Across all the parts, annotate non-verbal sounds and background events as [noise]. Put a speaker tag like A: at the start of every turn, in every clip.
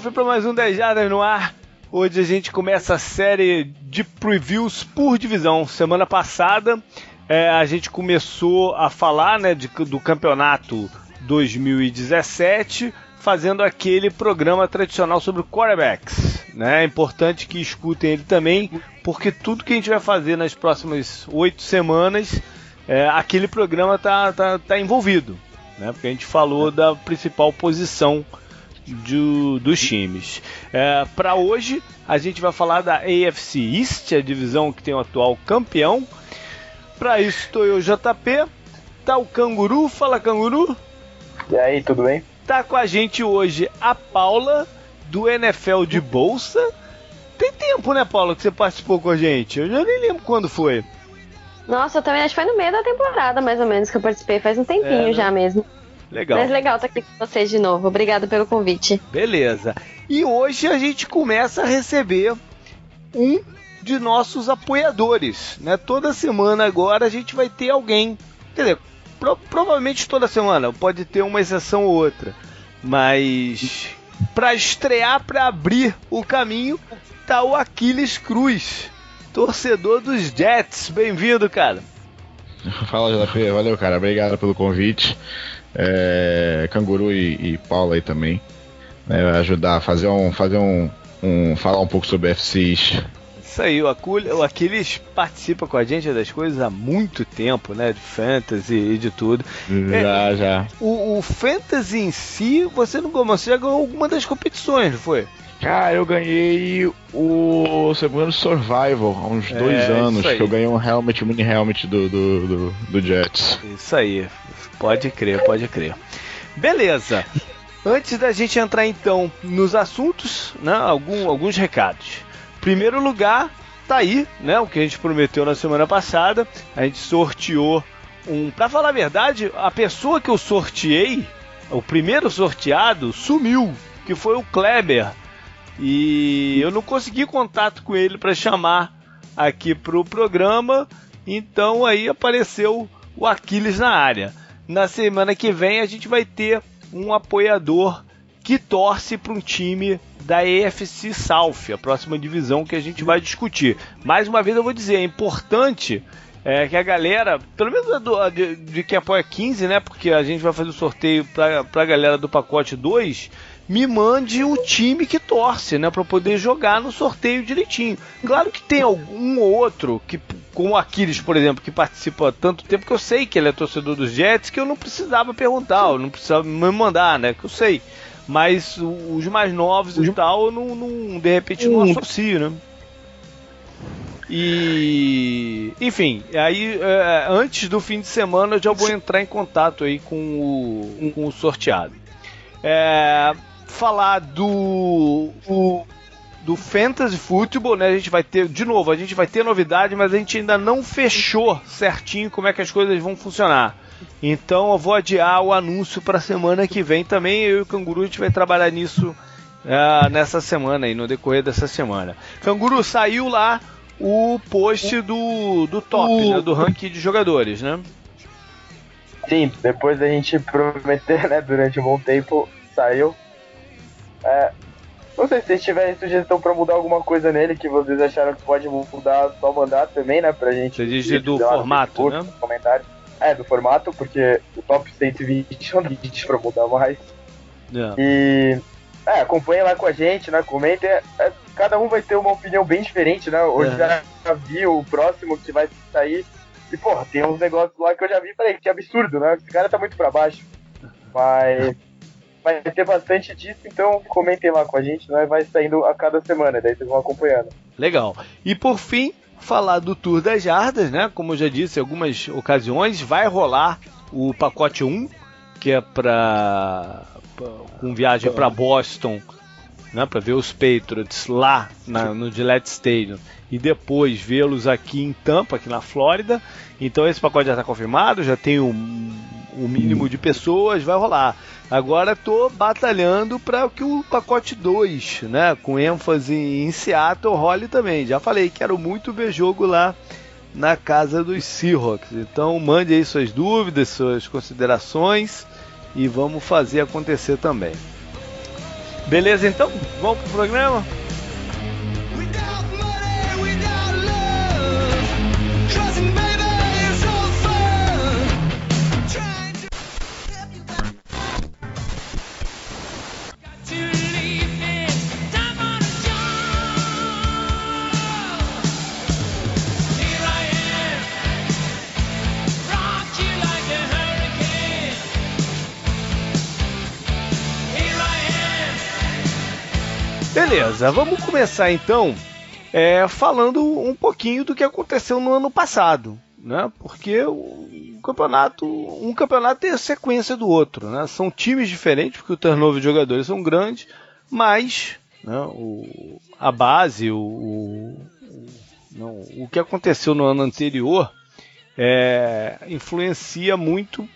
A: Kickoff para mais um 10 Jardas no ar. Hoje a gente começa a série de previews por divisão. Semana passada é, a gente começou a falar né, de, do campeonato 2017, fazendo aquele programa tradicional sobre quarterbacks. Né? É importante que escutem ele também, porque tudo que a gente vai fazer nas próximas oito semanas, é, aquele programa tá, tá, tá envolvido. Né? Porque a gente falou da principal posição de, dos times. É, Para hoje, a gente vai falar da AFC East, a divisão que tem o atual campeão. Para isso, estou eu, JP. Tá o Canguru. Fala, Canguru.
B: E aí, tudo bem?
A: Tá com a gente hoje a Paula, do NFL de Bolsa. Tem tempo, né, Paula, que você participou com a gente? Eu já nem lembro quando foi.
C: Nossa, eu também acho que foi no meio da temporada, mais ou menos, que eu participei. Faz um tempinho é, né? já mesmo.
A: Legal.
C: Mas legal estar aqui com vocês de novo. Obrigado pelo convite.
A: Beleza. E hoje a gente começa a receber um de nossos apoiadores, né? Toda semana agora a gente vai ter alguém, quer dizer, pro, provavelmente toda semana, pode ter uma exceção ou outra, mas para estrear, para abrir o caminho, tá o Aquiles Cruz, torcedor dos Jets. Bem-vindo, cara.
D: Fala, JP. Valeu, cara. Obrigado pelo convite é, Canguru e, e Paula aí também. Né, ajudar a fazer um. fazer um, um. falar um pouco sobre FCs.
A: Isso aí, o Aquiles participa com a gente das coisas há muito tempo, né? De fantasy e de tudo.
D: Já, é, já.
A: O, o, fantasy em si, você não você já ganhou alguma das competições, não foi?
D: Cara, eu ganhei o segundo Survival há uns é, dois anos, que eu ganhei um helmet, mini helmet do, do, do, do Jets.
A: Isso aí, Pode crer, pode crer. Beleza. Antes da gente entrar então nos assuntos, né, algum, alguns recados. Primeiro lugar, tá aí, né, o que a gente prometeu na semana passada. A gente sorteou um, para falar a verdade, a pessoa que eu sorteei, o primeiro sorteado sumiu, que foi o Kleber. E eu não consegui contato com ele para chamar aqui pro programa, então aí apareceu o Aquiles na área na semana que vem a gente vai ter um apoiador que torce para um time da EFC South, a próxima divisão que a gente vai discutir. Mais uma vez eu vou dizer, é importante é, que a galera, pelo menos do, de, de quem apoia 15, né? Porque a gente vai fazer o sorteio para a galera do pacote 2 me mande o time que torce, né, para poder jogar no sorteio direitinho. Claro que tem algum ou outro que como o Aquiles, por exemplo, que participa há tanto tempo que eu sei que ele é torcedor dos Jets, que eu não precisava perguntar, eu não precisava me mandar, né, que eu sei. Mas os mais novos e tal, eu não, não de repente não associo, né? E enfim, aí é, antes do fim de semana eu já vou entrar em contato aí com o, com o sorteado. É, falar do o, do Fantasy Football, né? A gente vai ter, de novo, a gente vai ter novidade, mas a gente ainda não fechou certinho como é que as coisas vão funcionar. Então eu vou adiar o anúncio para a semana que vem também. Eu e o Canguru a gente vai trabalhar nisso uh, nessa semana aí, no decorrer dessa semana. Canguru, saiu lá o post do, do top, uh. né, do ranking de jogadores, né?
B: Sim, depois da gente prometer, né, durante um bom tempo, saiu. É, não sei se vocês tiverem sugestão pra mudar alguma coisa nele que vocês acharam que pode mudar, só mandar também, né? Pra gente.
A: Você diz do formato, né?
B: Comentário. É, do formato, porque o top 120 [laughs] não dá pra mudar mais. Yeah. E. É, acompanhem lá com a gente, né? Comentem. É, cada um vai ter uma opinião bem diferente, né? Hoje é. já vi o próximo que vai sair. E, porra, tem uns negócios lá que eu já vi e falei, que absurdo, né? Esse cara tá muito pra baixo. [laughs] Mas vai ter bastante disso, então comentem lá com a gente, né? vai saindo a cada semana, daí vocês vão acompanhando.
A: Legal. E por fim, falar do Tour das Jardas, né? Como eu já disse em algumas ocasiões, vai rolar o pacote 1, que é para com viagem para Boston, né, para ver os Patriots lá na, no Gillette Stadium e depois vê-los aqui em Tampa, aqui na Flórida. Então esse pacote já está confirmado, já tem o um, um mínimo de pessoas, vai rolar. Agora tô batalhando para que o pacote 2, né, com ênfase em Seattle, role também. Já falei, quero muito ver jogo lá na casa dos Seahawks. Então mande aí suas dúvidas, suas considerações e vamos fazer acontecer também. Beleza, então? Vamos pro programa? Beleza, vamos começar então é, falando um pouquinho do que aconteceu no ano passado, né? Porque o campeonato, um campeonato tem a sequência do outro, né? São times diferentes, porque o turnover de jogadores são grandes, mas né, o, a base, o, o, não, o que aconteceu no ano anterior é, influencia muito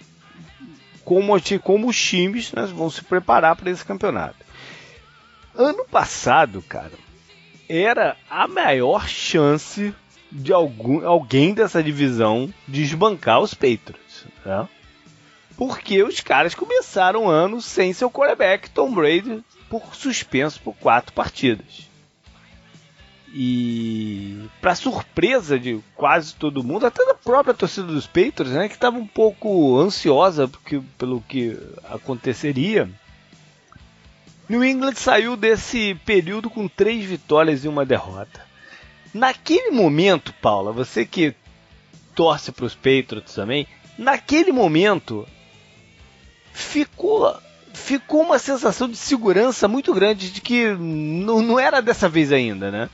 A: como, como os times né, vão se preparar para esse campeonato. Ano passado, cara, era a maior chance de algum, alguém dessa divisão desbancar os Patriots. Né? Porque os caras começaram o ano sem seu quarterback, Tom Brady, por suspenso por quatro partidas. E para surpresa de quase todo mundo, até da própria torcida dos Patriots, né, que estava um pouco ansiosa porque, pelo que aconteceria, New England saiu desse período com três vitórias e uma derrota. Naquele momento, Paula, você que torce para os Patriots também, naquele momento ficou ficou uma sensação de segurança muito grande de que não, não era dessa vez ainda, né?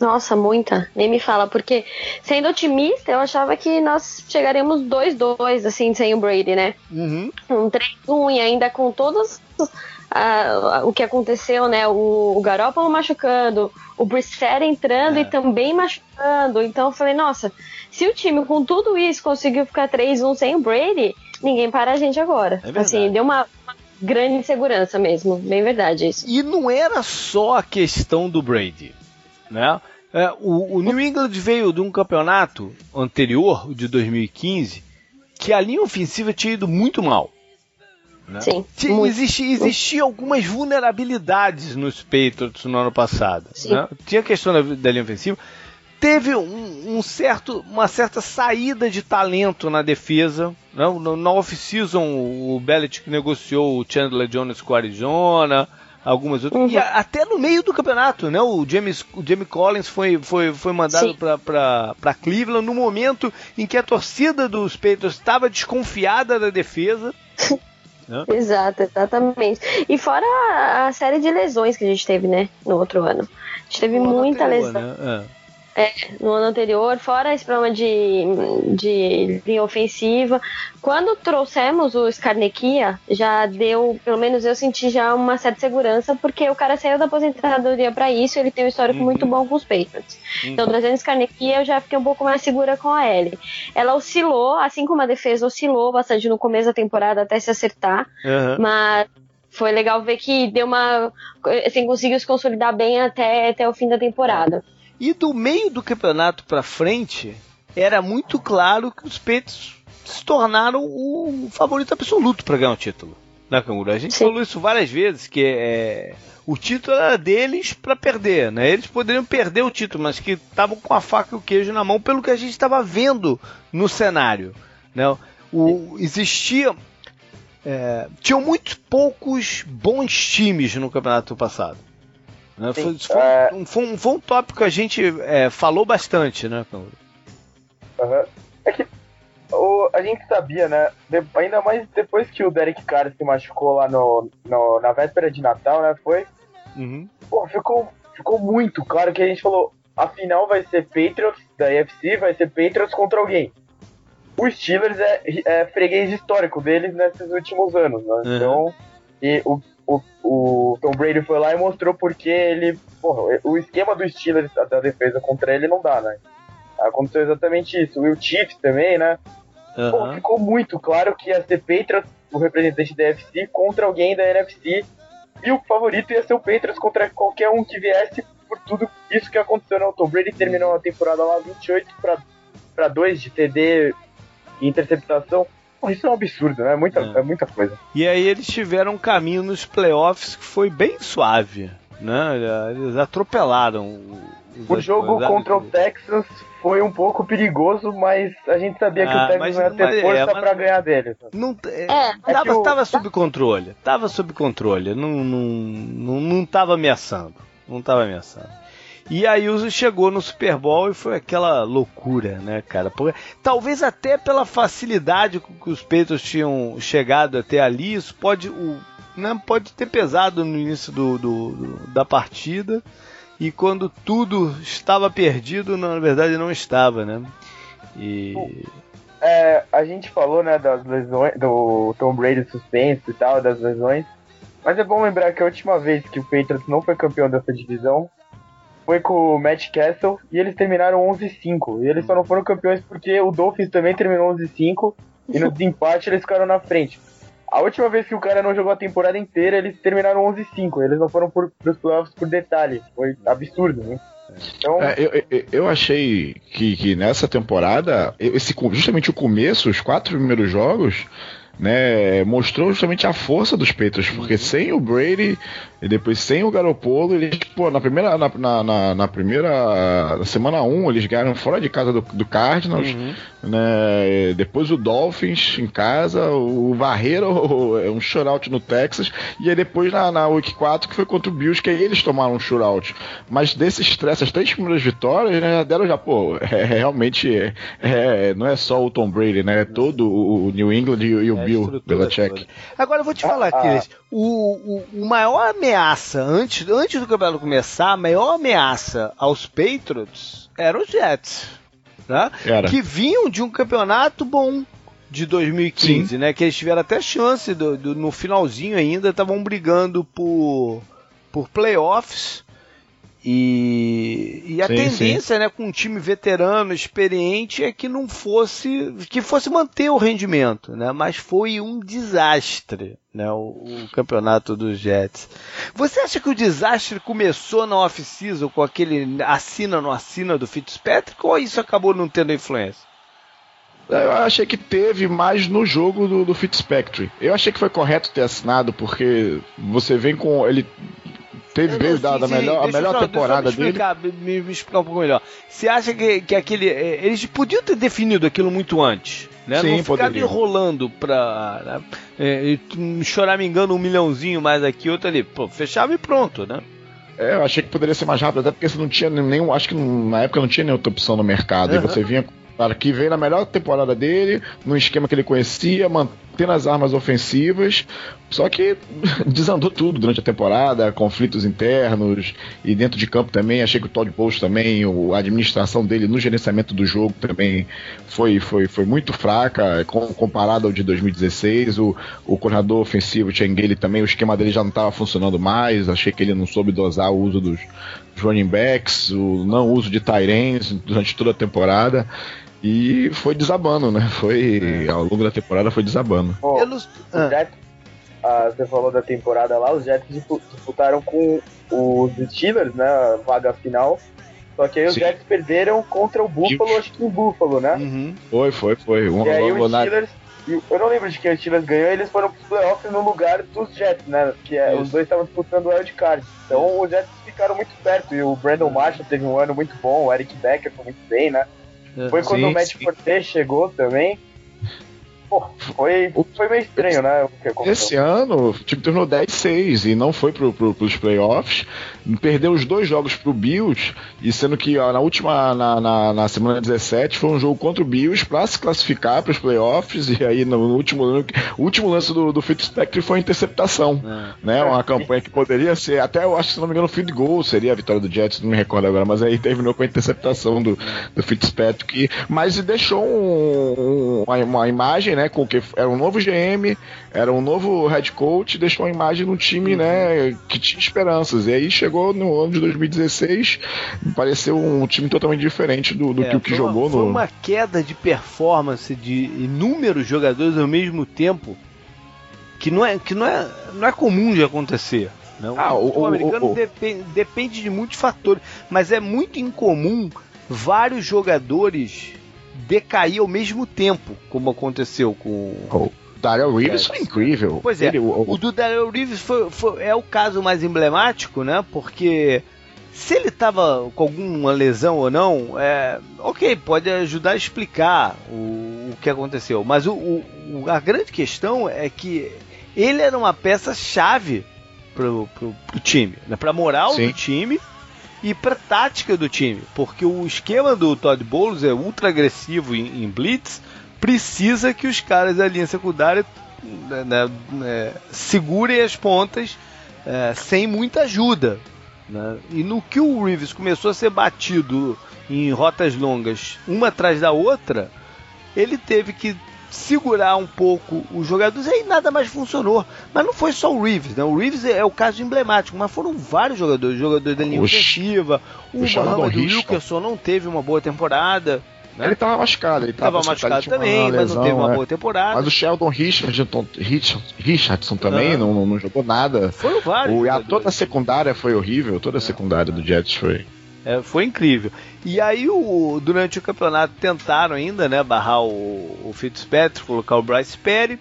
C: Nossa, muita. Nem me fala, porque sendo otimista, eu achava que nós chegaremos 2-2, assim, sem o Brady, né? Uhum. Um 3-1 e ainda com todos a, o que aconteceu, né? O, o Garoppolo machucando, o Brissett entrando é. e também machucando. Então eu falei, nossa, se o time com tudo isso conseguiu ficar 3-1 sem o Brady, ninguém para a gente agora. É assim, deu uma, uma grande insegurança mesmo, bem verdade isso.
A: E não era só a questão do Brady, né? É, o, o, New England veio de um campeonato anterior, de 2015, que a linha ofensiva tinha ido muito mal. Né? Sim. Existia, existia algumas vulnerabilidades nos Patriots no ano passado. Né? Tinha a questão da, da linha ofensiva. Teve um, um, certo, uma certa saída de talento na defesa. Né? Na off-season, o Belichick negociou o Chandler Jones com o Arizona algumas outras. Uhum. E a, até no meio do campeonato, né? O James, o Jamie Collins foi, foi, foi mandado para Cleveland no momento em que a torcida dos Patriots estava desconfiada da defesa. [laughs]
C: Né? Exato, exatamente. E fora a, a, série de lesões que a gente teve, né, no outro ano. A gente teve muita anterior, lesão. Né? É. É, no ano anterior, fora esse problema de, de linha ofensiva. Quando trouxemos o Scarnequia, já deu, pelo menos eu senti já uma certa segurança, porque o cara saiu da aposentadoria para isso, ele tem um histórico uhum. muito bom com os Patriots. Uhum. Então, trazendo Scarnequia, eu já fiquei um pouco mais segura com a L. Ela oscilou, assim como a defesa oscilou bastante no começo da temporada até se acertar, uhum. mas foi legal ver que deu uma. Assim, conseguiu se consolidar bem até, até o fim da temporada.
A: E do meio do campeonato para frente, era muito claro que os Peitos se tornaram o favorito absoluto para ganhar o título na Canguru. A gente Sim. falou isso várias vezes, que é, o título era deles para perder, né? Eles poderiam perder o título, mas que estavam com a faca e o queijo na mão pelo que a gente estava vendo no cenário, né? O, existia é, tinham muito poucos bons times no campeonato passado. Né? Foi, foi, é... um, foi, um, foi, um, tópico que a gente é, falou bastante, né,
B: Uhum. É que o, a gente sabia, né? De, ainda mais depois que o Derek Carr se machucou lá no, no, na véspera de Natal, né? Foi. Uhum. Pô, ficou, ficou muito claro que a gente falou: a final vai ser Patriots da UFC, vai ser Patriots contra alguém. O Steelers é, é freguês histórico deles nesses últimos anos, né? Uhum. Então, e o o, o Tom Brady foi lá e mostrou porque ele. Porra, o esquema do Steelers da defesa contra ele não dá, né? Aconteceu exatamente isso. O Will Chiefs também, né? Uhum. Pô, ficou muito claro que ia ser Patriots, o representante da NFC, contra alguém da NFC. E o favorito ia ser o Patriots contra qualquer um que viesse por tudo isso que aconteceu. Né? O Tom Brady terminou a temporada lá 28 para 2 de TD e interceptação. Isso é um absurdo, né? É muita, é. é muita coisa.
A: E aí eles tiveram um caminho nos playoffs que foi bem suave. Né? Eles atropelaram
B: o jogo contra o Texas foi um pouco perigoso, mas a gente sabia que o ah, Texas não ia ter mas, força é, pra ganhar dele.
A: Não, é, é, tava, o... tava sob controle. Tava sob controle. Não, não, não, não tava ameaçando. Não tava ameaçando. E a Yuzu chegou no Super Bowl e foi aquela loucura, né, cara? Porque, talvez até pela facilidade com que os Patriots tinham chegado até ali, isso pode, o, né, pode ter pesado no início do, do, do da partida e quando tudo estava perdido, na verdade não estava, né? E
B: é, a gente falou, né, das lesões, do Tom Brady suspenso e tal, das lesões. Mas é bom lembrar que a última vez que o Patriots não foi campeão dessa divisão foi com o Matt Castle e eles terminaram 11-5. E eles só não foram campeões porque o Dolphins também terminou 11-5 e no desempate eles ficaram na frente. A última vez que o cara não jogou a temporada inteira, eles terminaram 11-5. Eles não foram por, pros playoffs por detalhe. Foi absurdo, né?
D: Então... É, eu, eu, eu, achei que, que nessa temporada, esse, justamente o começo, os quatro primeiros jogos, né, mostrou justamente a força dos Patriots, porque uhum. sem o Brady e depois sem o Garopolo, eles, pô, na primeira, na, na, na primeira na semana 1, um, eles ganharam fora de casa do, do Cardinals, uhum. né, depois o Dolphins em casa, o Barreiro, [laughs] é um shutout no Texas, e aí depois na, na Week 4, que foi contra o Bills, que aí eles tomaram um shutout. Mas desses essas três primeiras vitórias, né, deram já, pô, [laughs] é, realmente, é, é, não é só o Tom Brady, né, é todo o New England e, e o é Bill Belichick.
A: Agora eu vou te falar, ah, Cris, o, o, o, maior ameaça, antes, antes do campeonato começar, a maior ameaça aos Patriots era os Jets. Era. Que vinham de um campeonato bom de 2015, Sim. né? Que eles tiveram até chance do, do no finalzinho ainda, estavam brigando por, por playoffs. E, e a sim, tendência, sim. né, com um time veterano, experiente, é que não fosse que fosse manter o rendimento, né? Mas foi um desastre, né, o, o campeonato dos Jets. Você acha que o desastre começou na off-season com aquele assina no assina do Fitzpatrick ou isso acabou não tendo influência?
D: Eu achei que teve mais no jogo do, do Fitzpatrick. Eu achei que foi correto ter assinado, porque você vem com. Ele teve vezes da, da melhor, a melhor só, temporada me explicar,
A: dele. Me, me, explicar um pouco melhor. Você acha que, que aquele. É, eles podiam ter definido aquilo muito antes? Né? Sim, Não ficar enrolando pra né? é, chorar me engano um milhãozinho mais aqui, outro ali. Pô, fechava e pronto, né?
D: É, eu achei que poderia ser mais rápido, até porque você não tinha nenhum. Acho que na época não tinha nenhuma outra opção no mercado. Uhum. E você vinha Cara, que veio na melhor temporada dele, no esquema que ele conhecia, mantendo as armas ofensivas. Só que [laughs] desandou tudo durante a temporada, conflitos internos e dentro de campo também. Achei que o Todd Bowles também, a administração dele no gerenciamento do jogo também foi, foi, foi muito fraca comparado ao de 2016. O, o coordenador ofensivo, Chengeli, também, o esquema dele já não estava funcionando mais. Achei que ele não soube dosar o uso dos running backs, o não uso de Tyrens durante toda a temporada. E foi desabando, né? Foi. É. Ao longo da temporada foi desabando.
B: Oh, ah. Jets, ah, você falou da temporada lá, os Jets disputaram com os Steelers, né? A vaga final. Só que aí os Sim. Jets perderam contra o Buffalo, acho que em Buffalo, né?
D: Uhum. Foi, foi, foi.
B: Um, e aí os Steelers. Eu não lembro de quem os Steelers ganhou, eles foram pros playoffs no lugar dos Jets, né? Que é, os dois estavam disputando o wild card. Então Isso. os Jets ficaram muito perto. E o Brandon Marshall teve um ano muito bom, o Eric Becker foi muito bem, né? Foi quando sim, o Matt Forte chegou também. Pô, foi, foi meio estranho, né?
D: Esse ano o time terminou 10-6 e não foi pro, pro, pros playoffs. Perdeu os dois jogos pro Bills, e sendo que ó, na última, na, na, na, semana 17, foi um jogo contra o Bills para se classificar para os playoffs, e aí no, último, no último lance do, do Fitzpatrick foi a interceptação. É. Né? Uma campanha que poderia ser, até eu acho que se não me engano, field goal seria a vitória do Jets, não me recordo agora, mas aí terminou com a interceptação do, do Fitzpatrick. Mas deixou um, uma, uma imagem né? Com que era um novo GM, era um novo head coach, deixou uma imagem no time, né? Que tinha esperanças. E aí chegou no ano de 2016, pareceu um time totalmente diferente do, do é, que o que jogou
A: uma,
D: no.
A: Foi uma queda de performance de inúmeros jogadores ao mesmo tempo que não é, que não é, não é comum de acontecer. Né? O, ah, o, o americano o, depende, depende de muitos fatores, mas é muito incomum vários jogadores decair ao mesmo tempo, como aconteceu com.
D: Daryl Reeves foi incrível.
A: Pois é, Ele, o, o, do Daryl Reeves foi, foi, é o caso mais emblemático, né? Porque se ele estava com alguma lesão ou não, é, ok, pode ajudar a explicar o, o que aconteceu. Mas o, o, a grande questão é que ele era uma peça chave pro, pro, pro time, né? pra moral Sim. do time e pra tática do time. Porque o esquema do Todd Bowles é ultra agressivo em, em blitz, precisa que os caras da linha secundária né, né, né segurem as pontas é, sem muita ajuda. Né? E no que o Reeves começou a ser batido em rotas longas, uma atrás da outra, ele teve que segurar um pouco os jogadores e aí nada mais funcionou. Mas não foi só o Reeves, né? O Reeves é, o caso emblemático, mas foram vários jogadores, jogadores da linha ofensiva. O, o Mohamed Wilkerson não teve uma boa temporada. Né?
D: Ele estava machucado, ele estava
A: machucado também, mas não teve uma é. boa temporada.
D: Mas o Sheldon Richardson, Richardson também não, não, não, jogou nada.
A: Foi vários. O,
D: a, toda a secundária foi horrível, toda a secundária do Jets foi.
A: É, foi incrível. E aí, o, durante o campeonato, tentaram ainda né, barrar o, o Fitzpatrick, colocar o Bryce Perry,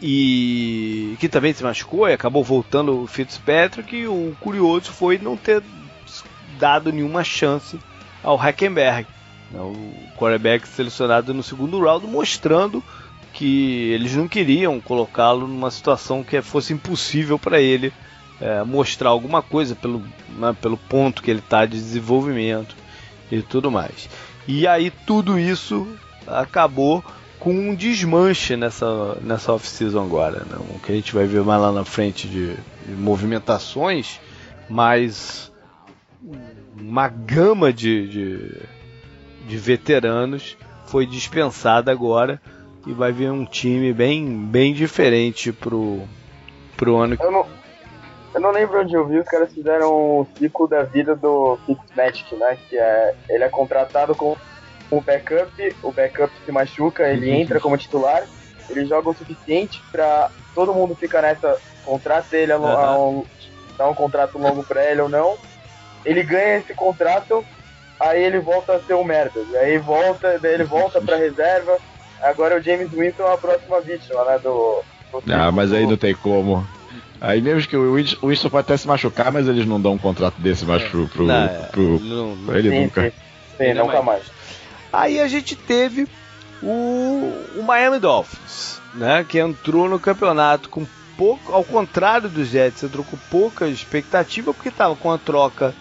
A: e que também se machucou e acabou voltando o Fitzpatrick. E o curioso foi não ter dado nenhuma chance ao Hackenberg, né, o quarterback selecionado no segundo round, mostrando que eles não queriam colocá-lo numa situação que fosse impossível para ele é, mostrar alguma coisa pelo, né, pelo ponto que ele está de desenvolvimento e tudo mais. E aí tudo isso acabou com um desmanche nessa, nessa off-season agora. Né? O que a gente vai ver mais lá na frente de, de movimentações, mas uma gama de, de, de, veteranos foi dispensada agora e vai vir um time bem, bem diferente pro, pro ano que.
B: Eu não, eu não lembro onde eu vi, os caras fizeram o ciclo da vida do Fitzmagic, né? Que é ele é contratado com o backup, o backup se machuca, ele uhum. entra como titular, ele joga o suficiente para todo mundo ficar nessa, contrata ele a, a um, dá um contrato longo para ele ou não. Ele ganha esse contrato, aí ele volta a ser um merda. Aí volta, daí ele volta pra [laughs] reserva. Agora o James Winston é a próxima vítima, né? Do,
D: do ah, mas aí não tem como. Aí mesmo que o Winston pode até se machucar, mas eles não dão um contrato desse mais pro, pro, não, pro, não, não, ele sim, nunca. Sim,
B: sim nunca mais.
A: Aí a gente teve o, o Miami Dolphins, né? Que entrou no campeonato com pouco, ao contrário dos Jets, entrou com pouca expectativa porque estava com a troca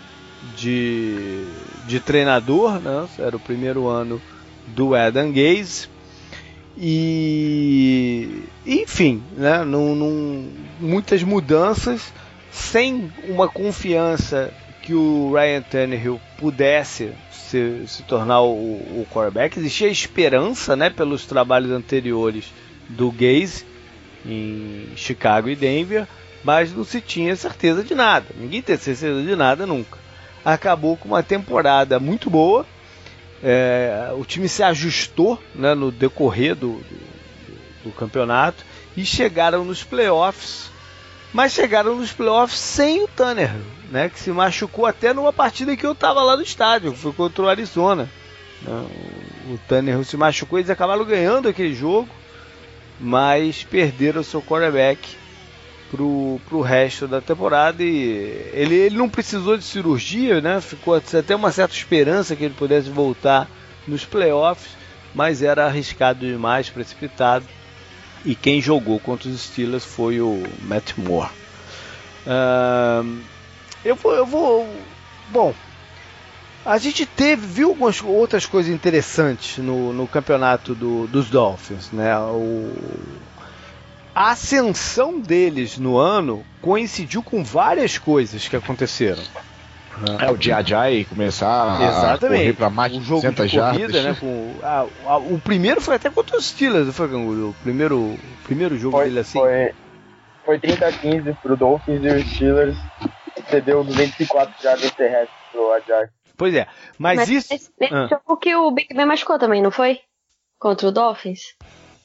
A: de, de treinador, né? Era o primeiro ano do Adam Gaze. E enfim, né, num, num, muitas mudanças, sem uma confiança que o Ryan Tannehill pudesse se, se tornar o, o quarterback. Existia esperança né, pelos trabalhos anteriores do Gaze em Chicago e Denver, mas não se tinha certeza de nada. Ninguém tem certeza de nada nunca. Acabou com uma temporada muito boa. É, o time se ajustou né, no decorrer do, do, do, campeonato e chegaram nos playoffs, mas chegaram nos playoffs sem o Tanner, né, que se machucou até numa partida que eu estava lá no estádio, foi contra o Arizona. Né, o Tanner se machucou e eles acabaram ganhando aquele jogo, mas perderam o seu quarterback pro, pro resto da temporada e ele, ele não precisou de cirurgia, né? Ficou até uma certa esperança que ele pudesse voltar nos playoffs, mas era arriscado demais, precipitado. E quem jogou contra os Steelers foi o Matt Moore. Uh, eu vou, eu vou, bom. A gente teve, viu algumas outras coisas interessantes no, no campeonato do, dos Dolphins, né? O, a ascensão deles no ano coincidiu com várias coisas que aconteceram.
D: É, o Diajai começar Exatamente. a correr para mais de
A: o jogo 200 de corrida, né? Com, a, a, o primeiro foi até contra os Steelers, foi o primeiro, primeiro jogo
B: foi,
A: dele assim.
B: Foi, foi 30 a 15 pro Dolphins e os Steelers cedeu 204 jardas terrestres pro Ajay.
A: Pois é, mas, mas isso. Esse,
C: esse ah. jogo que o Big Ben machucou também, não foi? Contra o Dolphins?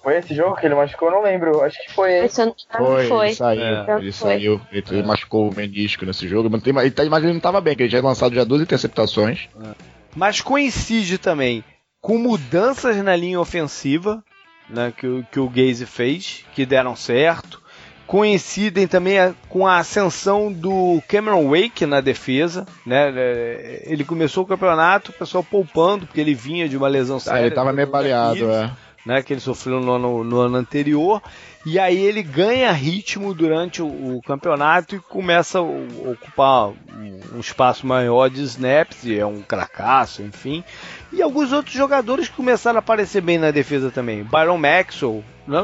B: Foi esse jogo que ele machucou? Eu não lembro. Acho que foi esse.
D: Foi, foi. Ele saiu. É. Ele saiu. Ele, ele, machucou o menisco nesse jogo. Mas, tá, mas ele não estava bem, porque ele já tinha lançado já duas interceptações. É.
A: Mas coincide também com mudanças na linha ofensiva né, que, o, que o Gaze fez, que deram certo. Coincidem também a, com a ascensão do Cameron Wake na defesa. Né? É, ele começou o campeonato, o pessoal poupando, porque ele vinha de uma lesão séria.
D: Ah, ele estava meio baleado, é.
A: Né, que ele sofreu no ano, no ano anterior. E aí ele ganha ritmo durante o, o campeonato e começa a ocupar um, um, espaço maior de snaps, e é um cracaço, enfim. E alguns outros jogadores começaram a aparecer bem na defesa também. Byron Maxwell né,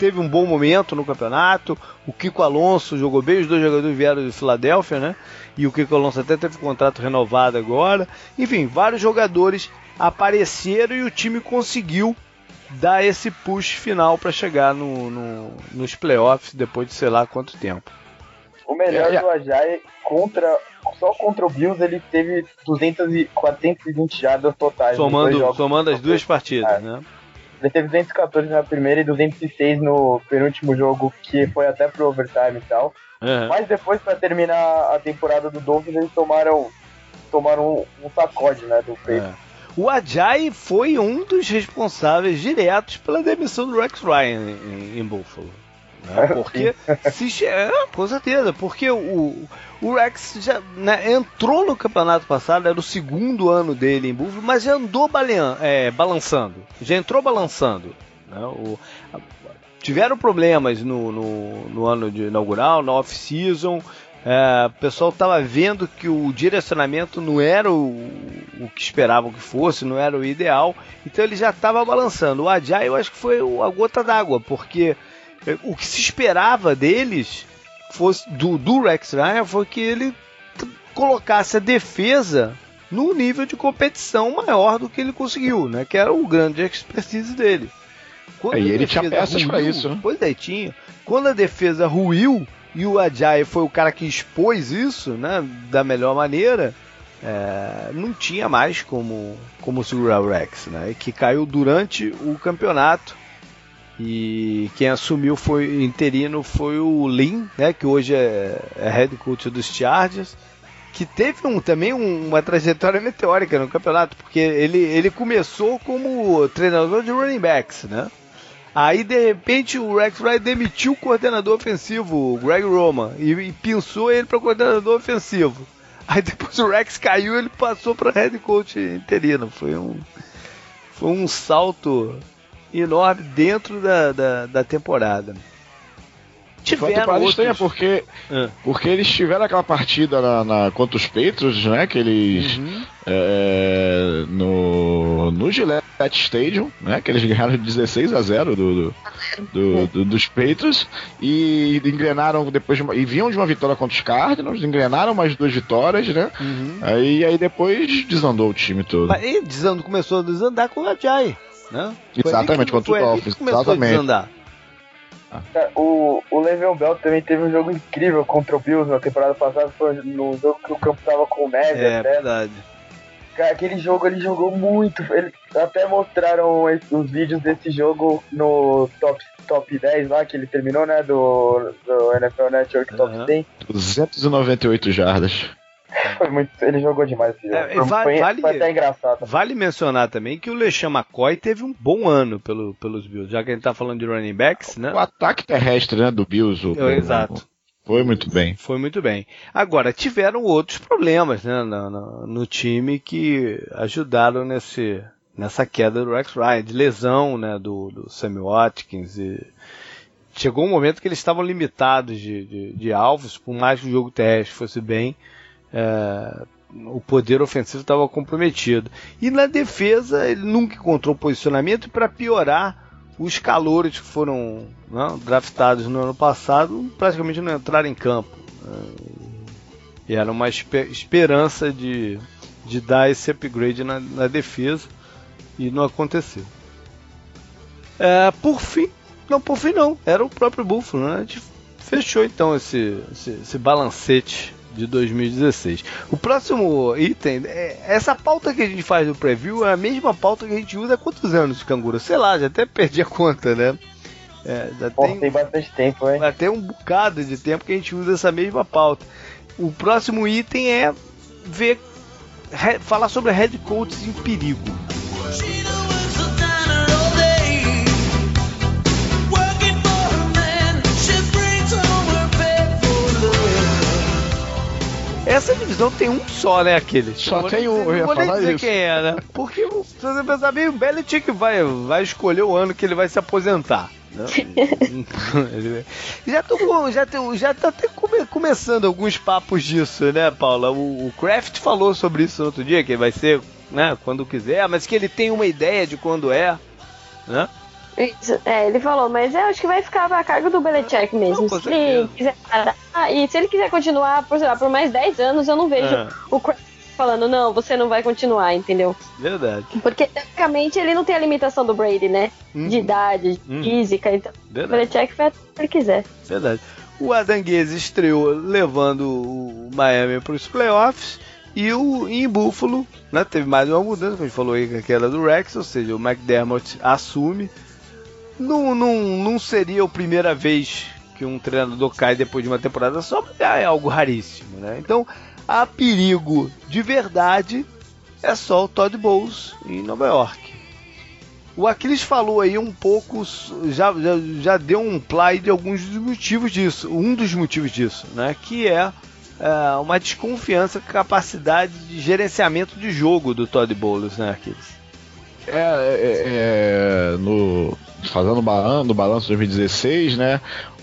A: teve um bom momento no campeonato. O Kiko Alonso jogou bem, os dois jogadores vieram de Filadélfia, né? E o Kiko Alonso até teve contrato renovado agora. Enfim, vários jogadores apareceram e o time conseguiu dar esse push final para chegar no, no, nos playoffs depois de sei lá quanto tempo.
B: O melhor é, do Ajay contra só contra o Bills ele teve 200 e 420 jardas totais.
A: Somando, somando as duas partidas, é. né?
B: Ele teve 214 na primeira e 206 no penúltimo jogo, que foi até pro overtime e tal. Uhum. Mas depois, para terminar a temporada do Dolphins, eles tomaram, tomaram um, um sacode, né, do peito. É.
A: O Ajay foi um dos responsáveis diretos pela demissão do Rex Ryan em, em Buffalo. Né? [laughs] Porque, se, é, com certeza, porque o, o Rex já né, entrou no campeonato passado, era o segundo ano dele em Buffalo, mas já andou balean, é, balançando. Já entrou balançando. Né? O, tiveram problemas no, no, no, ano de inaugural, na off-season. É, o pessoal estava vendo que o direcionamento não era o, o, que esperavam que fosse, não era o ideal, então ele já estava balançando. O Ajay eu acho que foi a gota d'água, porque é, o que se esperava deles fosse do, do Rex Ryan foi que ele colocasse a defesa no nível de competição maior do que ele conseguiu, né? Que era o grande expertise dele.
D: Quando é, e ele tinha peças para isso, né?
A: Pois é, tinha. Quando a defesa ruiu, e o Ajay foi o cara que expôs isso, né, da melhor maneira, é, não tinha mais como, como segurar o Rex, né, que caiu durante o campeonato. E quem assumiu foi interino foi o Lin, né, que hoje é, é head coach dos Chargers, que teve um, também um, uma trajetória meteórica no campeonato, porque ele, ele começou como treinador de running backs, né? Aí de repente o Rex Wright demitiu o coordenador ofensivo, o Greg Roman, e, e pensou ele para coordenador ofensivo. Aí depois o Rex caiu ele passou para head coach interino. Foi um, foi um salto enorme dentro da, da, da temporada.
D: Tiveram outros... estranha porque, ah. porque eles tiveram aquela partida na, na, contra os Patriots, né? Que eles. Uhum. É, no, no Gillette Stadium, né? Que eles ganharam 16 a 0 do, do, do, do dos Patriots e engrenaram depois de uma, e vinham de uma vitória contra os Cardinals, engrenaram mais duas vitórias, né? Uhum. Aí, aí depois desandou o time todo.
A: Mas, e desandou, começou a desandar com o Ajay, né?
D: Exatamente, contra o Dolphins. Exatamente. A desandar.
B: O, o Le'Veon Bell também teve um jogo incrível contra o Bills na temporada passada. Foi no jogo que o campo tava com neve.
A: É até. verdade.
B: Cara, aquele jogo ele jogou muito. Ele, até mostraram os vídeos desse jogo no top, top 10 lá, que ele terminou, né? Do, do NFL Network Top uhum. 100.
D: 298 jardas. [laughs]
B: Foi muito, ele jogou demais esse jogo. É, foi, vale, foi, foi, até engraçado.
A: Vale mencionar também que o LeSean McCoy teve um bom ano pelo, pelos Bills, já que a gente tá falando de running backs, né?
D: O ataque terrestre né, do Bills. O,
A: é, exato.
D: Foi muito bem.
A: Foi muito bem. Agora, tiveram outros problemas né, no, no, no time que ajudaram nesse, nessa queda do Rex Ryan, de lesão né, do, do Sammy Watkins. E chegou um momento que eles estavam limitados de, de, de alvos, por mais que o jogo terrestre fosse bem é, o poder ofensivo estava comprometido. E na defesa ele nunca encontrou posicionamento para piorar, os calores que foram né, draftados no ano passado praticamente não entraram em campo. E era uma esperança de, de dar esse upgrade na, na defesa e não aconteceu. É, por fim, não, por fim não, era o próprio Buffalo, né? A gente fechou então esse, esse, esse balancete de 2016. O próximo item, é, essa pauta que a gente faz no preview é a mesma pauta que a gente usa há quantos anos, Canguru? Sei lá, já até perdi a conta, né?
B: É, já Pô, tem, tem bastante tempo, hein?
A: Até um bocado de tempo que a gente usa essa mesma pauta. O próximo item é ver, falar sobre head coaches em perigo. Essa divisão tem um só, né, aquele.
D: Só tem um, eu
A: ia vou falar dizer isso. quem é, né? Porque se você pensar bem, o Belichick vai, vai escolher o ano que ele vai se aposentar. Né? [laughs] já, tô, já, tô, já tá até come, começando alguns papos disso, né, Paula? O, o Kraft falou sobre isso no outro dia, que vai ser né, quando quiser, mas que ele tem uma ideia de quando é, né?
C: Isso, é, ele falou, mas eu acho que vai ficar a cargo do Belichick mesmo. Não, se ele quiser ah, e se ele quiser continuar por, lá, por mais 10 anos, eu não vejo é. o Kraft falando, não, você não vai continuar, entendeu?
A: Verdade.
C: Porque, tecnicamente, ele não tem a limitação do Brady, né? Uhum. De idade, de uhum. física, então. Verdade. O Belichick faz o que ele quiser.
A: Verdade. O Adanguese estreou levando o Miami para os playoffs. E o em Buffalo, né, teve mais uma mudança, como a gente falou aí, aquela do Rex, ou seja, o McDermott assume não, não, não seria a primeira vez que um treinador cai depois de uma temporada só, mas é algo raríssimo, né? Então, há perigo de verdade é só o Todd Bowles em Nova York. O Aquiles falou aí um pouco, já, já, já deu um play de alguns dos motivos disso, um dos motivos disso, né? Que é, é uma desconfiança com a capacidade de gerenciamento de jogo do Todd Bowles, né, Aquiles?
D: É, é, é, no, fazendo o balanço, balanço 2016, né?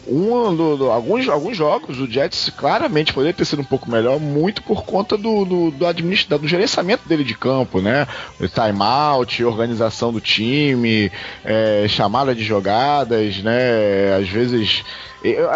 D: Um do, do, alguns, alguns jogos o Jets claramente poderia ter sido um pouco melhor, muito por conta do, do, do, administra, do gerenciamento dele de campo, né? Timeout, organização do time, é, chamada de jogadas, né? Às vezes. Eu,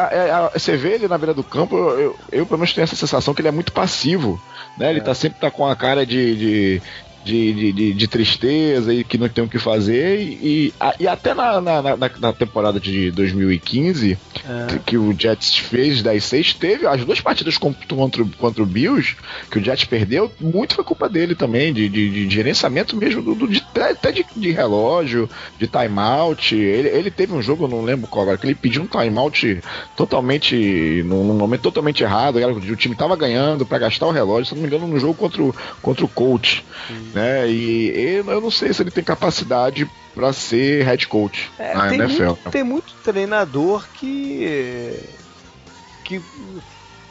D: você vê ele na beira do campo, eu, eu, pelo menos tenho essa sensação que ele é muito passivo. Né? Ele é. tá sempre tá com a cara de, de, de, de, de, tristeza e que não tem o que fazer. E, e até na, na, na, na, temporada de 2015, é. que o Jets fez 10-6, teve as duas partidas contra, contra, o Bills, que o Jets perdeu, muito foi culpa dele também, de, de, de gerenciamento mesmo, do, do de, até de, de relógio, de timeout. Ele, ele teve um jogo, eu não lembro qual agora, que ele pediu um timeout totalmente, num, num momento totalmente errado, o time tava ganhando para gastar o relógio, se não me engano, no jogo contra o, contra o coach. Né? E eu não sei se ele tem capacidade para ser head coach
A: é, na tem NFL. Muito, tem muito treinador que que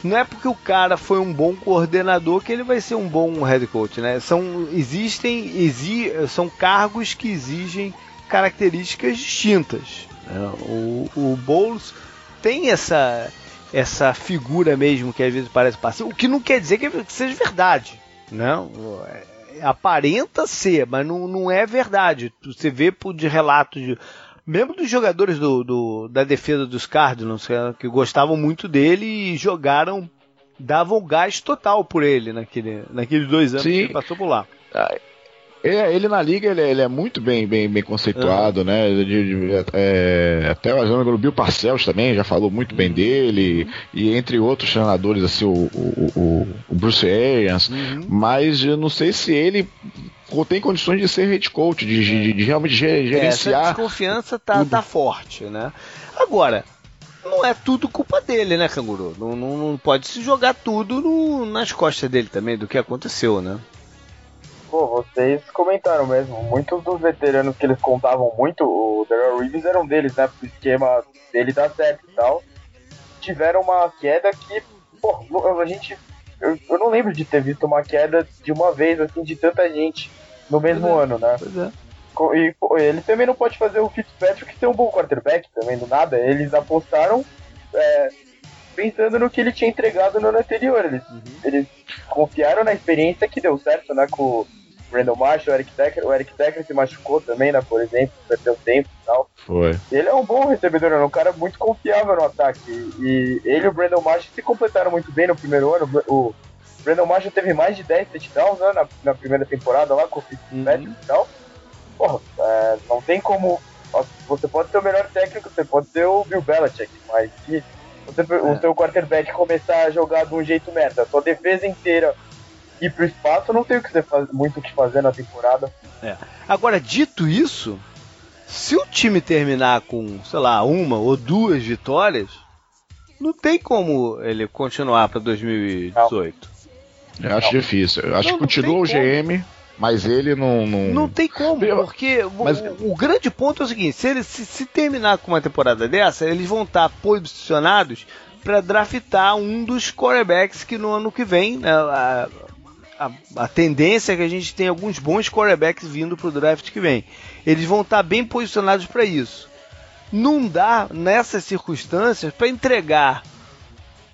A: não é porque o cara foi um bom coordenador que ele vai ser um bom head coach, né? São existem exi, são cargos que exigem características distintas. Né? O, o Bowles tem essa essa figura mesmo que às vezes parece passivo, o que não quer dizer que seja verdade, não? Aparenta ser, mas não, não é verdade. Você vê por de relatos de mesmo dos jogadores do, do, da defesa dos Cardinals que, que, gostavam muito dele e jogaram davam gás total por ele naquele, naqueles dois anos Sim. que ele passou por lá.
D: É, ele na liga ele, ele, é muito bem, bem, bem conceituado, uhum. né? De, de, é, até o Bill Parcells também já falou muito bem uhum. dele, e entre outros treinadores, assim, o, o, o Bruce Arians, uhum. mas eu não sei se ele tem condições de ser head coach, de, de, de realmente gerenciar.
A: É, essa desconfiança tá, tá forte, né? Agora, não é tudo culpa dele, né, Canguru? Não, não, não pode se jogar tudo no, nas costas dele também, do que aconteceu, né?
B: Pô, vocês comentaram mesmo. Muitos dos veteranos que eles contavam muito, o Daryl Reeves era um deles, né? O esquema dele dá certo e tal. Tiveram uma queda que, pô, a gente. Eu, eu, não lembro de ter visto uma queda de uma vez, assim, de tanta gente no mesmo é, ano, né? Pois é. E pô, ele também não pode fazer o Fitzpatrick ter um bom quarterback também, do nada. Eles apostaram é, pensando no que ele tinha entregado no ano anterior. Eles, uhum. eles confiaram na experiência que deu certo, né? Com Brandon Marshall, o Eric Decker. O Eric Decker se machucou também, né? Por exemplo, perdeu tempo e tal.
D: Foi.
B: Ele é um bom recebedor, é um cara muito confiável no ataque. E ele e o Brandon Marshall se completaram muito bem no primeiro ano. O Brandon Marshall teve mais de 10 touchdowns né, na, na primeira temporada lá com o Fitzpatrick uhum. e tal. Porra, é, não tem como. Você pode ser o melhor técnico, você pode ser o Bill Belichick, mas se você, é. o seu quarterback começar a jogar de um jeito merda, sua defesa inteira ir pro espaço, não tem o que você faz, muito o que fazer na temporada.
A: É. Agora, dito isso, se o time terminar com, sei lá, uma ou duas vitórias, não tem como ele continuar para 2018.
D: Não. Eu acho não. difícil. Eu acho não, que continua o GM, Mas ele não. Não,
A: não tem como, porque Mas... o, o, grande ponto é o seguinte: se, ele, se, se terminar com uma temporada dessa, eles vão estar posicionados para draftar um dos quarterbacks que no ano que vem, né, a, a, tendência é que a gente tem alguns bons quarterbacks vindo para o draft que vem. Eles vão estar bem posicionados para isso. Não dá, nessas circunstâncias, para entregar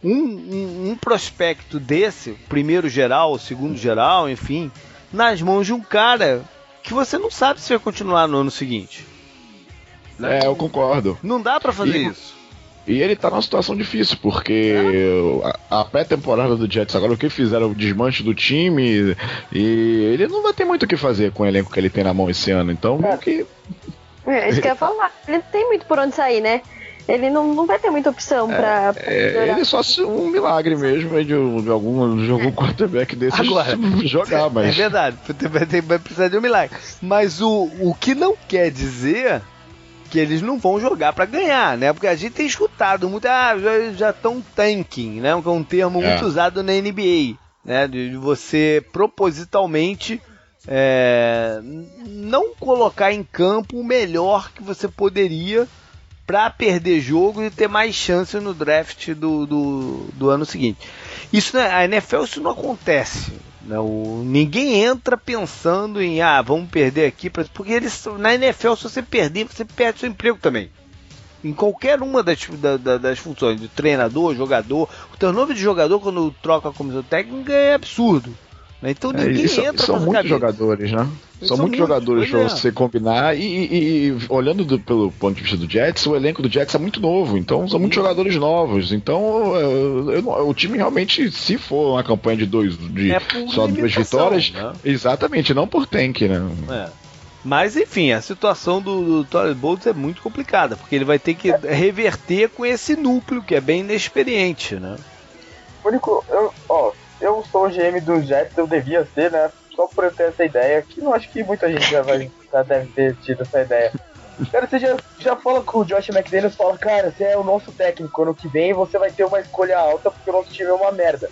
A: um, um, um, prospecto desse, primeiro geral, segundo geral, enfim, nas mãos de um cara que você não sabe se vai continuar no ano seguinte.
D: É, eu concordo.
A: Não dá para fazer e, isso.
D: E ele tá numa situação difícil, porque é. a, a pré-temporada do Jets agora, o que fizeram o desmanche do time, e ele não vai ter muito o que fazer com o elenco que ele tem na mão esse ano. Então, é. que.
C: É, isso que eu ia falar. Ele não tem muito por onde sair, né? Ele não, não vai ter muita opção é, pra.
D: É, ele só um milagre mesmo de, de algum, de algum quarterback desse Agora, [laughs] jogar, mas.
A: É verdade, vai precisar de um milagre. Mas o, o que não quer dizer que eles não vão jogar para ganhar, né? Porque a gente tem escutado muito, ah, já estão tanking, né? Que é um termo é. muito usado na NBA, né? De você propositalmente é, não colocar em campo o melhor que você poderia para perder jogo e ter mais chance no draft do, do, do ano seguinte. Isso né, a NFL isso não acontece. Não, ninguém entra pensando em ah, vamos perder aqui, porque eles na NFL se você perder, você perde seu emprego também. Em qualquer uma das, da, das funções, de treinador, jogador, o teu nome de jogador quando troca a comissão técnica é absurdo. Né? Então é, ninguém é, entra
D: São muitos jogadores, né? São, são muitos jogadores para é. você combinar. E, e, e olhando do, pelo ponto de vista do Jets, o elenco do Jets é muito novo. Então são muitos jogadores novos. Então eu, eu, o time realmente, se for uma campanha de dois, de é só duas vitórias, né? exatamente, não por tank, né?
A: É. Mas enfim, a situação do, do Torres Bolts é muito complicada, porque ele vai ter que reverter com esse núcleo que é bem inexperiente, né?
B: Único, eu, ó, eu sou o GM do Jets, eu devia ser, né? Só por eu ter essa ideia, que não acho que muita gente já, vai, já deve ter tido essa ideia. Cara, você já, já fala com o Josh McDaniels fala, cara, você é o nosso técnico, ano que vem você vai ter uma escolha alta porque o nosso time é uma merda.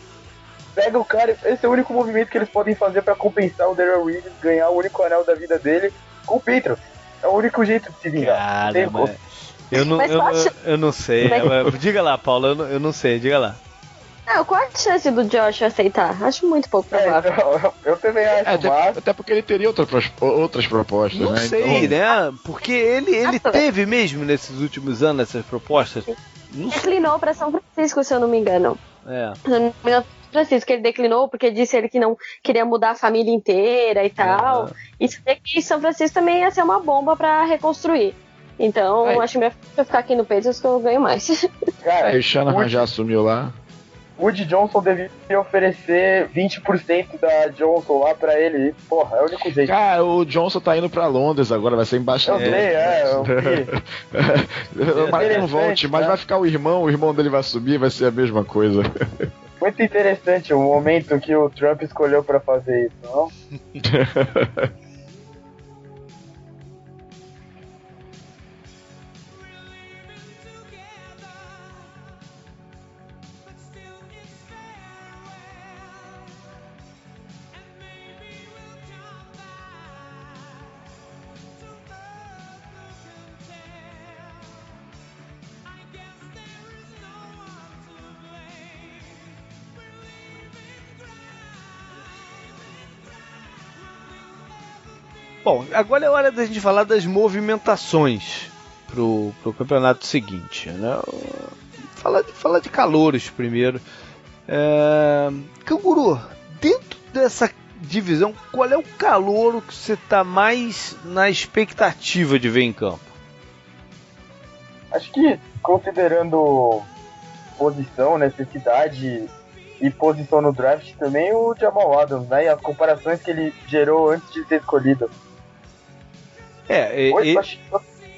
B: Pega o cara, esse é o único movimento que eles podem fazer para compensar o Daryl Reeves, ganhar o único anel da vida dele com o Patriots. É o único jeito de se vingar.
A: Cara, eu não, eu, eu, eu, não sei. Diga lá, Paulo, eu não, eu não sei, diga lá.
C: Não, qual a chance do Josh aceitar? Acho muito pouco é, provável. É, [laughs]
B: eu, eu, também acho. É,
D: até, até, porque ele teria outra, outras propostas,
A: Não
D: né?
A: sei, então... né? Porque ele, ele teve mesmo nesses últimos anos essas propostas.
C: Não declinou para São Francisco, se eu não me engano.
A: É.
C: São Francisco, ele declinou porque disse ele que não queria mudar a família inteira e tal. É. E que São Francisco também ia ser uma bomba para reconstruir. Então, Aí. acho melhor ficar aqui no Patriots que eu ganho mais. [laughs]
D: Cara, aí Shanahan já assumiu lá.
B: Woody Johnson deveria oferecer 20% da Johnson lá pra ele. Porra, é o único jeito.
D: Cara, o Johnson tá indo pra Londres agora, vai ser embaixador.
B: Eu sei, é, eu
D: vi. mas não volte, mas né? vai ficar o irmão, o irmão dele vai subir, vai ser a mesma coisa. [laughs]
B: Muito interessante o momento que o Trump escolheu pra fazer isso, não? [laughs]
A: Bom, agora é hora da gente falar das movimentações pro, pro campeonato seguinte, né? Falar de, de calores primeiro. É... Canguru, dentro dessa divisão, qual é o calor que você está mais na expectativa de ver em campo?
B: Acho que considerando posição, necessidade e posição no draft também, o Jamal Adams, né? E as comparações que ele gerou antes de ser escolhido.
A: É, ele,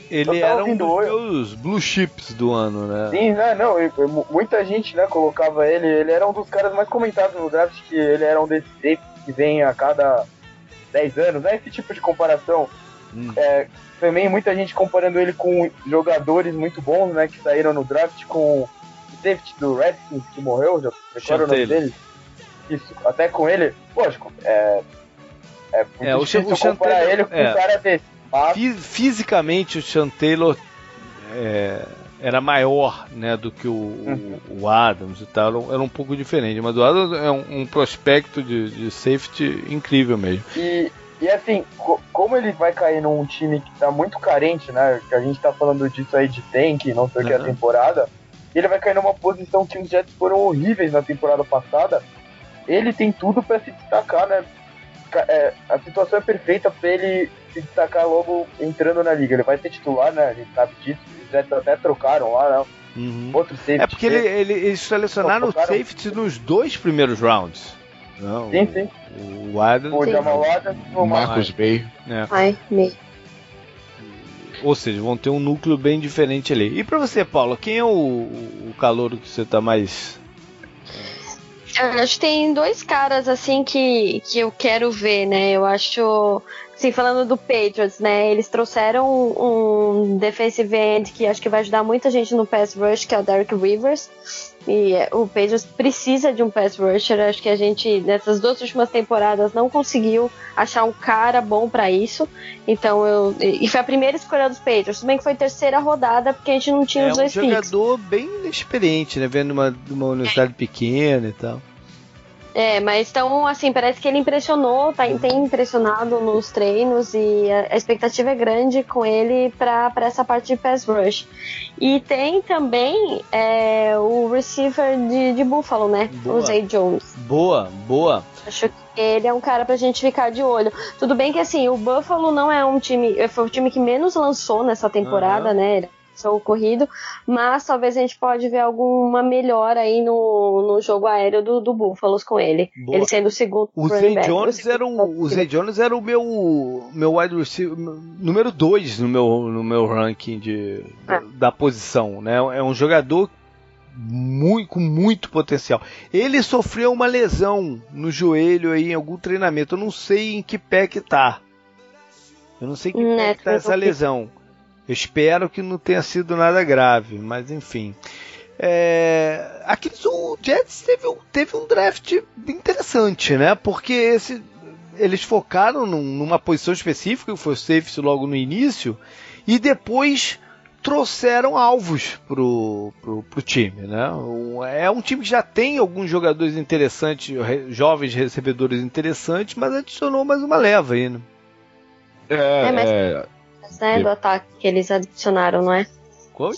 A: ele era um dos meus blue chips do ano, né?
B: Sim, né, não, não, muita gente, né, colocava ele, ele era um dos caras mais comentados no draft, que ele era um desses que vem a cada 10 anos, né, esse tipo de comparação. Hum. É, também muita gente comparando ele com jogadores muito bons, né, que saíram no draft, com o safety do Redskins, que morreu, já o nome dele. Isso, até com ele, lógico, é, É, é o, o Taylor, ele com é, um cara desse.
A: Mas... Fisicamente, o Sean Taylor é, era maior né, do que o, uhum. o, Adams e tal, era um pouco diferente. Mas o Adams é um, um prospecto de, de, safety incrível mesmo.
B: E, e assim, co como ele vai cair num time que tá muito carente, né? Que a gente tá falando disso aí de tank, não sei o uhum. que é a temporada. Ele vai cair numa posição que os Jets foram horríveis na temporada passada. Ele tem tudo para se destacar, né? É, a situação é perfeita para ele se destacar logo entrando na liga. Ele vai ser titular, né? A gente sabe disso Jets até trocaram lá, né? Uhum. Outro safety.
A: É porque ele, ele, eles selecionaram o safety nos dois primeiros rounds.
B: Não, sim, sim.
A: O Adams. O
B: Jamal Adams
D: o Marcos Bay.
C: É. Ai, me.
A: Ou seja, vão ter um núcleo bem diferente ali. E para você, Paulo, quem é o, o calor que você tá mais
C: eu acho que tem dois caras assim que, que eu quero ver, né? Eu acho Sim, falando do Patriots, né? Eles trouxeram um defensive end que acho que vai ajudar muita gente no pass rush, que é o Derek Rivers. E é, o Patriots precisa de um pass rusher. Acho que a gente, nessas duas últimas temporadas, não conseguiu achar um cara bom para isso. Então eu. E foi a primeira escolha dos Patriots. Bem que foi terceira rodada, porque a gente não tinha
A: é
C: os dois
A: picks. É um jogador bem experiente, né? Vendo uma, uma universidade pequena e tal.
C: É, mas então, assim, parece que ele impressionou, tá, tem impressionado nos treinos e a, a expectativa é grande com ele para essa parte de pass rush. E tem também é, o receiver de, de Buffalo, né? Boa. O Zay Jones.
A: Boa, boa.
C: Acho que ele é um cara pra gente ficar de olho. Tudo bem que assim, o Buffalo não é um time. Foi o time que menos lançou nessa temporada, uhum. né? Seu corrido, mas talvez a gente pode ver alguma melhora aí no, no jogo aéreo do, do Búfalos com ele. Boa. Ele sendo o segundo.
A: O Zay Jones era o, o Zay Jones era o meu meu wide receiver número 2 no meu no meu ranking de é. da posição, né? É um jogador muito, com muito potencial. Ele sofreu uma lesão no joelho aí em algum treinamento. Eu não sei em que pé que tá. Eu não sei em que pé que tá essa lesão. Eu espero que não tenha sido nada grave, mas enfim. É, aqueles, o Jets teve, teve um draft interessante, né? Porque esse, eles focaram num, numa posição específica, que foi o safety logo no início, e depois trouxeram alvos pro, pro, pro time, né? É um time que já tem alguns jogadores interessantes, jovens recebedores interessantes, mas adicionou mais uma leva aí, né?
C: É, é mas... é né, do ataque que eles adicionaram, não é?
A: Qual?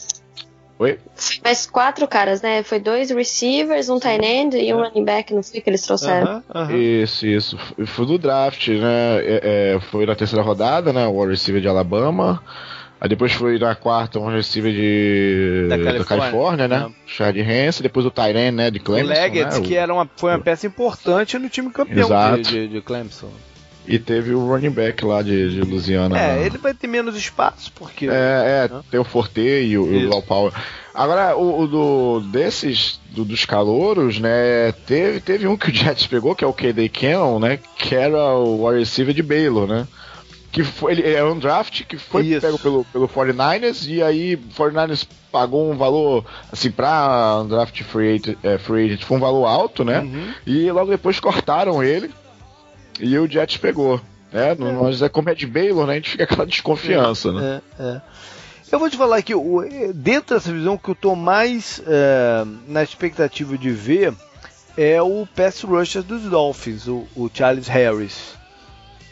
D: Oi?
C: Mas quatro caras, né? Foi dois receivers, um tight end e um running back, não sei que eles trouxeram. Uh
D: -huh, uh -huh. Isso, isso. Foi do draft, né? É, é, foi na terceira rodada, né? O receiver de Alabama. Aí depois foi na quarta um receiver de da Califórnia, da Califórnia né? Chad Hansen, depois o Tyrene, né, de Clemson. O
A: Leggett,
D: né?
A: que era uma, foi uma peça importante no time campeão de, de, de Clemson.
D: E teve o running back lá de, de Louisiana.
A: É, né? ele vai ter menos espaço, porque. É,
D: é né? tem o Forte e o, o Low Power. Agora, o, o, do, desses, do, dos calouros, né, teve, teve um que o Jets pegou, que é o KD Cannon, né, que era o wide receiver de Baylor, né. Que foi, ele é um draft que foi Isso. pego pelo, pelo 49ers e aí o 49ers pagou um valor, assim, pra um draft free agent, é, free agent foi um valor alto, né, uhum. e logo depois cortaram ele e o Jets pegou. Né? É. Nós é como é de Baylor, né? A gente fica aquela desconfiança,
A: é,
D: né?
A: É, é. Eu vou te falar que dentro dessa visão que eu tô mais é, na expectativa de ver é o pass rusher dos Dolphins, o, o, Charles Harris,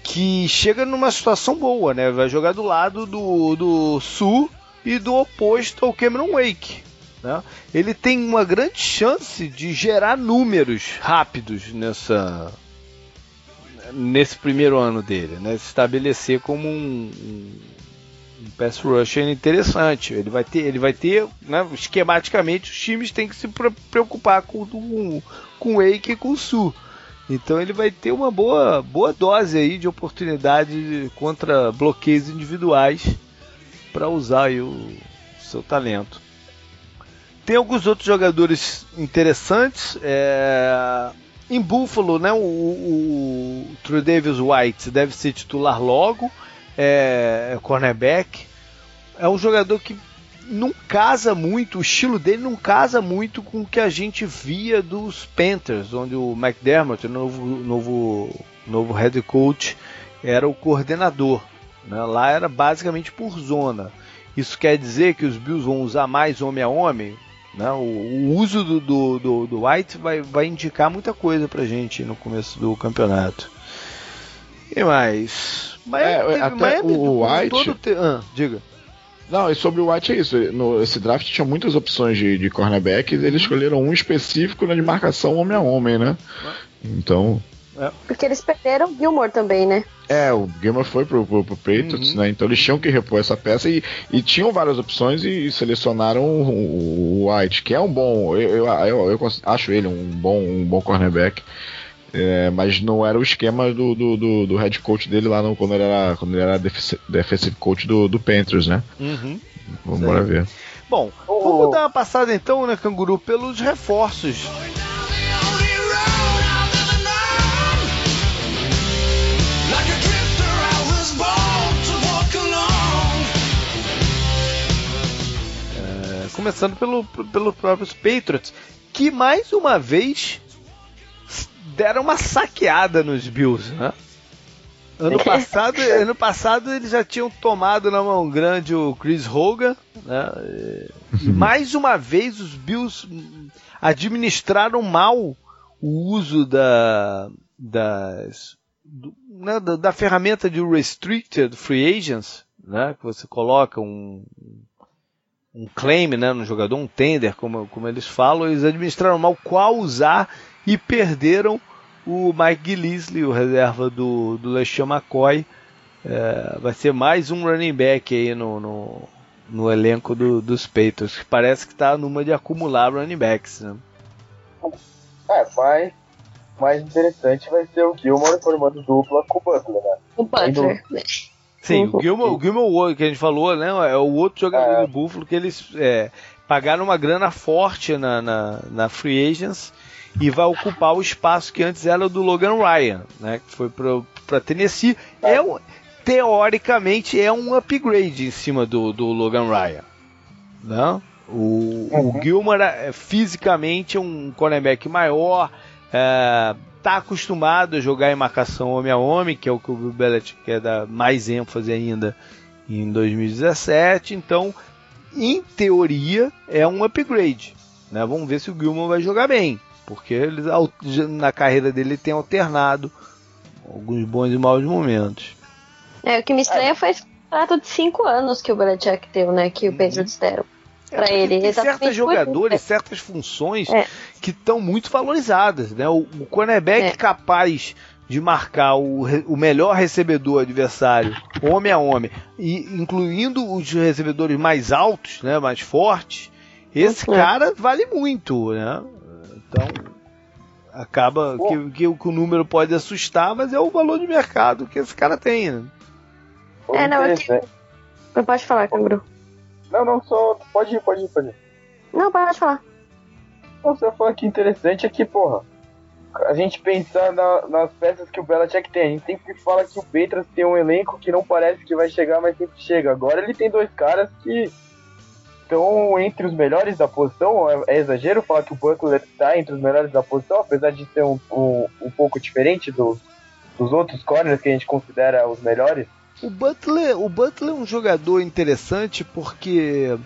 A: que chega numa situação boa, né? Vai jogar do lado do, do Sul e do oposto ao Cameron Wake. Né? Ele tem uma grande chance de gerar números rápidos nessa nesse primeiro ano dele, né? Se estabelecer como um, um, pass rusher interessante. Ele vai ter, ele vai ter, né, esquematicamente os times têm que se preocupar com, com, com o Wake e com o Sul. Então ele vai ter uma boa, boa dose aí de oportunidade contra bloqueios individuais para usar o seu talento. Tem alguns outros jogadores interessantes. É em Buffalo, né, o, o, o Davis White deve ser titular logo, é, é cornerback. É um jogador que não casa muito, o estilo dele não casa muito com o que a gente via dos Panthers, onde o McDermott, o novo, novo, novo head coach, era o coordenador. Né? Lá era basicamente por zona. Isso quer dizer que os Bills vão usar mais homem a homem? Né? O, o uso do, do, do, do, White vai, vai indicar muita coisa pra gente no começo do campeonato. E mais?
D: Miami, é, até Miami, o White.
A: Te... ah, diga.
D: Não, e sobre o White é isso. No, esse draft tinha muitas opções de, de cornerback e eles uhum. escolheram um específico né, de marcação homem a homem, né? Então.
C: É. Porque eles perderam o Gilmore também, né?
D: É, o Gilmore foi pro, pro, pro Patriots, uhum. né? Então eles tinham que repor essa peça e, e tinham várias opções e, e selecionaram o, o, White, que é um bom. Eu, eu, eu, eu, acho ele um bom, um bom cornerback. É, mas não era o esquema do, do, do, do, head coach dele lá no, quando ele era, quando ele era defensive coach do, do Panthers, né?
A: Uhum.
D: Vamos ver.
A: Bom, vamos dar uma passada então, né, Canguru, pelos reforços. Começando pelo, pelos próprios Patriots, que mais uma vez deram uma saqueada nos Bills, né? Ano passado, [laughs] ano passado eles já tinham tomado na mão grande o Chris Hogan, né? E mais uma vez os Bills administraram mal o uso da, das, do, né, da, da, ferramenta de Restricted Free Agents, né? Que você coloca um, um claim né, no jogador, um tender, como, como eles falam, eles administraram mal qual usar e perderam o Mike Gillisley, o reserva do, do LeSean McCoy. É, vai ser mais um running back aí no, no, no elenco do, dos Patriots, que parece que está numa de acumular running backs. Né?
B: É, mas mais interessante vai ser o Gilmore formando dupla com o Butler, né?
C: O Butler.
A: Sim, o Gilmore, o Gilmore que a gente falou, né? É o outro jogador é. do Buffalo que eles é, pagaram uma grana forte na, na, na Free Agents e vai ocupar o espaço que antes era do Logan Ryan, né? Que foi para Tennessee. É um, teoricamente é um upgrade em cima do, do Logan Ryan, né? O, uhum. o Gilmore é, fisicamente é um cornerback maior, é, tá acostumado a jogar em marcação homem a homem, que é o que o Bill Belichick quer dar mais ênfase ainda em 2017. Então, em teoria, é um upgrade. Né? Vamos ver se o Gilmore vai jogar bem. Porque ele, na carreira dele ele tem alternado alguns bons e maus momentos.
C: É, o que me estranha é. foi esse contrato de 5 anos que o Belichick deu, né? Que o uhum. Patriots deram para é, ele.
A: Tem certos jogadores, certas funções é. que estão muito valorizadas, né? O, o cornerback é. capaz de marcar o, o melhor recebedor adversário, homem a homem, e incluindo os recebedores mais altos, né, mais fortes, esse uhum. cara vale muito, né? Então, acaba que, que, que, o número pode assustar, mas é o valor de mercado que esse cara tem, né?
C: É, não, aqui... Pode falar, Canguru.
B: Não, não, só. Pode ir, pode ir, pode ir.
C: Não, pode falar.
B: Não, você falou que interessante é que, porra, a gente pensar na, nas peças que o Belichick tem. A gente sempre fala que o Petras tem um elenco que não parece que vai chegar, mas sempre chega. Agora ele tem dois caras que estão entre os melhores da posição. É, é, exagero falar que o Butler está entre os melhores da posição, apesar de ser um, um, um pouco diferente do, dos outros corners que a gente considera os melhores.
A: O Butler, o Butler é um jogador interessante porque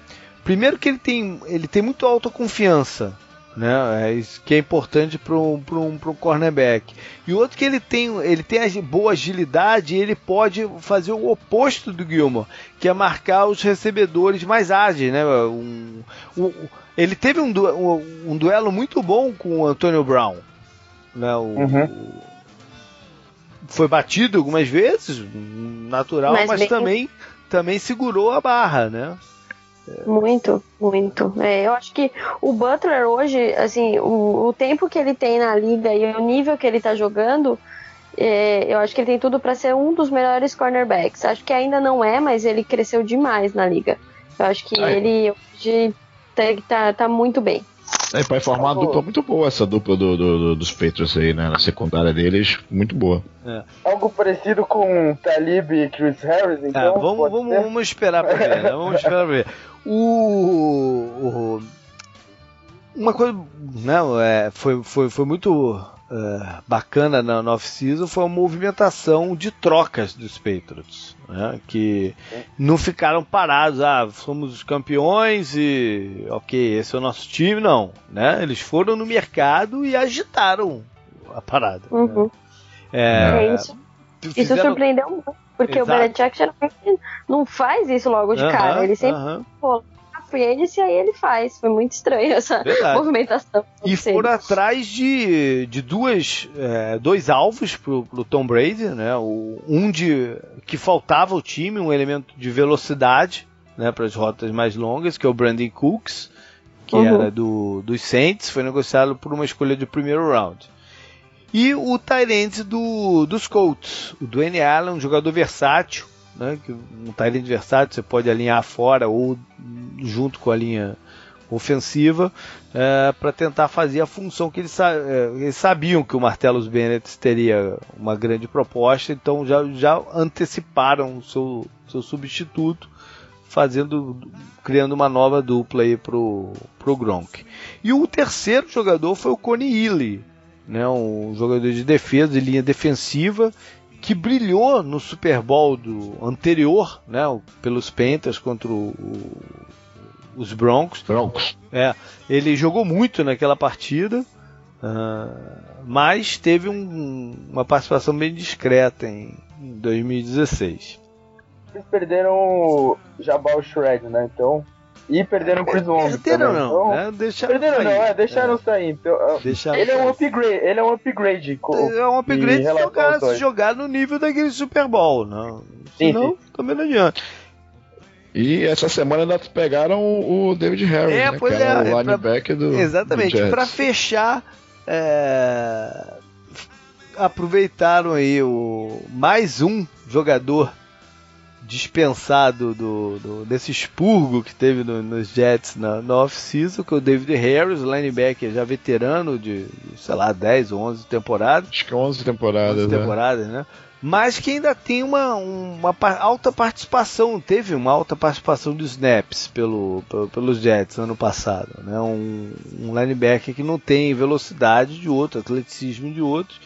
A: primeiro que ele tem, ele tem muito autoconfiança né? É isso que é importante para um, um, um cornerback. E outro que ele tem, ele tem a boa agilidade e ele pode fazer o oposto do Gilmore, que é marcar os recebedores mais ágeis, né? Um, um, ele teve um, um, duelo muito bom com o Antonio Brown, né? O, uhum. Foi batido algumas vezes, natural, mas, mas também também segurou a barra, né?
C: Muito, muito. É, eu acho que o Butler hoje, assim, o, o, tempo que ele tem na liga e o nível que ele tá jogando, é, eu acho que ele tem tudo para ser um dos melhores cornerbacks. Acho que ainda não é, mas ele cresceu demais na liga. Eu acho que ele hoje tá, tá, tá muito bem.
D: É, vai formar uma dupla muito boa, essa dupla do, do, do, dos Patriots aí, né? Na secundária deles, muito boa.
B: É. Algo parecido com Talib e Chris Harris, é, então.
A: É, vamos, vamos, vamos, esperar pra ver, né? Vamos esperar pra ver. O, o, uma coisa, né, é, foi, foi, foi muito é, bacana na, na off-season foi a movimentação de trocas dos Patriots, né, que não ficaram parados, ah, somos os campeões e ok, esse é o nosso time, não, né, eles foram no mercado e agitaram a parada. Né.
C: Uhum. Né. É, é, isso, fizeram... isso surpreendeu muito, porque Exato. o Belichick geralmente não faz isso logo de cara, ele sempre uhum free agency e aí ele faz. Foi muito estranho essa Verdade. movimentação.
A: E foram atrás de, de duas, é, dois alvos pro, pro Tom Brady, né? O, um de que faltava o time, um elemento de velocidade, né, para as rotas mais longas, que é o Brandon Cooks, que uhum. era do, dos Saints, foi negociado por uma escolha de primeiro round. E o Tyrant do, dos Colts, o Dwayne Allen, um jogador versátil, né? Que um tight adversário você pode alinhar fora ou junto com a linha ofensiva é, para tentar fazer a função que eles, é, eles, sabiam que o Martellus Bennett teria uma grande proposta, então já, já anteciparam o seu, seu substituto, fazendo criando uma nova dupla aí pro, pro Gronk. E o terceiro jogador foi o Coney Ely, né, um jogador de defesa, de linha defensiva, que brilhou no Super Bowl do anterior, né, pelos Panthers contra o, os Broncos.
D: Broncos.
A: É, ele jogou muito naquela partida, uh, mas teve um, uma participação bem discreta em, em 2016.
B: Eles perderam o Jabal Shred, né? Então e perderam o Chris Long.
A: Perderam não, então,
B: né? deixaram perderam sair. não, é, deixaram é. sair. Então, deixaram ele, é um upgrade, ele é um upgrade.
A: É um upgrade se jogar, se jogar no nível daquele Super Bowl, não. Sim, Senão, sim. também não adianta.
D: E essa semana ainda pegaram o David Harris, é, né, pois que é, o é linebacker pra, do
A: Exatamente, para fechar é, aproveitaram aí o mais um jogador dispensado do, do, desse expurgo que teve no, nos Jets na, na off-season, que é o David Harris, linebacker já veterano de, sei lá, 10 ou 11 temporadas.
D: Acho que 11 temporadas,
A: 11 temporadas, né? Mas que ainda tem uma, uma alta participação, teve uma alta participação de snaps pelo, pelo, pelos Jets ano passado. Né? Um, um linebacker que não tem velocidade de outro, atleticismo de outros,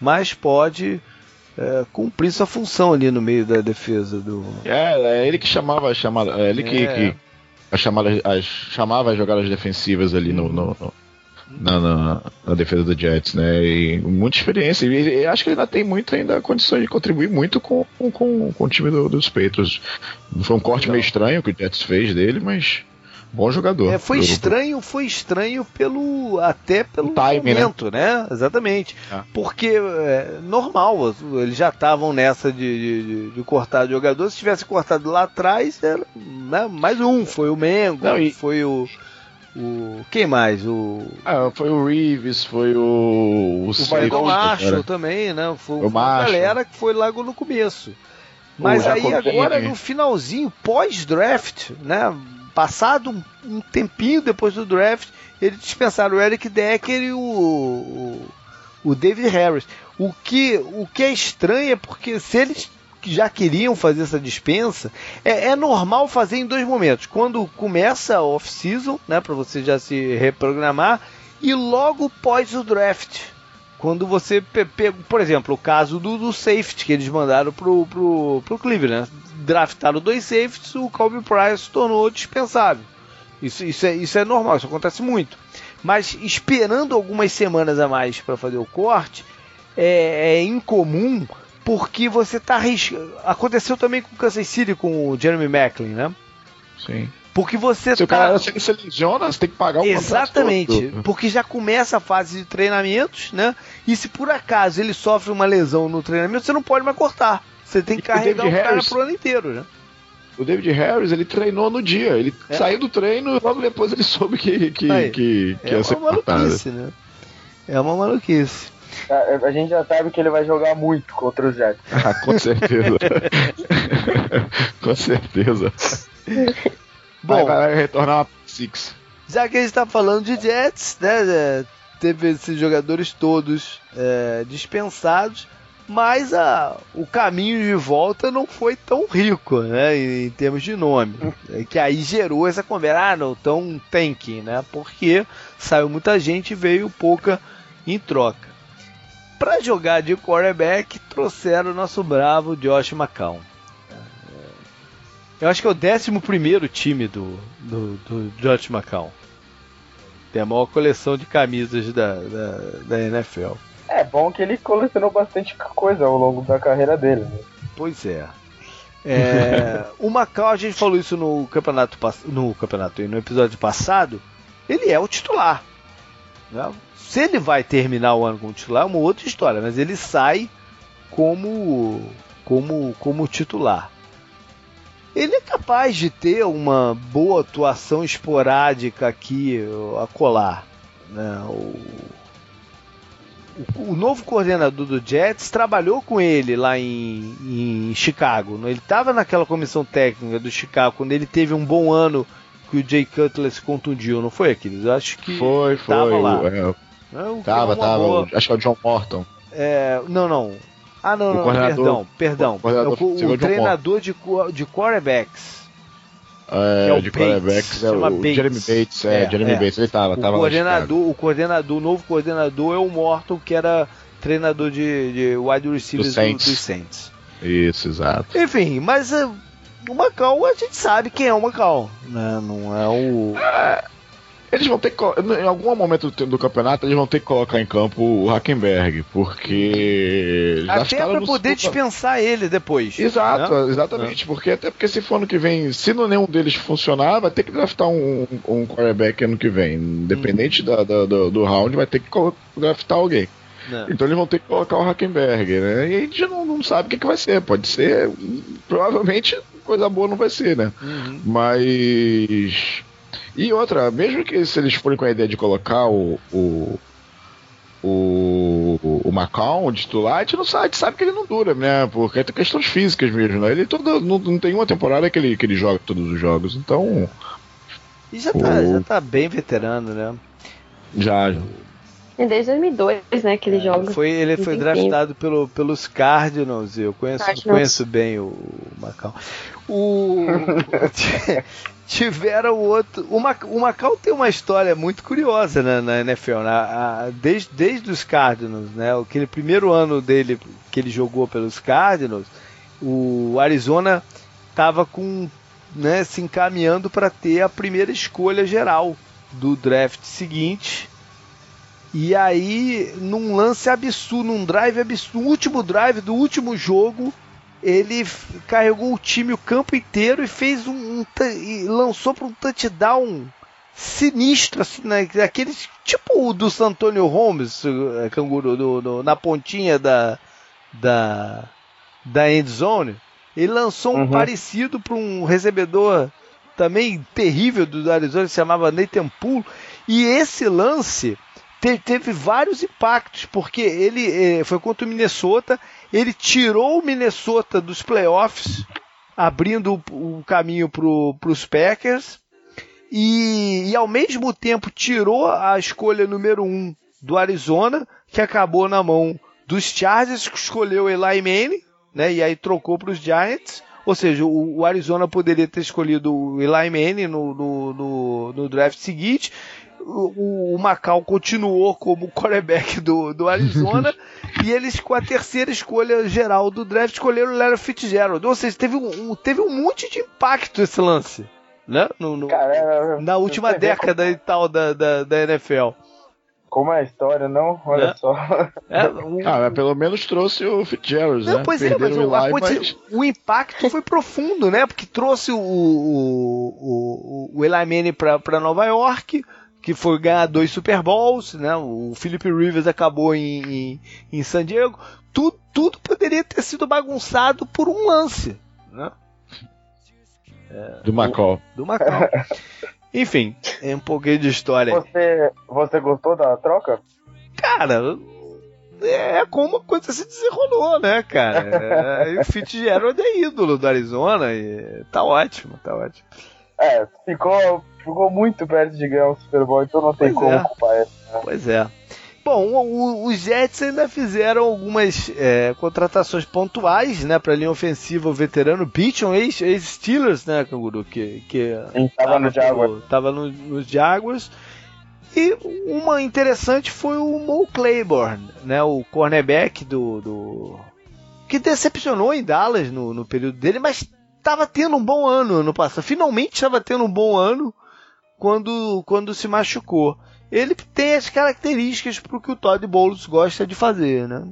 A: mas pode é, cumprir sua função ali no meio da defesa do.
D: É, é ele que chamava, chamava é ele que, é. que chamava, as, chamava as jogadas defensivas ali no, no, no na, na, na, defesa do Jets, né? E muita experiência. E, e, acho que ele ainda tem muito ainda condições de contribuir muito com, com, com, o time do, dos Patriots. Foi um corte Legal. meio estranho que o Jets fez dele, mas Bom jogador.
A: É, foi estranho, foi estranho pelo até pelo time, né? momento, né? né? Exatamente. É. Porque é normal, eles já estavam nessa de, de, de, cortar jogador. Se tivesse cortado lá atrás, era né? mais um. Foi o Mengo, Não, e... foi o o quem mais? O
D: ah, foi o Reeves, foi o
A: o, o Marshall também, né? Foi, o uma galera que foi logo no começo. Mas aí agora no finalzinho, pós-draft, né? Passado um, um, tempinho depois do draft, eles dispensaram o Eric Decker e o, o, o David Harris. O que, o que é estranho é porque se eles já queriam fazer essa dispensa, é, é normal fazer em dois momentos. Quando começa a off-season, né, para você já se reprogramar, e logo pós o draft. Quando você pega, por exemplo, o caso do, do safety que eles mandaram pro, pro, pro Cleveland, né? Draftaram dois safeties, o Kobe Price se tornou dispensável. Isso, isso, é, isso é normal, isso acontece muito. Mas esperando algumas semanas a mais para fazer o corte, é, é, incomum porque você está arriscando. Aconteceu também com o Kansas City, com o Jeremy Macklin, né?
D: Sim.
A: Porque você
D: Se tá... o cara se, se lesiona, você tem que pagar o
A: Exatamente. Porque já começa a fase de treinamentos, né? E se por acaso ele sofre uma lesão no treinamento, você não pode mais cortar. Você tem que carregar o, o cara pro ano inteiro, né?
D: O David Harris, ele treinou no dia. Ele é. saiu do treino e logo depois ele [laughs] soube que, que, Aí, que, que é ia ser uma maluquice, né?
A: É uma maluquice.
B: A, a, gente já sabe que ele vai jogar muito contra os Jets. [laughs]
D: Ah, com certeza. [laughs] com certeza. Bom, vai, vai retornar uma Six.
A: Já que a gente está falando de Jets, né? É, teve esses jogadores todos é, dispensados, mas a, o caminho de volta não foi tão rico, né? Em, em termos de nome. É, que aí gerou essa conversa, ah, não, tão tanking, né? Porque saiu muita gente e veio pouca em troca. Para jogar de quarterback, trouxeram o nosso bravo Josh McCown. Eu acho que é o 11 time do, do, do Josh McCown. Tem a maior coleção de camisas da, da, da, NFL.
B: É bom que ele colecionou bastante coisa ao longo da carreira dele. Né?
A: Pois é. é [laughs] o Macau, a gente falou isso no campeonato no campeonato no episódio passado. Ele é o titular. Né? Se ele vai terminar o ano como titular é uma outra história, mas ele sai como como como titular ele é capaz de ter uma boa atuação esporádica aqui a colar. Né? O, o, o, novo coordenador do Jets trabalhou com ele lá em, em Chicago. Né? Ele estava naquela comissão técnica do Chicago quando ele teve um bom ano que o Jay Cutler se contundiu, não foi, Aquiles?
D: Acho que foi, foi. Tava lá. É, é tava, tava. Boa... Acho que é o John Morton.
A: É, não, não. Ah, não, não, perdão, perdão. O, o, o treinador de, de quarterbacks.
D: É, é de quarterbacks é o Bates. Jeremy Bates, é, é Jeremy é. Bates, ele tava,
A: o
D: tava
A: coordenador, O coordenador, o novo coordenador é o Morton, que era treinador de, de wide receivers do Saints. Do, dos Saints.
D: Isso, exato.
A: Enfim, mas uh, o Macau, a gente sabe quem é o Macau, né? Não é o...
D: Eles vão ter que. Em algum momento do campeonato, eles vão ter que colocar em campo o Hackenberg, porque.
A: Até pra poder dispensar ele depois.
D: Exato, né? exatamente. É. Porque, até porque se for ano que vem, se nenhum deles funcionar, vai ter que draftar um, um quarterback ano que vem. Independente hum. da, da, do, do, round, vai ter que draftar alguém. Não. É. Então eles vão ter que colocar o Hackenberg, né? E a gente não, não sabe o que, que vai ser. Pode ser. Provavelmente coisa boa não vai ser, né? Uhum. Mas e outra, mesmo que se eles forem com a ideia de colocar o, o, o, o Macau de titular, a gente não sabe, a gente sabe que ele não dura, né? Porque tem questões físicas mesmo, né? Ele todo, não, não tem uma temporada que ele, que ele joga todos os jogos, então.
A: E já tá, o... já tá bem veterano, né?
D: Já, já.
C: É desde 2002, né, que ele é, joga.
A: Foi, ele foi draftado pelo, pelos Cardinals, eu conheço, Cardinals. conheço bem o Macau. O, [laughs] [laughs] tiveram outro. O, Mac, o Macau tem uma história muito curiosa né, na NFL, né? A, desde, desde os Cardinals, né? Aquele primeiro ano dele que ele jogou pelos Cardinals, o Arizona estava com, né, se encaminhando para ter a primeira escolha geral do draft seguinte. E aí, num lance absurdo, num drive absurdo, último drive do último jogo, ele carregou o time o campo inteiro e fez um, um e lançou para um touchdown sinistro assim, né? aqueles tipo o do Santonio Holmes, eh, canguru do, do, na pontinha da da da end zone. Ele lançou um uhum. parecido para um recebedor também terrível do Arizona, que se chamava Nathan Poole. E esse lance teve, vários impactos, porque ele eh, foi contra o Minnesota, ele tirou o Minnesota dos playoffs, abrindo o, caminho para os Packers, e, e, ao mesmo tempo tirou a escolha número um do Arizona, que acabou na mão dos Chargers, que escolheu Eli Manning, né, e aí trocou para os Giants. Ou seja, o, o, Arizona poderia ter escolhido o Eli Manning no, no, no, no draft seguinte o, o Macau continuou como quarterback do, do Arizona [laughs] e eles, com a terceira escolha geral do draft, escolheram o Larry Fitzgerald. Ou seja, teve um, teve um monte de impacto esse lance. Né? No, no Cara, na última década como... e tal da, da, da NFL.
B: Como é a história, não? Olha é. só.
D: É, [laughs] um... Ah, pelo menos trouxe o Fitzgerald, não, né?
A: Pois é, mas, o, Eli, mas... o impacto foi profundo, né? Porque trouxe o, o, o, o Eli Manning para Nova York, que foi ganhar dois Super Bowls, né? O Philip Rivers acabou em, em, em San Diego. Tudo, tudo poderia ter sido bagunçado por um lance, né?
D: É, do Macau.
A: Do Macau. [laughs] Enfim, é um pouquinho de história.
B: Você, você gostou da troca?
A: Cara, é como a coisa se desenrolou, né, cara? É, o Fitzgerald é ídolo do Arizona e tá ótimo, tá ótimo.
B: É, ficou, ficou muito perto de ganhar o Super Bowl, então não tem pois como é. culpar ele.
A: Né? Pois é. Bom, os Jets ainda fizeram algumas é, contratações pontuais, né, para linha ofensiva, o veterano Beachon, ex-Steelers, né, Canguru, que, que
B: Sim, tava, no Jaguars.
A: Tava no, nos Jaguars. E uma interessante foi o Mo Claiborne, né, o cornerback do, do que decepcionou em Dallas no, no período dele, mas estava tendo um bom ano no passado. Finalmente estava tendo um bom ano quando, quando se machucou ele tem as características para o que o Todd Bowles gosta de fazer, né?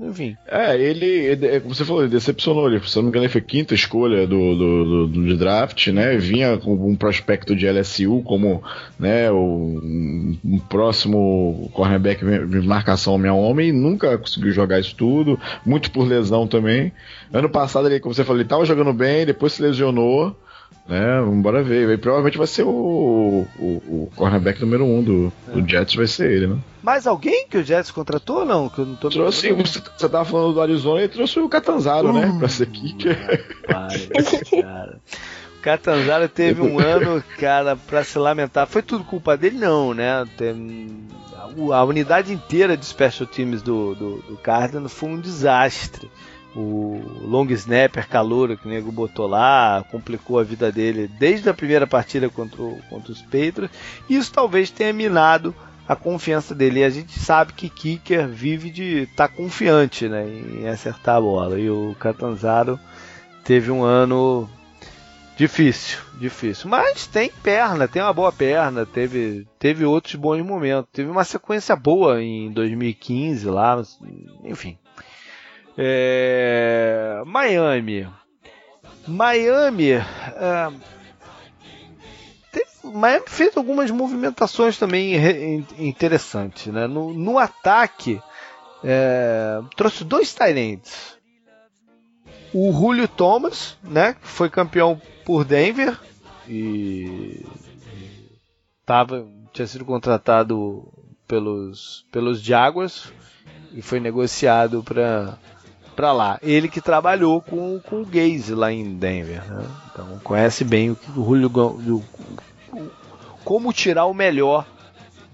A: Enfim.
D: É, ele, é, como você falou, ele decepcionou. Ele, se não me engano, ele foi quinta escolha do, do, do, do draft, né? Vinha com um prospecto de LSU como né, o um próximo cornerback de marcação a homem e nunca conseguiu jogar isso tudo, muito por lesão também. Ano passado, ele, como você falou, ele estava jogando bem, depois se lesionou. Né, vamos ver. E provavelmente vai ser o, o, o cornerback número um do, é. do Jets, vai ser ele, né?
A: Mais alguém que o Jets contratou ou não? Que eu não tô
D: trouxe, você, você tava falando do Arizona e trouxe o Catanzaro, né, uh, né? Pra ser
A: cara. O Catanzaro teve um ano, cara, pra se lamentar. Foi tudo culpa dele, não, né? Tem, a unidade inteira de special teams do, do, do Cardinals foi um desastre o long snapper calouro que o nego botou lá, complicou a vida dele desde a primeira partida contra, o, contra os Patriots. Isso talvez tenha minado a confiança dele. E a gente sabe que Kicker vive de estar tá confiante né, em acertar a bola. E o Catanzaro teve um ano difícil, difícil. Mas tem perna, tem uma boa perna, teve, teve outros bons momentos. Teve uma sequência boa em 2015 lá, enfim. É, Miami. Miami. É, Miami fez algumas movimentações também interessantes. Né? No, no ataque, é, trouxe dois Tyrants. O Julio Thomas, né, que foi campeão por Denver e tava, tinha sido contratado pelos, pelos Jaguars e foi negociado para para lá. Ele que trabalhou com, com o Gaze lá em Denver, né? então conhece bem o que o Julio, como tirar o melhor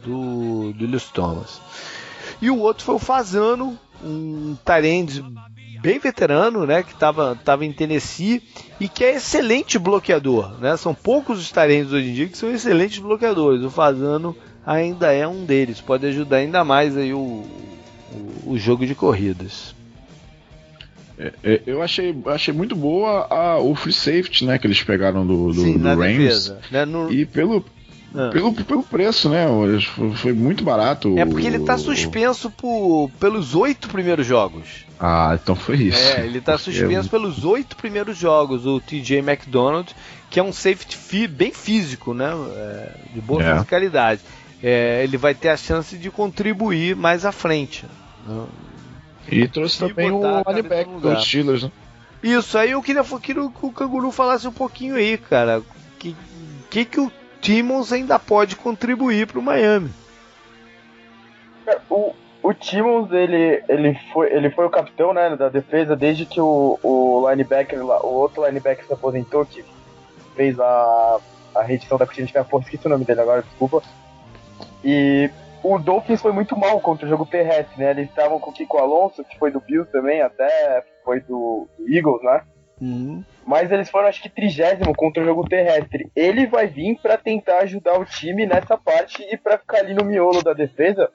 A: do, do Lewis Thomas. E o outro foi o Fazano, um Tyrande bem veterano, né, que estava tava em Tennessee e que é excelente bloqueador, né? São poucos os Tyrands hoje em dia que são excelentes bloqueadores. O Fazano ainda é um deles, pode ajudar ainda mais aí o, o, o jogo de corridas.
D: É, é, eu achei, achei muito boa a, o free safety, né, que eles pegaram do, do, Sim, do Rams. Né, no... E pelo, ah. Pelo, pelo preço, né? Foi muito barato.
A: É porque ele tá suspenso por, pelos oito primeiros jogos.
D: Ah, então foi isso.
A: É, ele tá [laughs] suspenso pelos oito primeiros jogos, o TJ McDonald, que é um safety bem físico, né? É, de boa é. fisicalidade. É, ele vai ter a chance de contribuir mais à frente.
D: E trouxe também o linebacker dos Steelers, né?
A: Isso, aí eu queria, queria que o Canguru falasse um pouquinho aí, cara. Que que, que o Timmons ainda pode contribuir para o Miami?
B: O, o Timmons, ele, ele, foi, ele foi o capitão né, da defesa desde que o, o linebacker, o outro linebacker se aposentou, que fez a, a reedição da cortina de ferro. Esqueci o nome dele agora, desculpa. E o Dolphins foi muito mal contra o jogo terrestre, né? Eles estavam com o Kiko Alonso, que foi do Bills também, até foi do, do Eagles, né? Uhum. Mas eles foram, acho que, trigésimo contra o jogo terrestre. Ele vai vir para tentar ajudar o time nessa parte e para ficar ali no miolo da defesa.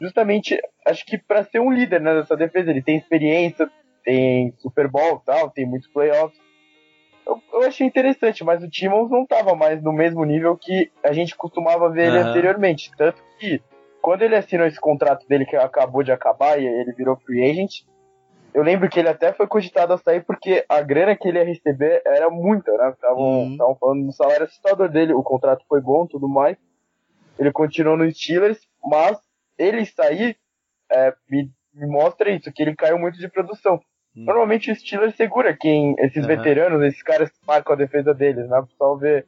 B: Justamente, acho que para ser um líder né, dessa defesa. Ele tem experiência, tem Super Bowl tal, tem muitos playoffs. Eu, eu achei interessante, mas o Timmons não estava mais no mesmo nível que a gente costumava ver uhum. ele anteriormente. Tanto que quando ele assinou esse contrato dele que acabou de acabar e ele virou free agent, eu lembro que ele até foi cogitado a sair porque a grana que ele ia receber era muita, né? Estavam uhum. falando do salário assustador dele, o contrato foi bom tudo mais. Ele continuou no Steelers, mas ele sair é, me, me, mostra isso, que ele caiu muito de produção. Uhum. Normalmente o Steelers segura quem, esses uhum. veteranos, esses caras que marcam a defesa deles, né? Pessoal vê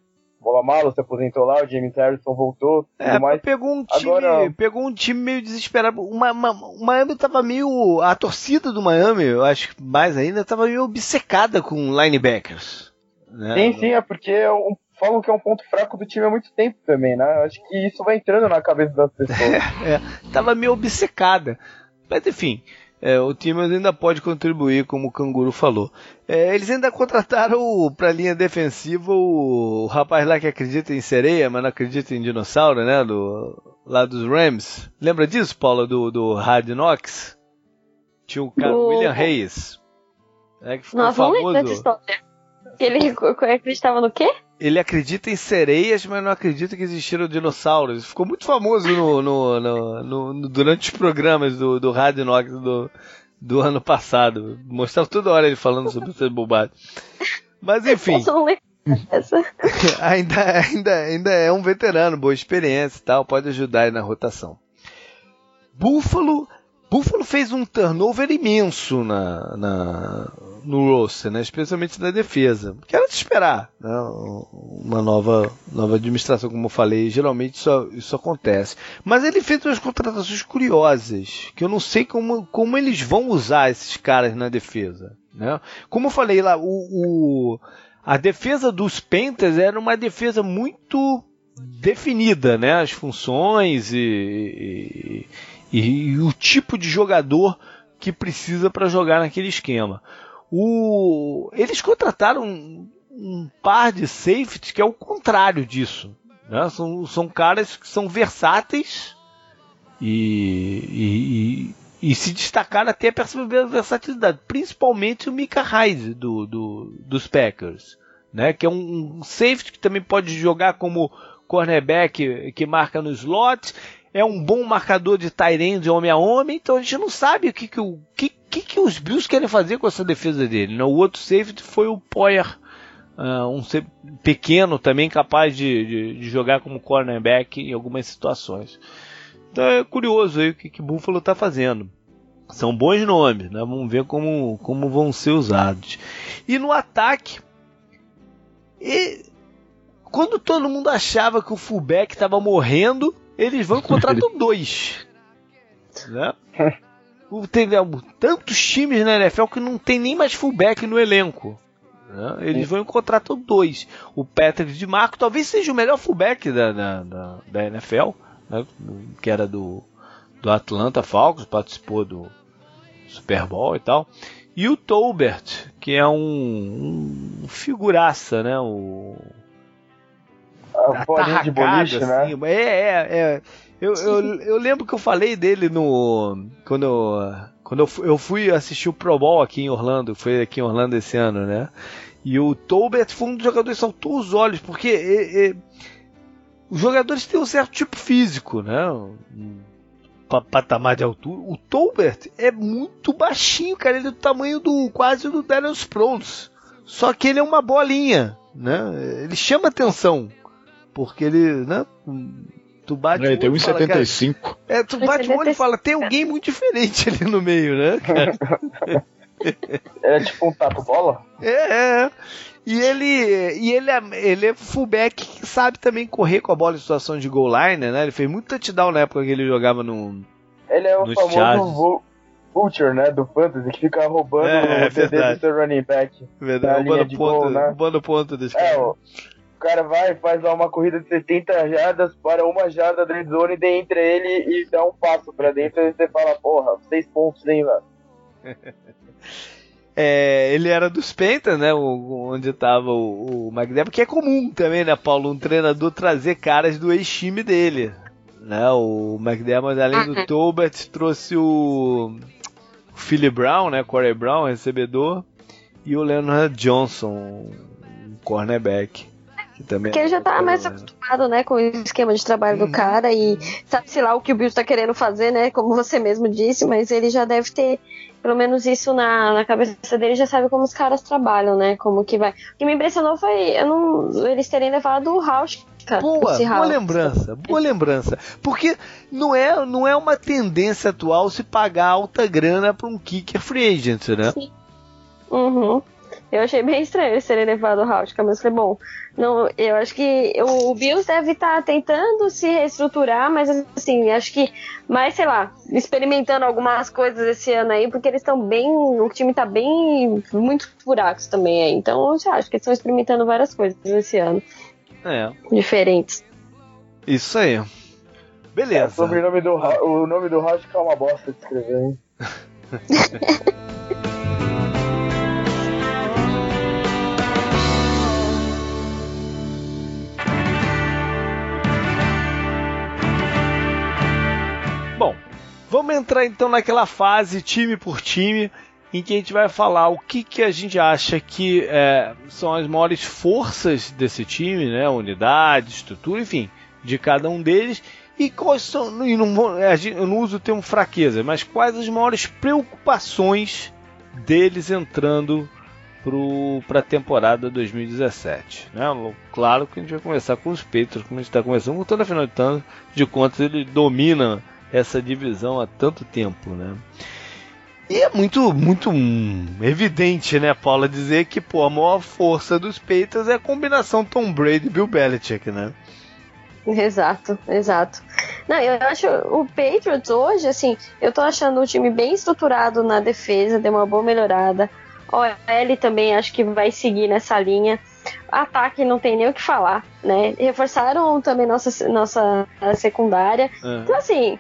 B: Bola Malo se aposentou lá, o James Harrison voltou,
A: é, mais. Pegou um time, Agora... pegou um time meio desesperado. Uma, uma, o Miami tava meio. A torcida do Miami, eu acho que mais ainda, tava meio obcecada com linebackers.
B: Né? Sim, sim, é porque é um, falam que é um ponto fraco do time há muito tempo também, né? Acho que isso vai entrando na cabeça das pessoas. [laughs]
A: é, tava meio obcecada. Mas enfim, é, o time ainda pode contribuir, como o Canguru falou. É, eles ainda contrataram para a linha defensiva o, o, rapaz lá que acredita em sereia, mas não acredita em dinossauro, né? Do, lá dos Rams. Lembra disso, Paula, do, do Hard Knocks? Tinha o cara, do... William Hayes.
C: É, que ficou Nossa, famoso. história. Ele [laughs] acreditava no quê?
A: ele acredita em sereias, mas não acredita que existiram dinossauros. Ficou muito famoso no, no, no, no durante os programas do, do Rádio Nox do, do ano passado. Mostrava toda hora ele falando sobre essas bobagens. Mas enfim. [laughs] ainda, ainda, ainda é um veterano, boa experiência e tal, pode ajudar aí na rotação. Búfalo Buffalo fez um turnover imenso na, na, no roster, né? especialmente na defesa. Que era de esperar, né? uma nova, nova administração, como eu falei, geralmente isso, isso acontece. Mas ele fez umas contratações curiosas, que eu não sei como, como eles vão usar esses caras na defesa. Né? Como eu falei lá, o, o a defesa dos Panthers era uma defesa muito definida, né? As funções e, e e, e o tipo de jogador que precisa para jogar naquele esquema. O, eles contrataram um, um, par de safeties que é o contrário disso. Né? São, são caras que são versáteis e, e, e, se destacaram até pela versatilidade, principalmente o Mika Hyde do, do, dos Packers, né? que é um, um safety que também pode jogar como cornerback que marca no slot é um bom marcador de Tyrene de homem a homem, então a gente não sabe o que, que, o, que, que, que os Bills querem fazer com essa defesa dele. O outro safety foi o Poyer, uh, um pequeno também capaz de, de, de, jogar como cornerback em algumas situações. Então é curioso aí o que, que Buffalo está fazendo. São bons nomes, né? vamos ver como, como vão ser usados. E no ataque, e, quando todo mundo achava que o fullback estava morrendo, eles vão contratar [laughs] dois. Né? [laughs] Tem tantos times na NFL que não tem nem mais fullback no elenco. Né? Eles vão contratar dois. O Patrick de Marco talvez seja o melhor fullback da, da, da, da NFL, né? que era do, do Atlanta Falcons, participou do Super Bowl e tal. E o Tolbert, que é um, um figuraça, né? O,
B: a bolinha de boliche, né? assim,
A: né? É, é, é. Eu, eu, [laughs] eu lembro que eu falei dele no. Quando eu, quando eu, eu fui assistir o Pro Bowl aqui em Orlando, foi aqui em Orlando esse ano, né? E o Tolbert foi um dos jogadores que saltou os olhos, porque é, é, os jogadores têm um certo tipo físico, né? Um patamar de altura. O Tolbert é muito baixinho, cara. Ele é do tamanho do quase do Daniel Sproles. Só que ele é uma bolinha, né? Ele chama atenção. Porque ele, né? Tu bate
D: é, tem 1,75.
A: É, tu bate o olho e fala, tem alguém muito diferente ali no meio, né, cara? [laughs]
B: é tipo um tato bola?
A: É, é. E ele, e ele, é, ele é fullback que sabe também correr com a bola em situação de goal line, né? Ele fez muito touchdown na época que ele jogava no.
B: Ele é o famoso Vulture, né? Do Fantasy, que fica roubando é, o TD do seu running back.
A: Verdade, roubando ponto, goal, né? roubando ponto desse é, cara.
B: O cara vai, faz lá uma corrida de 70 jardas para uma jarda da zone, e entra ele e dá um passo pra dentro e você fala, porra, seis pontos, hein, mano. [laughs]
A: É, ele era dos Panthers, né? onde estava o, o que é comum também, né, Paulo? Um treinador trazer caras do ex-time dele. Né? O McDermott, além do uhum. Tolbert, trouxe o, o Philly Brown, né? Corey Brown, recebedor, e o Leonard Johnson, um cornerback.
C: Porque ele já tá mais né? acostumado, né, com o esquema de trabalho uhum. do cara e sabe, sei lá, o que o Bill tá querendo fazer, né, como você mesmo disse, mas ele já deve ter pelo menos isso na, na cabeça dele, já sabe como os caras trabalham, né, como que vai. O que me impressionou foi eu não, eles terem levado o Rausch
A: Boa, boa lembrança, boa lembrança. Porque não é, não é uma tendência atual se pagar alta grana para um kicker free agent, né? Sim.
C: Uhum. Eu achei bem estranho eles terem levado o Hauschka, mas foi bom. Não, eu acho que o Bills deve estar tá tentando se reestruturar, mas assim, acho que mais, sei lá, experimentando algumas coisas esse ano aí, porque eles estão bem. O time está bem. muitos buracos também aí. Então, eu acho que eles estão experimentando várias coisas esse ano. é. diferentes.
A: Isso aí. Beleza. É, o
B: sobrenome do o nome do é uma bosta de escrever, hein? [laughs]
A: vamos entrar então naquela fase time por time em que a gente vai falar o que, que a gente acha que é, são as maiores forças desse time, né? Unidade, estrutura, enfim, de cada um deles e quais são, e não, eu não uso o termo fraqueza, mas quais as maiores preocupações deles entrando para a temporada 2017. Né? Claro que a gente vai começar com os Patriots, como a gente está começando, toda afinal de tanto de contas ele domina essa divisão há tanto tempo. Né? E é muito, muito evidente, né, Paula, dizer que pô, a maior força dos Patriots é a combinação Tom Brady e Bill Belichick, né?
C: Exato, exato. Não, eu acho o Patriots hoje, assim, eu tô achando o time bem estruturado na defesa, deu uma boa melhorada. O L também acho que vai seguir nessa linha. Ataque não tem nem o que falar, né? Reforçaram também nossa, nossa secundária. Uhum. Então, assim,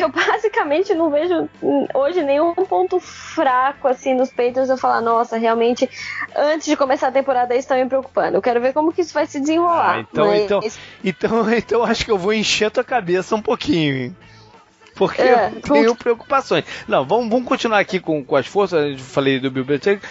C: eu basicamente não vejo hoje nenhum ponto fraco assim nos peitos eu falar, nossa, realmente antes de começar a temporada isso está me preocupando. Eu quero ver como que isso vai se desenrolar. Ah,
A: então, mas... então, então, [laughs] então acho que eu vou encher a tua cabeça um pouquinho, hein? Porque é, eu tenho preocupações. Não, vamos, vamos continuar aqui com, com as forças. Eu falei do Bill Belichick.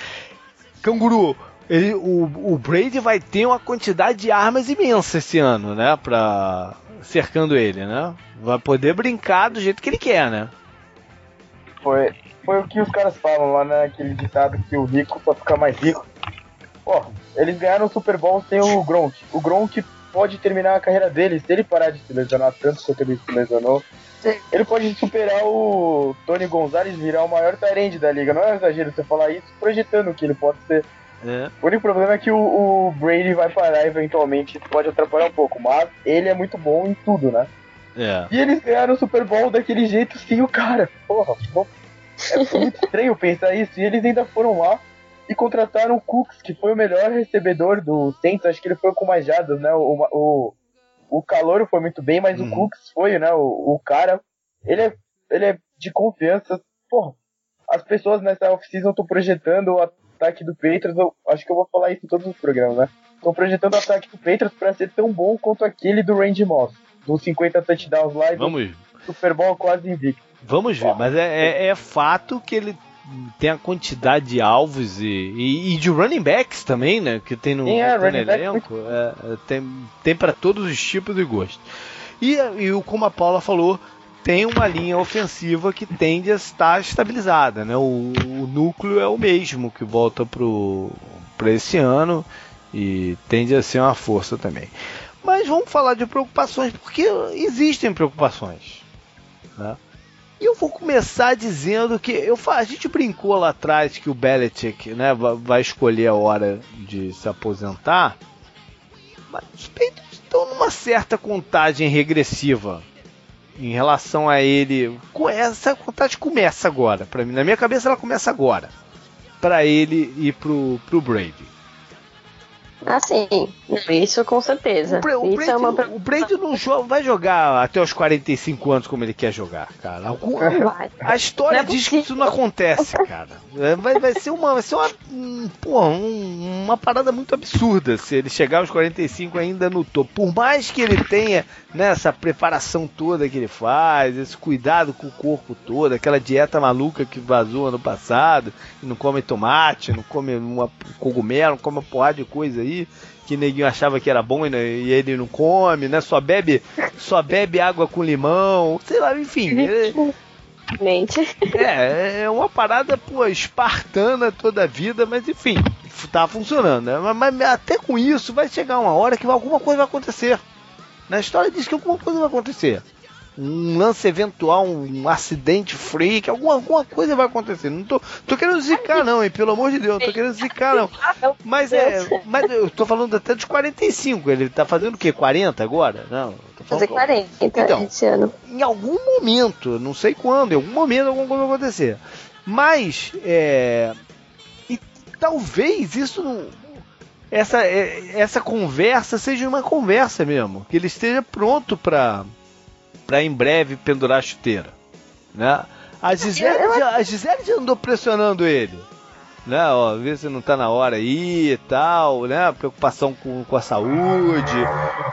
A: Canguru, ele, o, o Brady vai ter uma quantidade de armas imensa esse ano, né? Pra, cercando ele, né? Vai poder brincar do jeito que ele quer, né?
B: Foi, foi o que os caras falam lá naquele né? ditado que o rico só fica mais rico. Ó, eles ganharam o Super Bowl sem o Gronk. O Gronk pode terminar a carreira dele se ele parar de se lesionar tanto quanto ele se lesionou. Ele pode superar o Tony Gonzalez e virar o maior tarende da liga. Não é um exagero você falar isso projetando que ele pode ser. É. O único problema é que o, o, Brady vai parar eventualmente, pode atrapalhar um pouco, mas ele é muito bom em tudo, né? É. E eles ganharam o Super Bowl daquele jeito sem o cara. Porra, é muito [laughs] estranho pensar isso. E eles ainda foram lá e contrataram o Cooks, que foi o melhor recebedor do Saints. Acho que ele foi com mais jadas, né? O, o, o Calouro foi muito bem, mas uhum. o Cooks foi, né? O, o cara. Ele é, ele é de confiança. Porra, as pessoas nessa off-season estão projetando o ataque do Patriots. Eu acho que eu vou falar isso em todos os programas, né? Estão projetando o ataque do Patriots para ser tão bom quanto aquele do Randy Moss dos 50 touchdowns lá e
A: Vamos.
B: Super Bowl quase invicto.
A: Vamos ver, mas é, é, é, fato que ele tem a quantidade de alvos e, e, e de running backs também, né? Que tem no, Sim, é, tem no elenco. É, é, tem tem para todos os tipos de gosto. E, e como a Paula falou, tem uma linha ofensiva que tende a estar estabilizada, né? O, o núcleo é o mesmo que volta para esse ano e tende a ser uma força também. Mas vamos falar de preocupações, porque existem preocupações. Né? E eu vou começar dizendo que eu, a gente brincou lá atrás que o Belichick né, vai escolher a hora de se aposentar, mas os peitos estão numa certa contagem regressiva em relação a ele. Essa contagem começa agora, para mim. Na minha cabeça ela começa agora, para ele e pro, pro Brady.
C: Ah, sim. Isso com certeza. O,
A: o, Brady, é uma... o Brady não joga, vai jogar até os 45 anos como ele quer jogar, cara. Algum, a história é diz que isso não acontece, cara. É, vai, vai ser uma, vai ser uma, um, porra, um, uma parada muito absurda se ele chegar aos 45 ainda no topo. Por mais que ele tenha né, essa preparação toda que ele faz, esse cuidado com o corpo todo, aquela dieta maluca que vazou ano passado, não come tomate, não come uma cogumelo, não come uma porrada de coisa aí que neguinho achava que era bom e, e, ele não come, né? Só bebe, só bebe água com limão, sei lá, enfim. [laughs] É, é, é uma parada, pô, espartana toda a vida, mas enfim, tá funcionando, né? Mas, mas, até com isso vai chegar uma hora que alguma coisa vai acontecer. Na história diz que alguma coisa vai acontecer um lance eventual, um acidente freak, alguma, alguma coisa vai acontecer. Não tô, tô querendo zicar, não, hein? Pelo amor de Deus, não tô querendo zicar, não. Mas é. Mas eu tô falando até dos 45. Ele tá fazendo o quê? 40 agora? Não.
C: Fazer 40 então, esse ano.
A: Em algum momento, não sei quando, em algum momento alguma coisa vai acontecer. Mas, é. E talvez isso não essa, é, essa conversa seja uma conversa mesmo, que ele esteja pronto para para em breve pendurar a chuteira, né? A Gisele, já, a Gisele já andou pressionando ele, né? Ó, ver se não tá na hora aí e tal, né? Preocupação com, com a saúde,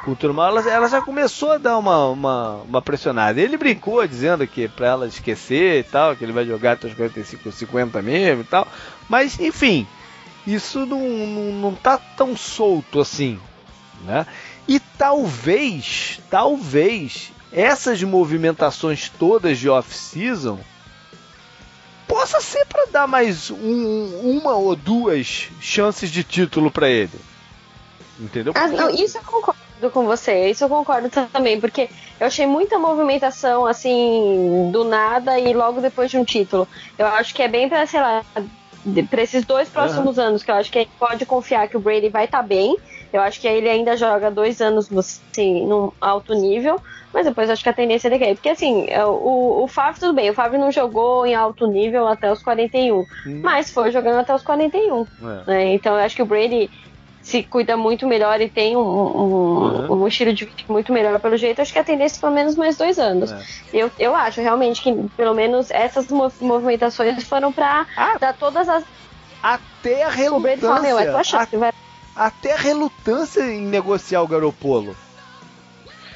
A: com tudo mais. Ela, ela já começou a dar uma, uma, uma pressionada. Ele brincou dizendo que para ela esquecer e tal, que ele vai jogar até os 45, 50 mesmo e tal. Mas, enfim, isso não, não, não tá tão solto assim, né? E talvez, talvez, essas movimentações todas de off-season possa ser para dar mais um, uma ou duas chances de título para ele. Entendeu?
C: Ah, não, isso eu concordo com você, isso eu concordo também, porque eu achei muita movimentação assim do nada e logo depois de um título. Eu acho que é bem para sei lá, para esses dois próximos uhum. anos, que eu acho que a gente pode confiar que o Brady vai estar tá bem. Eu acho que ele ainda joga dois anos assim, num alto nível, mas depois acho que a tendência é cair. Porque assim, é, o, o Fábio, tudo bem, o Fábio não jogou em alto nível até os 41, hum. mas foi jogando até os 41. É. Né? Então eu acho que o Brady se cuida muito melhor e tem um, um, uhum. um, estilo de vida muito melhor pelo jeito, acho que a tendência é pelo menos mais dois anos. É. Eu, eu acho realmente que pelo menos essas movimentações foram para ah, dar todas as.
A: Até a relutância. Fala, é chance, a, vai... Até a relutância em negociar o Garopolo.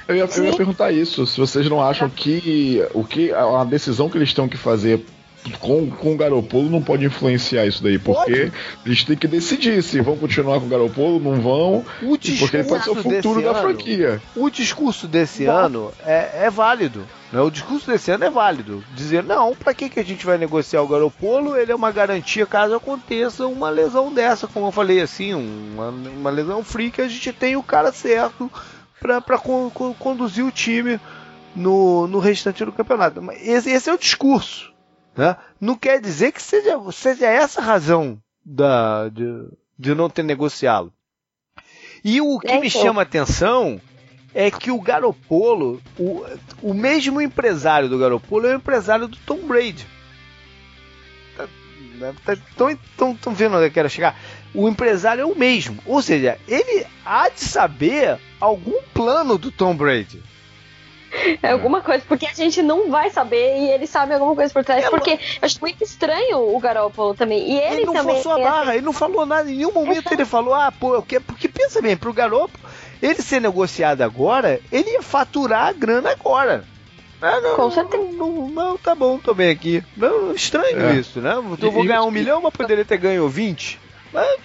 D: Eu ia, eu ia perguntar isso, se vocês não acham que o que a decisão que eles têm que fazer com, com o Garopolo não pode influenciar isso daí, porque pode. eles têm que decidir se vão continuar com o Garopolo, não vão, porque ele pode ser o futuro da ano, franquia.
A: O discurso desse ano é, é válido. Né? O discurso desse ano é válido. Dizer, não, para que, que a gente vai negociar o Garopolo? Ele é uma garantia caso aconteça uma lesão dessa, como eu falei assim, uma, uma lesão free que a gente tem o cara certo para con, con, conduzir o time no, no restante do campeonato. Esse, esse é o discurso. Né? Não quer dizer que seja, seja essa a razão da, de, de não ter negociá-lo. E o que é, me chama a atenção é que o Garopolo, o, o mesmo empresário do Garopolo é o empresário do Tom Brady. Estão tá, tá, vendo onde eu quero chegar? O empresário é o mesmo. Ou seja, ele há de saber algum plano do Tom Brady.
C: É alguma coisa, porque a gente não vai saber e ele sabe alguma coisa por trás. É, porque eu acho muito estranho o Garoppolo também. E ele, ele
A: não
C: também.
A: forçou a barra, ele não falou nada, em nenhum momento ele falou, ah, pô, eu quero. Porque pensa bem, pro Garoppolo, ele ser negociado agora, ele ia faturar a grana agora. Ah, não, Com certeza. Não, não, não, tá bom, tô bem aqui. Não, estranho é. isso, né? Então eu vou ganhar um milhão, mas poderia ter ganho 20.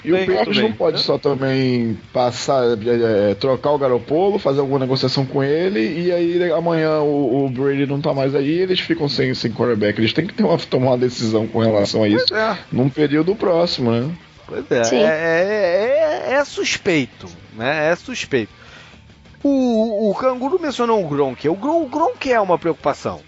D: E o Petros não pode né? só também passar, é, é, trocar o Garopolo, fazer alguma negociação com ele, e aí amanhã o, o, Brady não tá mais aí eles ficam sem, sem quarterback. Eles têm que ter uma, tomar uma decisão com relação a isso é. num período próximo, né?
A: Pois é, é, é, é, é suspeito, né? É suspeito. O, o Canguru mencionou o Gronk. O, Gron, o Gronk é uma preocupação.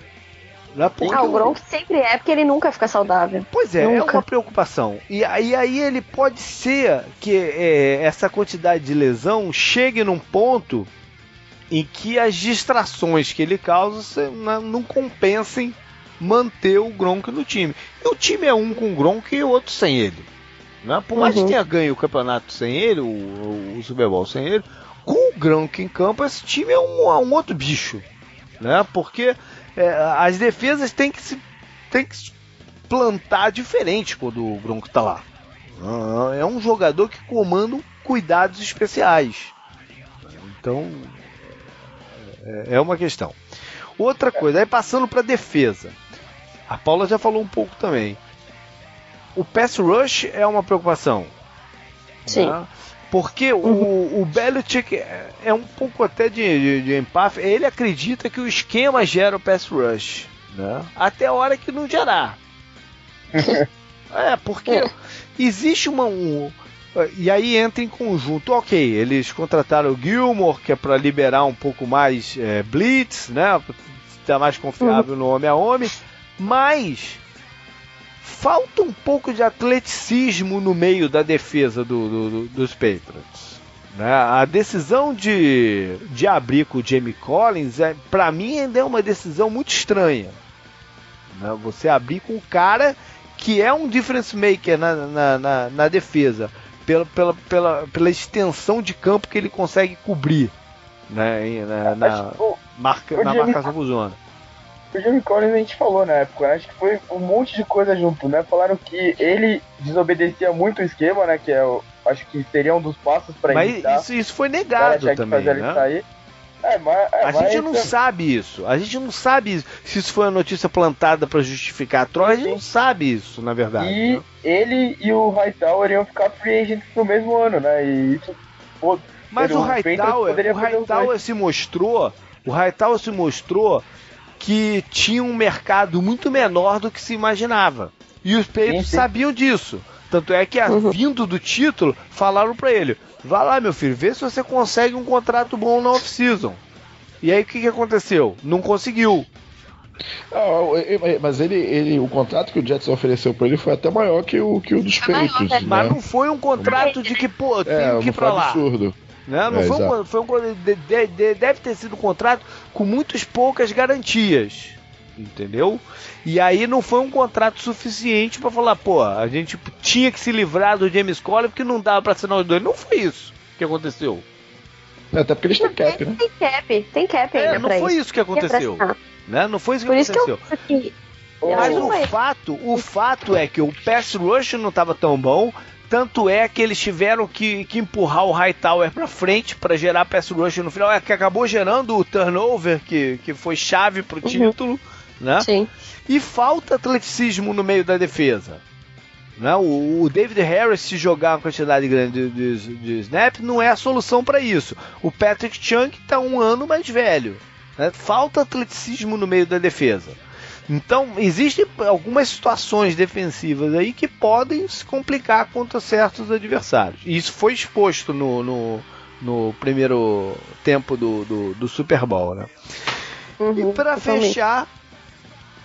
C: Né? Ah, o Gronk sempre é, porque ele nunca fica saudável.
A: Pois é, nunca. é uma preocupação. E aí, aí ele pode ser que é, essa quantidade de lesão chegue num ponto em que as distrações que ele causa não, não compensem manter o Gronk no time. E o time é um com o Gronk e o outro sem ele. Né? Por mais uhum. que tenha ganho o campeonato sem ele, o, o Super Bowl sem ele, com o Gronk em campo, esse time é um, um outro bicho. Né? Porque é, as defesas têm que se têm que se plantar diferente quando o Gronk está lá. Ah, é um jogador que comanda cuidados especiais. Então é, é uma questão. Outra coisa, aí passando para defesa. A Paula já falou um pouco também. O pass rush é uma preocupação.
C: Sim. Né?
A: Porque o, o Belichick é um pouco até de, de, de empate. Ele acredita que o esquema gera o pass rush. Né? Até a hora que não gerar. [laughs] é, porque é. existe uma. Um, e aí entra em conjunto. Ok, eles contrataram o Gilmore, que é para liberar um pouco mais é, blitz, né? Estar mais confiável uhum. no homem a homem. Mas falta um pouco de atleticismo no meio da defesa do, do, do, dos Patriots. Né? A decisão de, de abrir com o Jamie Collins, é, para mim, ainda é uma decisão muito estranha. Né? Você abrir com um cara que é um difference maker na, na, na, na defesa, pela, pela, pela, pela extensão de campo que ele consegue cobrir né, na, na, marca, na marcação por zona.
B: O Jimmy Collins a gente falou na época, acho que foi um monte de coisa junto, né? Falaram que ele desobedecia muito o esquema, né? Que é o, acho que seria um dos passos para
A: Mas isso, isso foi negado também, né?
B: É, mas, é,
A: a gente não é... sabe isso. A gente não sabe se isso foi uma notícia plantada para justificar a troca. A gente não sabe isso, na verdade.
B: E
A: né?
B: ele e o Hightower iam ficar free agents no mesmo ano, né? E isso. Pô,
A: mas o Hightower, o Hightower se mostrou. O Hightower se mostrou que tinha um mercado muito menor do que se imaginava. E os Patriots sabiam disso. Tanto é que, uhum. vindo do título, falaram para ele: vá lá, meu filho, vê se você consegue um contrato bom na off-season. E aí o que, que aconteceu? Não conseguiu.
D: mas ele, ele, o contrato que o Jets ofereceu para ele foi até maior que o, que o dos Patriots. Né?
A: Mas não foi um contrato de que, pô, tem é, que ir pra lá.
D: absurdo.
A: Né? Não é, foi, um, foi um, de, de, de, deve ter sido um contrato com muitas poucas garantias. Entendeu? E aí não foi um contrato suficiente para falar, pô, a gente tinha que se livrar do James Conner porque não dava para assinar os dois. Não foi isso que aconteceu.
D: É, até porque eles têm cap,
C: né? Tem cap, tem cap
A: é, não foi isso que aconteceu. Né? Não foi isso que Por aconteceu. Isso que eu... Mas o fato, o fato é que o pass rush não estava tão bom, tanto é que eles tiveram que, que empurrar o Hightower para frente para gerar pass rush no final, é que acabou gerando o turnover que, que foi chave pro uhum. título, né?
C: Sim.
A: E falta atleticismo no meio da defesa. Né? O, o David Harris, se jogar uma quantidade grande de, de, de snap, não é a solução para isso. O Patrick Chung está um ano mais velho. Né? Falta atleticismo no meio da defesa. Então, existem algumas situações defensivas aí que podem se complicar contra certos adversários. E isso foi exposto no, no, no primeiro tempo do, do, do Super Bowl. Né? Uhum, e para fechar,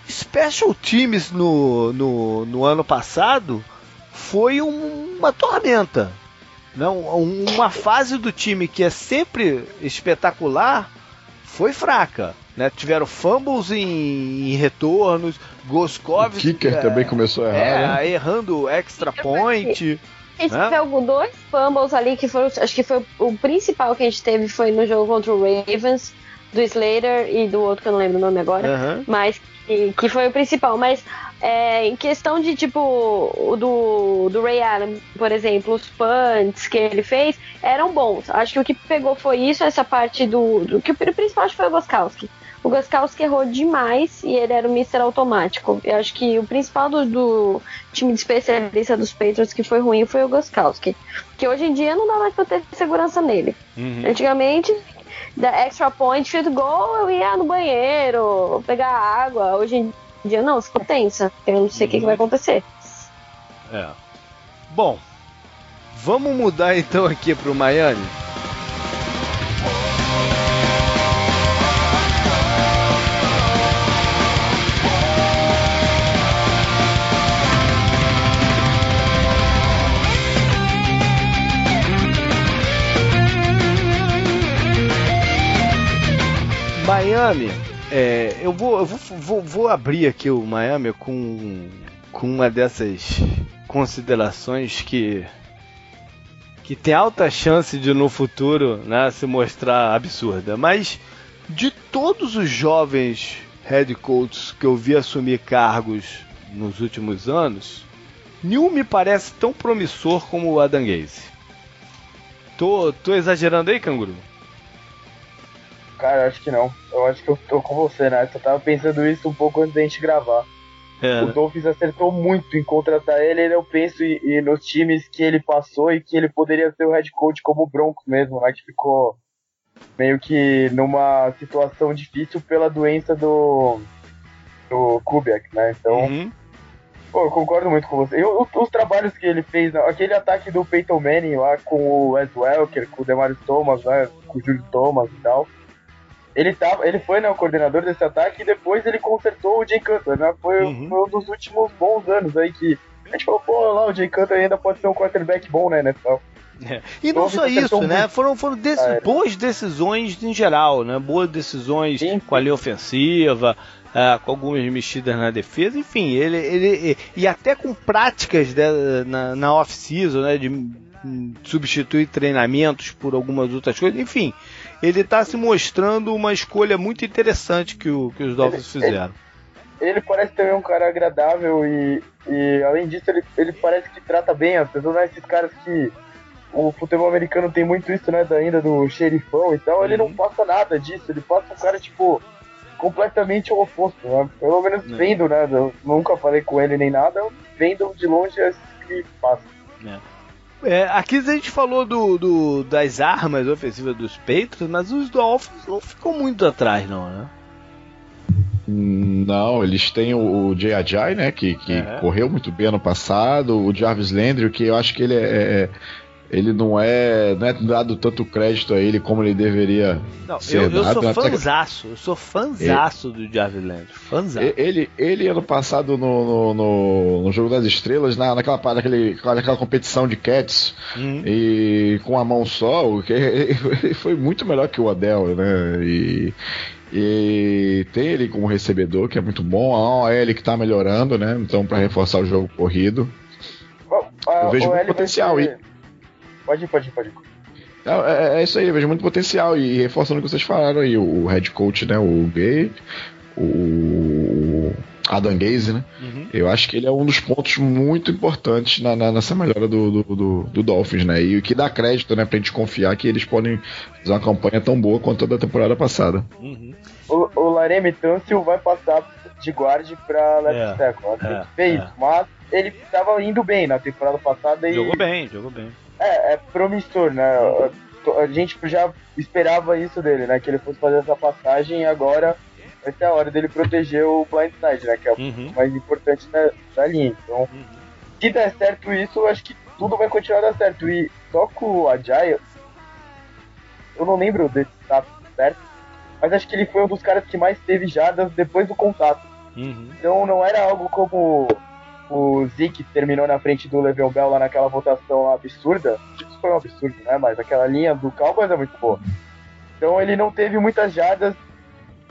A: Special Teams no, no, no ano passado foi um, uma tormenta. Não, uma fase do time que é sempre espetacular foi fraca. Né? Tiveram fumbles em, em retornos, Goskov.
D: O kicker é, também começou a errar. É,
A: né? errando extra point.
C: A gente né? teve dois fumbles ali que foram. Acho que foi o principal que a gente teve foi no jogo contra o Ravens, do Slater e do outro que eu não lembro o nome agora. Uhum. Mas que, que foi o principal. Mas é, em questão de tipo o do, do Ray Allen, por exemplo, os punts que ele fez eram bons. Acho que o que pegou foi isso, essa parte do. do que o principal acho que foi o Goskowski. O Goskowski errou demais e ele era o Mr. Automático. Eu acho que o principal do, do, time de especialista dos Patriots que foi ruim foi o Goskowski. Que hoje em dia não dá mais pra ter segurança nele. Uhum. Antigamente, da extra point, field goal, eu ia no banheiro, pegar água. Hoje em dia não, ficou tensa. Eu não sei o uhum. que, que vai acontecer.
A: É. Bom, vamos mudar [laughs] então aqui pro Miami. Miami, é, eu, vou, eu vou, vou, vou, abrir aqui o Miami com, com uma dessas considerações que que tem alta chance de no futuro né, se mostrar absurda. Mas de todos os jovens head coaches que eu vi assumir cargos nos últimos anos, nenhum me parece tão promissor como o Adam Gaze. Tô, tô exagerando aí, canguru?
B: Cara, acho que não. Eu acho que eu tô com você, né? Eu tava pensando isso um pouco antes da gente gravar. É. O Dolphins acertou muito em contratar ele, eu penso e, e, nos times que ele passou e que ele poderia ser o head coach como o Broncos mesmo, né? Que ficou meio que numa situação difícil pela doença do, do Kubiak, né? Então, uhum. pô, eu concordo muito com você. Eu, os trabalhos que ele fez, aquele ataque do Peyton Manning lá com o Wes Welker, com o Demarius Thomas, né? Com o Júlio Thomas e tal ele, tava, ele foi né, o coordenador desse ataque e depois ele consertou o Jay Cutler, né? Foi, uhum. foi um dos últimos bons anos aí que a gente falou, pô, lá o Jay Cutler ainda pode ser um quarterback bom, né, NFL.
A: É. E não só isso, né? Foram, foram dec ah, é. boas decisões em geral, né? Boas decisões sim, sim. com a linha ofensiva, uh, com algumas mexidas na defesa, enfim, ele, ele e, e até com práticas de, na, na off-season, né? De substituir treinamentos por algumas outras coisas. Enfim, ele está se mostrando uma escolha muito interessante que, o, que os Dolphins ele, fizeram.
B: Ele, ele, parece também um cara agradável e, e além disso, ele, ele parece que trata bem as pessoas, né? esses caras que o futebol americano tem muito isso, né? Ainda do xerifão e tal. Uhum. Ele não uhum. passa nada disso. Ele passa um cara, tipo, completamente o oposto. Né? Pelo menos é. vendo, né? Eu nunca falei com ele nem nada. Vendo de longe é que passa.
A: É. É, aqui a gente falou do, do, das armas ofensivas dos Patriots, mas os Dolphins não ficam muito atrás, não, né?
D: Não, eles têm o, Jay Ajay, né? Que, que é. correu muito bem ano passado, o Jarvis Landry, que eu acho que ele é, é ele não é, não é dado tanto crédito a ele como ele deveria não, ser
A: eu, eu
D: dado.
A: Sou né? fanzaço, eu sou fanzaço ele, do Jarvis Landry. Fanzaço.
D: Ele, ele, ano passado, no, no, no, no Jogo das Estrelas, na, naquela, naquele, naquela competição de Cats, uhum. e com a mão só, que [laughs] ele foi muito melhor que o Adel, né? E, e tem ele como recebedor, que é muito bom. A OL que tá melhorando, né? Então, para reforçar o jogo corrido. eu vejo muito potencial. Ser... E,
B: Pode ir, pode ir, pode ir.
D: É, é, isso aí, eu vejo muito potencial. E reforçando o que vocês falaram aí, o head coach, né? O Gay, o Adam Gaze, né? Uhum. Eu acho que ele é um dos pontos muito importantes na, na, nessa melhora do, do, do, do, Dolphins, né? E o que dá crédito, né, pra gente confiar que eles podem fazer uma campanha tão boa quanto a da temporada passada.
B: Uhum. O, o Laremy Tunsil vai passar de guard pra left é, tackle. É, fez, é. mas ele estava indo bem na temporada passada e.
A: Jogou bem, jogou bem.
B: É, é promissor, né? A gente já esperava isso dele, né? Que ele fosse fazer essa passagem e agora vai ser a hora dele proteger o blindside, né? Que é o uhum. mais importante da, da linha. Então, uhum. se der certo isso, eu acho que tudo vai continuar a dar certo. E só com o Ajay, eu não lembro desse status certo, mas acho que ele foi um dos caras que mais teve jardas depois do contato. Uhum. Então não era algo como o Zeke terminou na frente do Level Bell lá naquela votação absurda. Isso foi um absurdo, né? Mas aquela linha do Cowboys é muito boa. Então ele não teve muitas jardas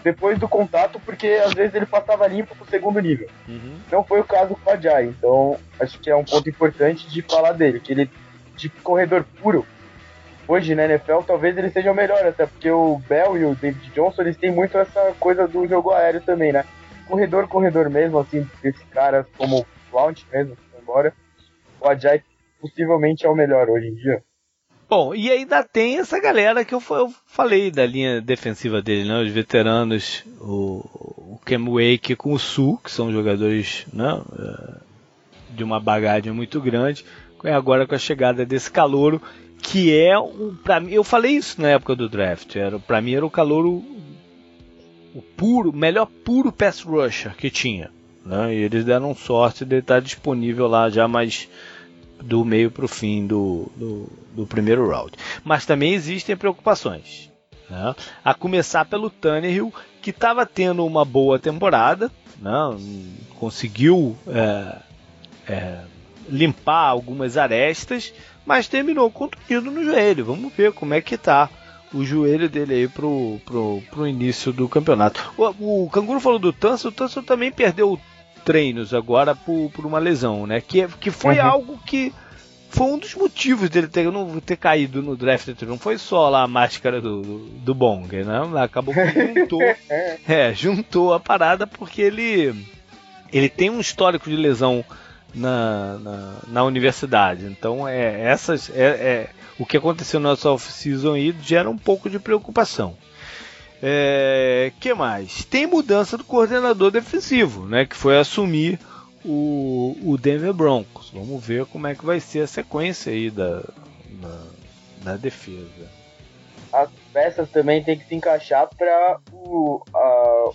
B: depois do contato, porque às vezes ele passava limpo pro segundo nível. Uhum. Não foi o caso com o Ajay, então acho que é um ponto importante de falar dele, que ele de corredor puro. Hoje na NFL talvez ele seja o melhor, até porque o Bell e o David Johnson eles têm muito essa coisa do jogo aéreo também, né? Corredor, corredor mesmo, assim, esses caras como Blount mesmo, embora. O Ajay possivelmente é o melhor hoje em dia.
A: Bom, e ainda tem essa galera que eu, eu falei da linha defensiva dele, né? Os veteranos, o, o Cam Wake com o Sul, que são jogadores né, é, de uma bagagem muito grande. Agora com a chegada desse calouro, que é o para mim, eu falei isso na época do draft, era para mim era o calouro o puro, melhor puro pass rusher que tinha. Né? E eles deram sorte de estar disponível lá já mais do meio para o fim do, do, do, primeiro round. Mas também existem preocupações. Né? A começar pelo Tannehill, que estava tendo uma boa temporada, né? conseguiu é, é, limpar algumas arestas, mas terminou contundido no joelho. Vamos ver como é que está o joelho dele aí pro, pro, pro início do campeonato. O, o Canguru falou do Tanso, o Tanso também perdeu treinos agora por, por uma lesão, né? Que, que foi uhum. algo que foi um dos motivos dele ter, não ter caído no draft Não foi só lá a máscara do, do, do Bong, né? Acabou que juntou, [laughs] é, juntou a parada porque ele, ele tem um histórico de lesão na, na, na universidade. Então, é, essas, é, é, o que aconteceu na nossa off-season aí gera um pouco de preocupação. É, que mais? Tem mudança do coordenador defensivo, né? Que foi assumir o, o Denver Broncos. Vamos ver como é que vai ser a sequência aí da, da, da defesa.
B: As peças também tem que se encaixar para o,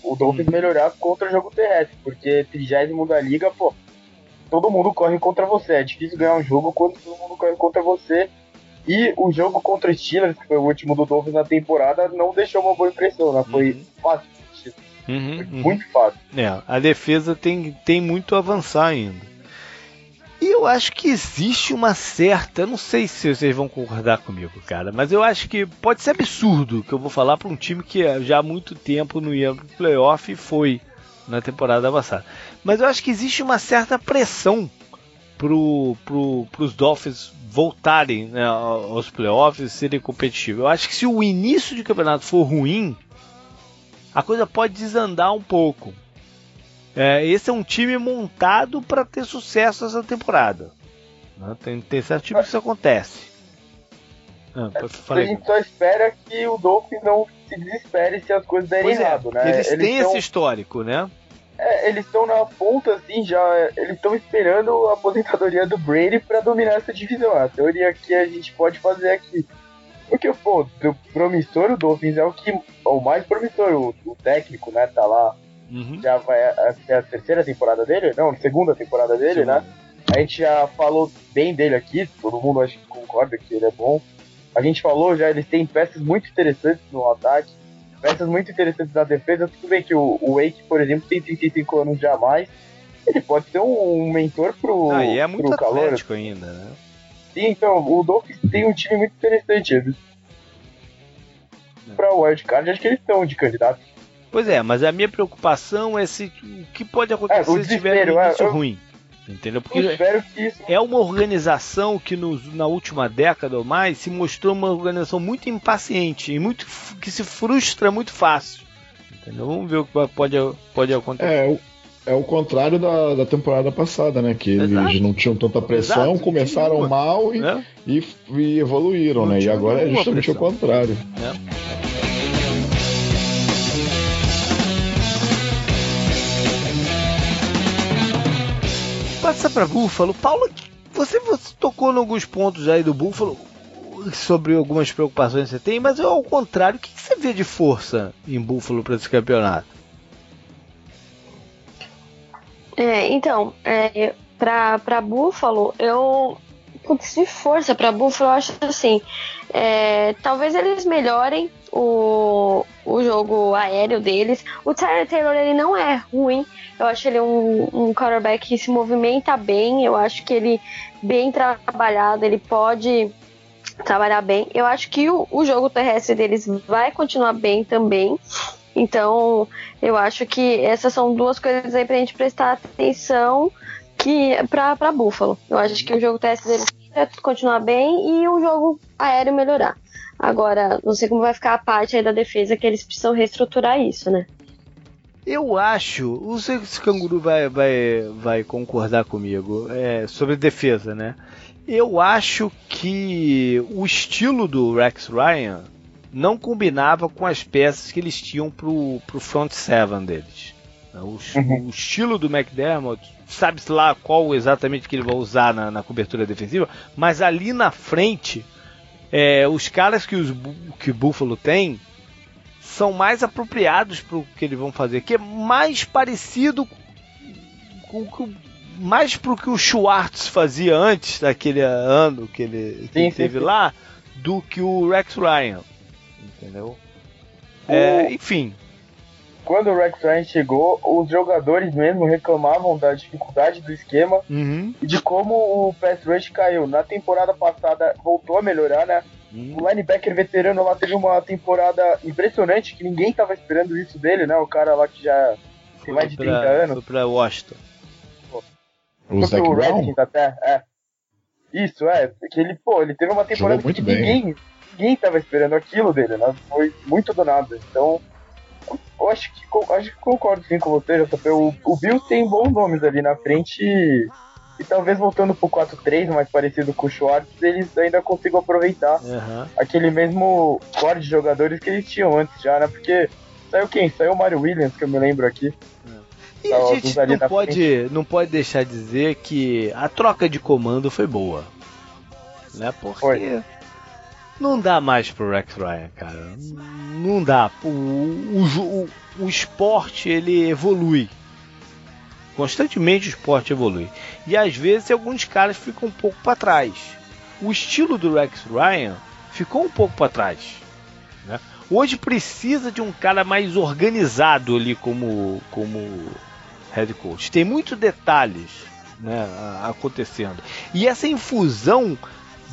B: o Dolphins hum. melhorar contra o jogo terrestre, porque trigésimo da liga, pô, todo mundo corre contra você. É difícil ganhar um jogo quando todo mundo corre contra você e o jogo contra o Steelers, que foi o último do Dolphins na temporada, não deixou uma boa impressão, né? Foi uhum. fácil. Uhum, foi uhum. muito fácil.
A: É, a defesa tem, tem muito a avançar ainda. E eu acho que existe uma certa. Eu não sei se vocês vão concordar comigo, cara, mas eu acho que pode ser absurdo que eu vou falar para um time que já há muito tempo não ia pro playoff e foi na temporada passada. Mas eu acho que existe uma certa pressão pro, pro, pros Dolphins voltarem né, aos playoffs e serem competitivos. Eu acho que se o início de campeonato for ruim, a coisa pode desandar um pouco. É, esse é um time montado para ter sucesso essa temporada. Né? Tem, tem certo que isso acontece.
B: Ah, a gente só espera que o Dolphins não se desespere se as coisas derem pois é, errado, né?
A: Eles, eles têm esse histórico, né?
B: É, eles estão na ponta, assim, já. Eles estão esperando a aposentadoria do Brady para dominar essa divisão. A teoria que a gente pode fazer aqui. Porque, pô, o promissor o Dolphins é o que. O mais promissor, o, o técnico, né? Tá lá. Uhum. Já vai. é a terceira temporada dele? Não, segunda temporada dele, né? A gente já falou bem dele aqui, todo mundo acho que concorda que ele é bom. A gente falou já, eles têm peças muito interessantes no ataque peças muito interessantes na defesa. Tudo bem que o, o Wake, por exemplo, tem 35 anos jamais. Ele pode ser um, um mentor pro,
A: ah, e é muito pro calor. ainda, né?
B: Sim, então, o Dolphins tem um time muito interessante. Eles, é. Pra wildcard, acho que eles estão de candidato.
A: Pois é, mas a minha preocupação é se o que pode acontecer é, se tiver um início é, ruim. Entendeu? Porque isso... é uma organização que nos, na última década ou mais se mostrou uma organização muito impaciente e muito que se frustra muito fácil. Entendeu? Vamos ver o que pode, pode acontecer.
D: É, é o contrário da, da temporada passada, né? Que Exato. eles não tinham tanta pressão, Exato, começaram mal e, é. e, e, evoluíram, não né? E agora é justamente pressão. o contrário. É.
A: passa para Buffalo. Paulo, você, você tocou em alguns pontos aí do Buffalo sobre algumas preocupações que você tem, mas eu, ao contrário, o que, você vê de força em Buffalo para esse campeonato?
C: É, então, é, para Buffalo, eu. De força para Buffalo, eu acho assim. É, talvez eles melhorem o, o jogo aéreo deles. O Tyler Taylor ele não é ruim, eu acho ele um, um quarterback que se movimenta bem. Eu acho que ele, bem trabalhado, ele pode trabalhar bem. Eu acho que o, o jogo terrestre deles vai continuar bem também. Então, eu acho que essas são duas coisas aí pra gente prestar atenção que pra, pra Buffalo. Eu acho que o jogo terrestre deles vai continuar bem e o jogo aéreo melhorar. Agora, não sei como vai ficar a parte aí da defesa que eles precisam reestruturar isso, né?
A: Eu acho, não sei se o Canguru vai, vai, vai concordar comigo, é, sobre defesa, né? Eu acho que o estilo do Rex Ryan não combinava com as peças que eles tinham pro, pro front seven deles. O, uhum. o estilo do McDermott, sabe-se lá qual exatamente que ele vai usar na, na cobertura defensiva, mas ali na frente, é, os caras que, os, que o Buffalo tem são mais apropriados para o que eles vão fazer, que é mais parecido com o mais para o que o Schwartz fazia antes daquele ano que ele, que sim, teve sim. lá do que o Rex Ryan, entendeu? O... É, enfim.
B: Quando o Rex Ryan chegou, os jogadores mesmo reclamavam da dificuldade do esquema
A: uhum.
B: e de como o pass rush caiu. Na temporada passada voltou a melhorar, né? Hum. O linebacker veterano lá teve uma temporada impressionante, que ninguém tava esperando isso dele, né? O cara lá que já tem mais de 30 anos.
A: Foi pra Washington.
B: O foi pro Redskins até, é. Isso, é. Que ele, pô, ele teve uma temporada que ninguém, ninguém tava esperando aquilo dele, né? Foi muito do nada. Então, eu acho que, acho que concordo sim com você, JP. O, o Bill tem bons nomes ali na frente e e talvez voltando pro 4-3, mais parecido com o Schwartz, eles ainda consigam aproveitar uhum. aquele mesmo core de jogadores que eles tinham antes já, né? Porque saiu quem? Saiu o Mario Williams, que eu me lembro aqui.
A: E a gente não pode, não pode deixar de dizer que a troca de comando foi boa. Né? Porque foi. Não dá mais pro Rex Ryan, cara. Não dá. O, o, o, o esporte ele evolui. Constantemente o esporte evolui. E às vezes alguns caras ficam um pouco para trás. O estilo do Rex Ryan ficou um pouco para trás. Né? Hoje precisa de um cara mais organizado ali como, como head coach. Tem muitos detalhes né, acontecendo. E essa infusão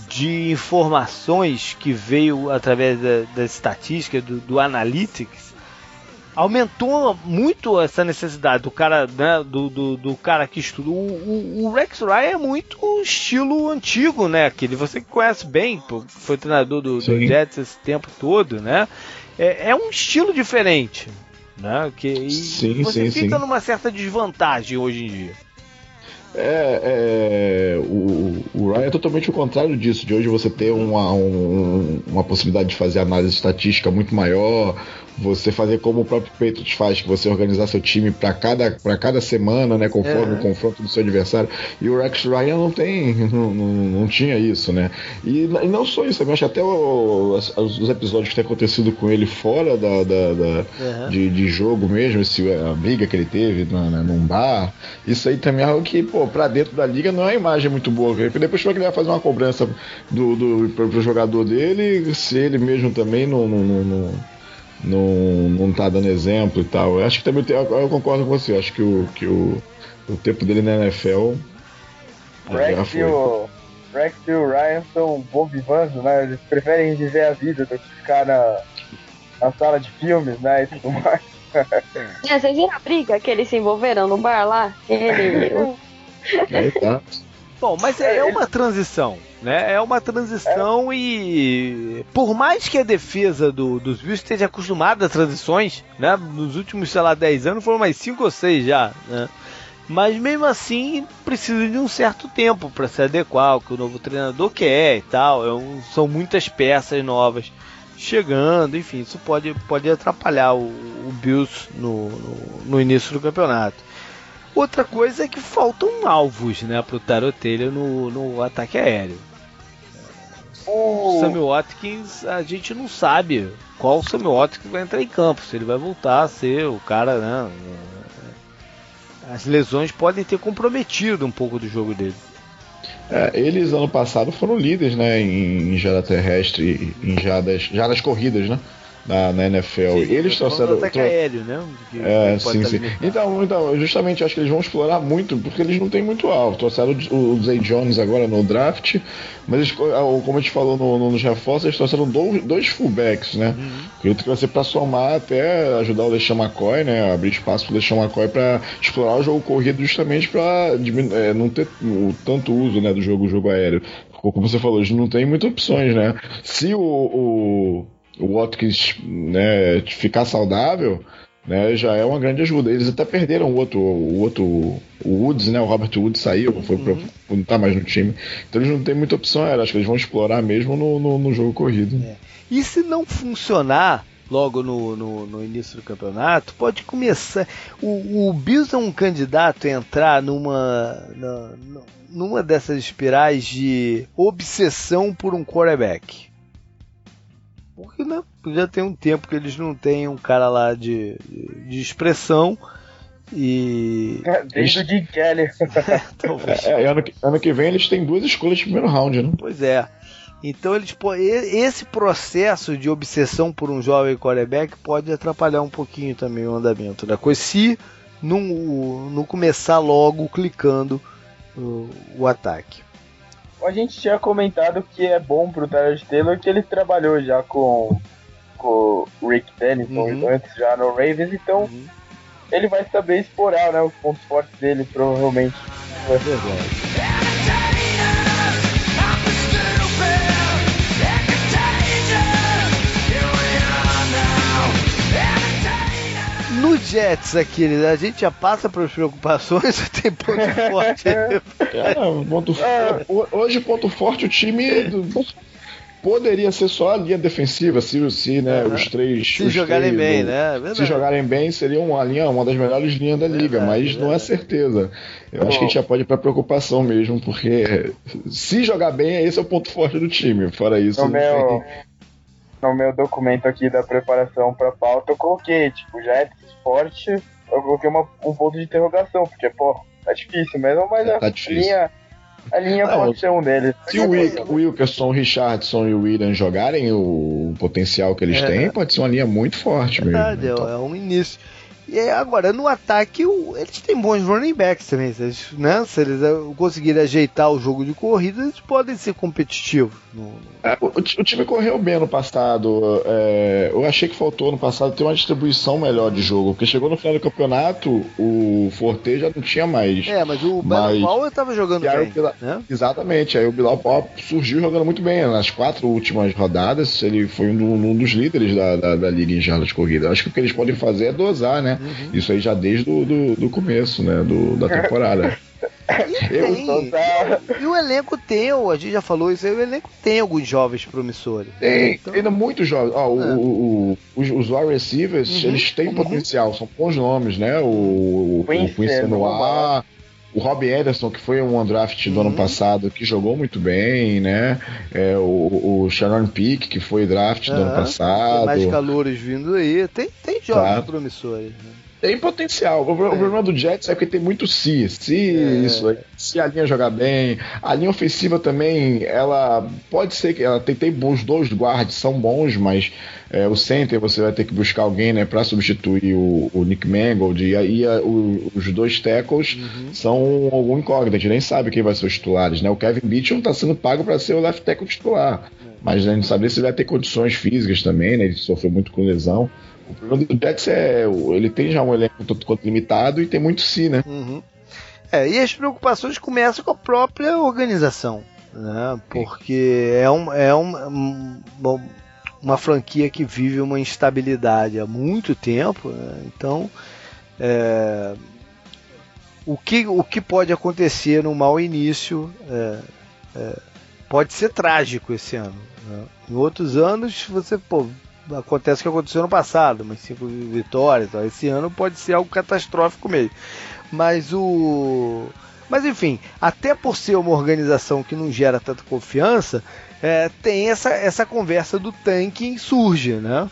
A: de informações que veio através da, da estatística, do, do analytics, aumentou muito essa necessidade do cara, né, do, do, do cara que estuda. O, o, o, Rex Ryan é muito estilo antigo, né? Aquele você que conhece bem, foi treinador do, do Jets esse tempo todo, né? É, é um estilo diferente, né? Que e sim, você sim, fica sim. numa certa desvantagem hoje em dia.
D: É, é o, o, Ryan é totalmente o contrário disso, de hoje você ter uma, um, uma possibilidade de fazer análise estatística muito maior, você fazer como o próprio Patriots faz, que você organizar seu time para cada, pra cada semana, né, conforme é. o confronto do seu adversário. E o Rex Ryan não tem, não, não, não tinha isso, né? E, e, não só isso, eu acho até o, os, os, episódios que tem acontecido com ele fora da, da, da de, de, jogo mesmo, esse, a briga que ele teve na, na, num bar, isso aí também é algo que, pô, pra dentro da liga não é uma imagem muito boa. Porque depois que ele vai fazer uma cobrança do, do, pro, pro jogador dele, se ele mesmo também não, não, não não, não tá dando exemplo e tal. Eu acho que também eu, eu concordo com você, eu acho que o, que o, o tempo dele na NFL.
B: Rex e o, Rex e o Ryan são bom né? Eles preferem viver a vida do que ficar na, na sala de filmes, né? E tudo mais.
C: É, vocês viram a briga que eles se envolveram no bar lá? Ele.
A: Aí tá. Bom, mas é, é uma transição, né? É uma transição é. e por mais que a defesa do, dos Bills esteja acostumada a transições, né? Nos últimos, sei lá, 10 anos foram mais 5 ou 6 já, né? Mas mesmo assim precisa de um certo tempo para se adequar ao que o novo treinador quer e tal. É um, são muitas peças novas chegando, enfim, isso pode, pode atrapalhar o, o Bills no, no, no início do campeonato. Outra coisa é que faltam alvos, né, pro Tarotelha no, no ataque aéreo. O Samuel Watkins, a gente não sabe qual o Samuel Watkins vai entrar em campo, se ele vai voltar a ser o cara, né? As lesões podem ter comprometido um pouco do jogo dele.
D: É, eles ano passado foram líderes, né, em, em jada terrestre, em jadas, jadas corridas, né? Na, na NFL. Sim, eles trouxeram.
A: Ataque tro... aéreo, né?
D: Que é, sim, sim. Então, então, justamente acho que eles vão explorar muito, porque eles não têm muito alto. Trouxeram o, o Zay Jones agora no draft, mas eles, ah, como a gente falou no, no, nos reforços, eles trouxeram dois, dois fullbacks, né? Uhum. Acredito que vai ser pra somar até ajudar o LeSean McCoy, né? Abrir espaço pro LeSean McCoy pra explorar o jogo corrido justamente pra é, não ter o tanto uso né, do jogo, jogo aéreo. Como você falou, eles não tem muitas opções, né? Se o, o o Watkins né, ficar saudável, né, já é uma grande ajuda. Eles até perderam o outro, o outro, o Woods, né, o Robert Woods saiu, foi uhum. pra, não tá mais no time. Então eles não têm muita opção, era, acho que eles vão explorar mesmo no, no, no jogo corrido. É.
A: E se não funcionar logo no, no, no, início do campeonato, pode começar. O, o Bills é um candidato a entrar numa, na, numa dessas espirais de obsessão por um quarterback. Porque né, já tem um tempo que eles não têm um cara lá de, de expressão. E.
B: É, desde o Jim Kelly. [laughs]
D: é, é, ano, que, ano que vem eles têm duas escolhas de primeiro round, né?
A: Pois é. Então eles esse processo de obsessão por um jovem quarterback pode atrapalhar um pouquinho também o andamento da coisa se não, não começar logo clicando o, o ataque
B: a gente tinha comentado que é bom pro Tyler Taylor que ele trabalhou já com, com o Rick Dennison uhum. antes já no Ravens, então uhum. ele vai saber explorar né, os pontos fortes dele, provavelmente. É verdade.
A: No Jets aqui, a gente já passa para as preocupações [laughs] tem ponto forte? é,
D: ponto, é, hoje, ponto forte, o time poderia ser só a linha defensiva, se, se né, uhum. os três.
A: Se os jogarem três, bem, né?
D: Verdade. Se jogarem bem, seria uma linha, uma das melhores linhas da liga, verdade, mas verdade. não é certeza. Eu Bom. acho que a gente já pode ir para preocupação mesmo, porque se jogar bem, esse é o ponto forte do time. Fora isso.
B: No meu, no meu documento aqui da preparação para pauta, eu coloquei, tipo, Jets forte, eu coloquei uma, um ponto de interrogação, porque, pô, tá difícil mesmo, mas é, tá a difícil. linha. A linha Não, pode ser um deles.
D: Se o, o Wilkerson, o Richardson e o William jogarem o potencial que eles é. têm, pode ser uma linha muito forte
A: mesmo. Verdade, então. é um início. E agora, no ataque, o, eles têm bons running backs também. Se eles, né? se eles eh, conseguirem ajeitar o jogo de corrida, eles podem ser competitivos. No...
D: É, o, o, time correu bem no passado. É, eu achei que faltou no passado ter uma distribuição melhor de jogo. Porque chegou no final do campeonato, o Forte já não tinha mais.
A: É, mas o mas... Bilal estava jogando bem.
D: Bilal,
A: né?
D: Exatamente. Aí o Bilal surgiu jogando muito bem. Nas quatro últimas rodadas, ele foi um, um dos líderes da, da, da liga em jardas de corrida. Acho que o que eles podem fazer é dosar, né? Uhum. Isso aí já desde do, do, do começo, né? Do, da temporada. [laughs]
A: E, tem, e, o elenco tem, a gente já falou isso aí, o elenco tem alguns jovens promissores.
D: Tem, então... ainda muito jovens. Ó, é. o, o, os, os wide receivers, uhum, eles têm uhum. potencial, são bons nomes, né? O, Quincy, o Quincy Noir, o Rob Anderson, que foi um draft do uhum. ano passado, que jogou muito bem, né? É, o, o Sharon Peak, que foi draft do ano passado. Tem
A: mais calores vindo aí. Tem, tem jovens tá. promissores. Né?
D: Tem potencial. O, é. problema do Jets é que tem muito se. Se é. isso, se a linha jogar bem. A linha ofensiva também, ela pode ser que ela tem, tem bons dois guards, são bons, mas é, o center você vai ter que buscar alguém, né, para substituir o, o, Nick Mangold. E aí a, o, os dois tackles uhum. são algum incógnito. A gente nem sabe quem vai ser os titulares, né? O Kevin Beachum está sendo pago para ser o left tackle titular. Mas a gente não sabe se vai ter condições físicas também, né? Ele sofreu muito com lesão. O problema do Jets é. Ele tem já um elenco tanto quanto limitado e tem muito si, né?
A: Uhum. É, e as preocupações começam com a própria organização. Né? Porque é, um, é um, uma, uma franquia que vive uma instabilidade há muito tempo. Né? Então. É, o que, o que pode acontecer no mau início é, é, pode ser trágico esse ano. Né? Em outros anos, você pô, acontece o que aconteceu no passado, mas cinco vitórias. Esse ano pode ser algo catastrófico mesmo. Mas o. Mas enfim, até por ser uma organização que não gera tanta confiança, é, tem essa, essa conversa do tanking surge, né?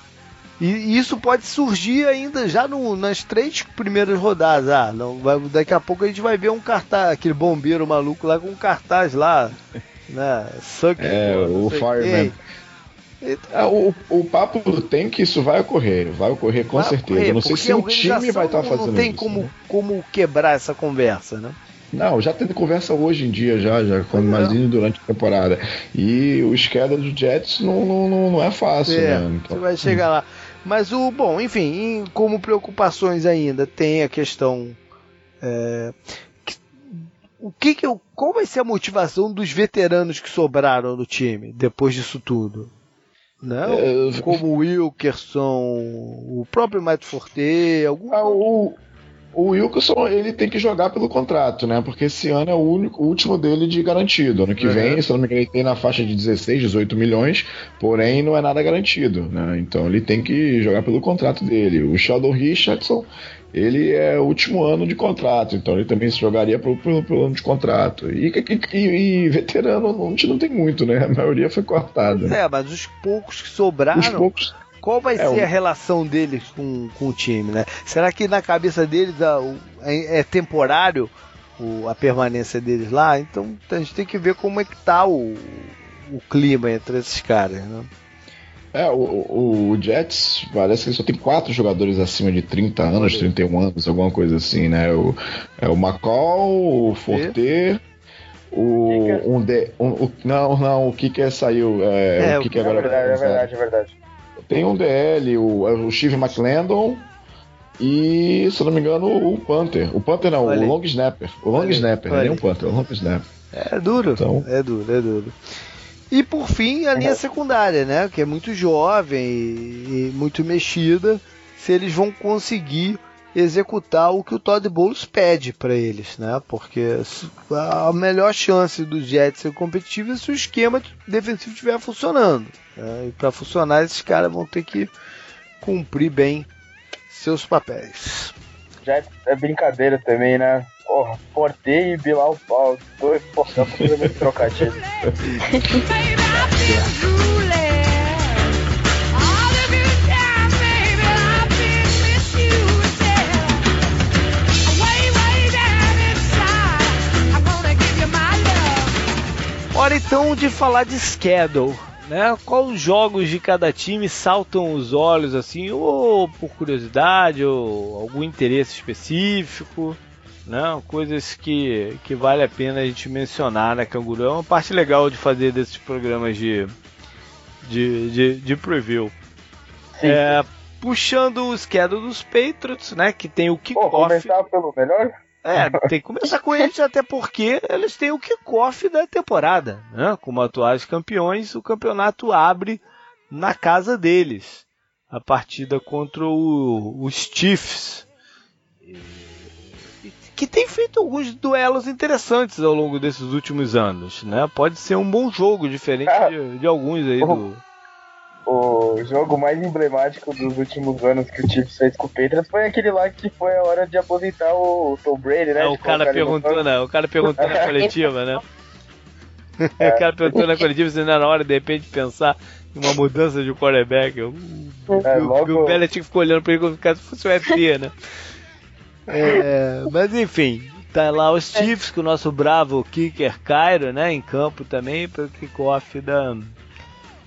A: E isso pode surgir ainda já no, nas três primeiras rodadas. Ah, não, vai, daqui a pouco a gente vai ver um cartaz, aquele bombeiro maluco lá com um cartaz lá, né?
D: Suck, é, o Fireman. É, o, o papo tem que isso vai ocorrer, vai ocorrer com vai certeza. Ocorrer, não sei se o time vai estar tá fazendo
A: Não tem
D: isso,
A: como,
D: né?
A: como quebrar essa conversa, né?
D: Não, já teve conversa hoje em dia, já, já quando mais durante a temporada. E o schedule do Jets não, não, não é fácil, é, né?
A: Então, você vai chegar lá. Mas o, bom, enfim, como preocupações ainda, tem a questão. É, o que, que qual vai ser a motivação dos veteranos que sobraram no time depois disso tudo? Né? É, Como o Wilkerson, o próprio Matt Forte, algum.
D: Ah, o, o Wilkerson ele tem que jogar pelo contrato, né? Porque esse ano é o, único, o último dele de garantido. Ano que uhum. vem, se não me engano, ele tem na faixa de 16, 18 milhões, porém não é nada garantido, né? Então ele tem que jogar pelo contrato dele. O Sheldon Richardson ele é o último ano de contrato, então ele também se jogaria pelo, pelo, pelo ano de contrato. E, e, e, veterano não, não tem muito, né? A maioria foi cortada.
A: É, mas os poucos que sobraram. Os poucos. Qual vai é, ser a relação deles com, com o time, né? Será que na cabeça deles a, é, é, temporário o, a permanência deles lá? Então a gente tem que ver como é que tá o, o clima entre esses caras, né?
D: É, o, o, o, Jets parece que só tem quatro jogadores acima de 30 anos, 31 anos, alguma coisa assim, né? O, é o McCall, o Forte, o. Um de, um, o, não, não, o Kicker saiu. É, é o Kicker
B: é agora. Verdade, é verdade, é verdade.
D: Tem um DL, o, é o Steve McClendon e, se não me engano, o Panther. O Panther não, Olha. o Long Snapper. O Long Olha. Snapper, Olha. nem um Panther, o Long Snapper.
A: É duro, então, é duro, é duro. E por fim, a linha secundária, né? Que é muito jovem e muito mexida. Se eles vão conseguir executar o que o Todd Bowles pede para eles, né? Porque a melhor chance dos Jets ser competitivo é se o esquema defensivo estiver funcionando. Né? E para funcionar, esses caras vão ter que cumprir bem seus papéis.
B: Jets é brincadeira também, né? Porra, Forte e Bilal Paul. Dois, porra, muito [laughs] trocadilho.
A: Hora então de falar de schedule. né? Quais os jogos de cada time saltam os olhos assim, ou por curiosidade, ou algum interesse específico, né? Coisas que, que vale a pena a gente mencionar na né, Canguru. É uma parte legal de fazer desses programas de, de, de, de preview. É, puxando o schedule dos Patriots, né? Que tem o kickoff.
B: começar pelo melhor?
A: É, tem que começar com eles, até porque eles têm o kickoff da temporada. Né? Como atuais campeões, o campeonato abre na casa deles. A partida contra o, os Chiefs. Que tem feito alguns duelos interessantes ao longo desses últimos anos. Né? Pode ser um bom jogo, diferente de, de alguns aí do
B: o jogo mais emblemático dos últimos anos que o Chiefs fez com o Patriots foi aquele lá que foi a hora de aposentar o Tom Brady, né?
A: É, o cara perguntou, né? O cara perguntou na [laughs] coletiva, né? É. O cara perguntou na coletiva se não era hora de repente pensar em uma mudança de quarterback. O, é, logo... o Belichick ficou olhando pra ele como se fosse o FT, né? É, mas enfim, tá lá os Chiefs com o nosso bravo kicker Cairo, né? Em campo também, para o kickoff da,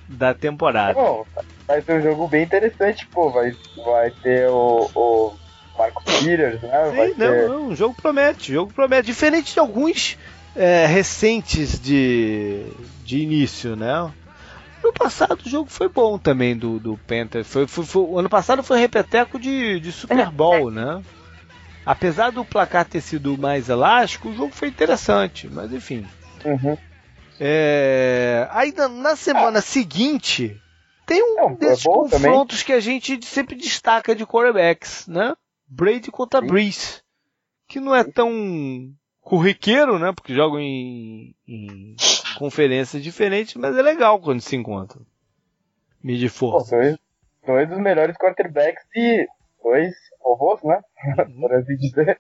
A: da temporada.
B: Bom, vai ser um jogo bem interessante, pô. Vai, vai ter o, o Marcos Peters, né?
A: Sim, vai não, ter... não, o jogo promete, o jogo promete. Diferente de alguns é, recentes de, de início, né? No passado o jogo foi bom também do, do Panthers. Foi, foi, foi, o ano passado foi repeteco de, de Super Bowl, né? Apesar do placar ter sido mais elástico, o jogo foi interessante, mas enfim.
B: Uhum.
A: É... Aí na, semana seguinte tem um é, desses é confrontos também. que a gente sempre destaca de quarterbacks, né? Brady contra Sim. Breeze, que não é tão corriqueiro, né? Porque jogam em, em conferências diferentes, mas é legal quando se encontram. Mid força.
B: Dois, dois dos melhores quarterbacks e dois robôs, né? Uhum. [laughs] Por assim dizer.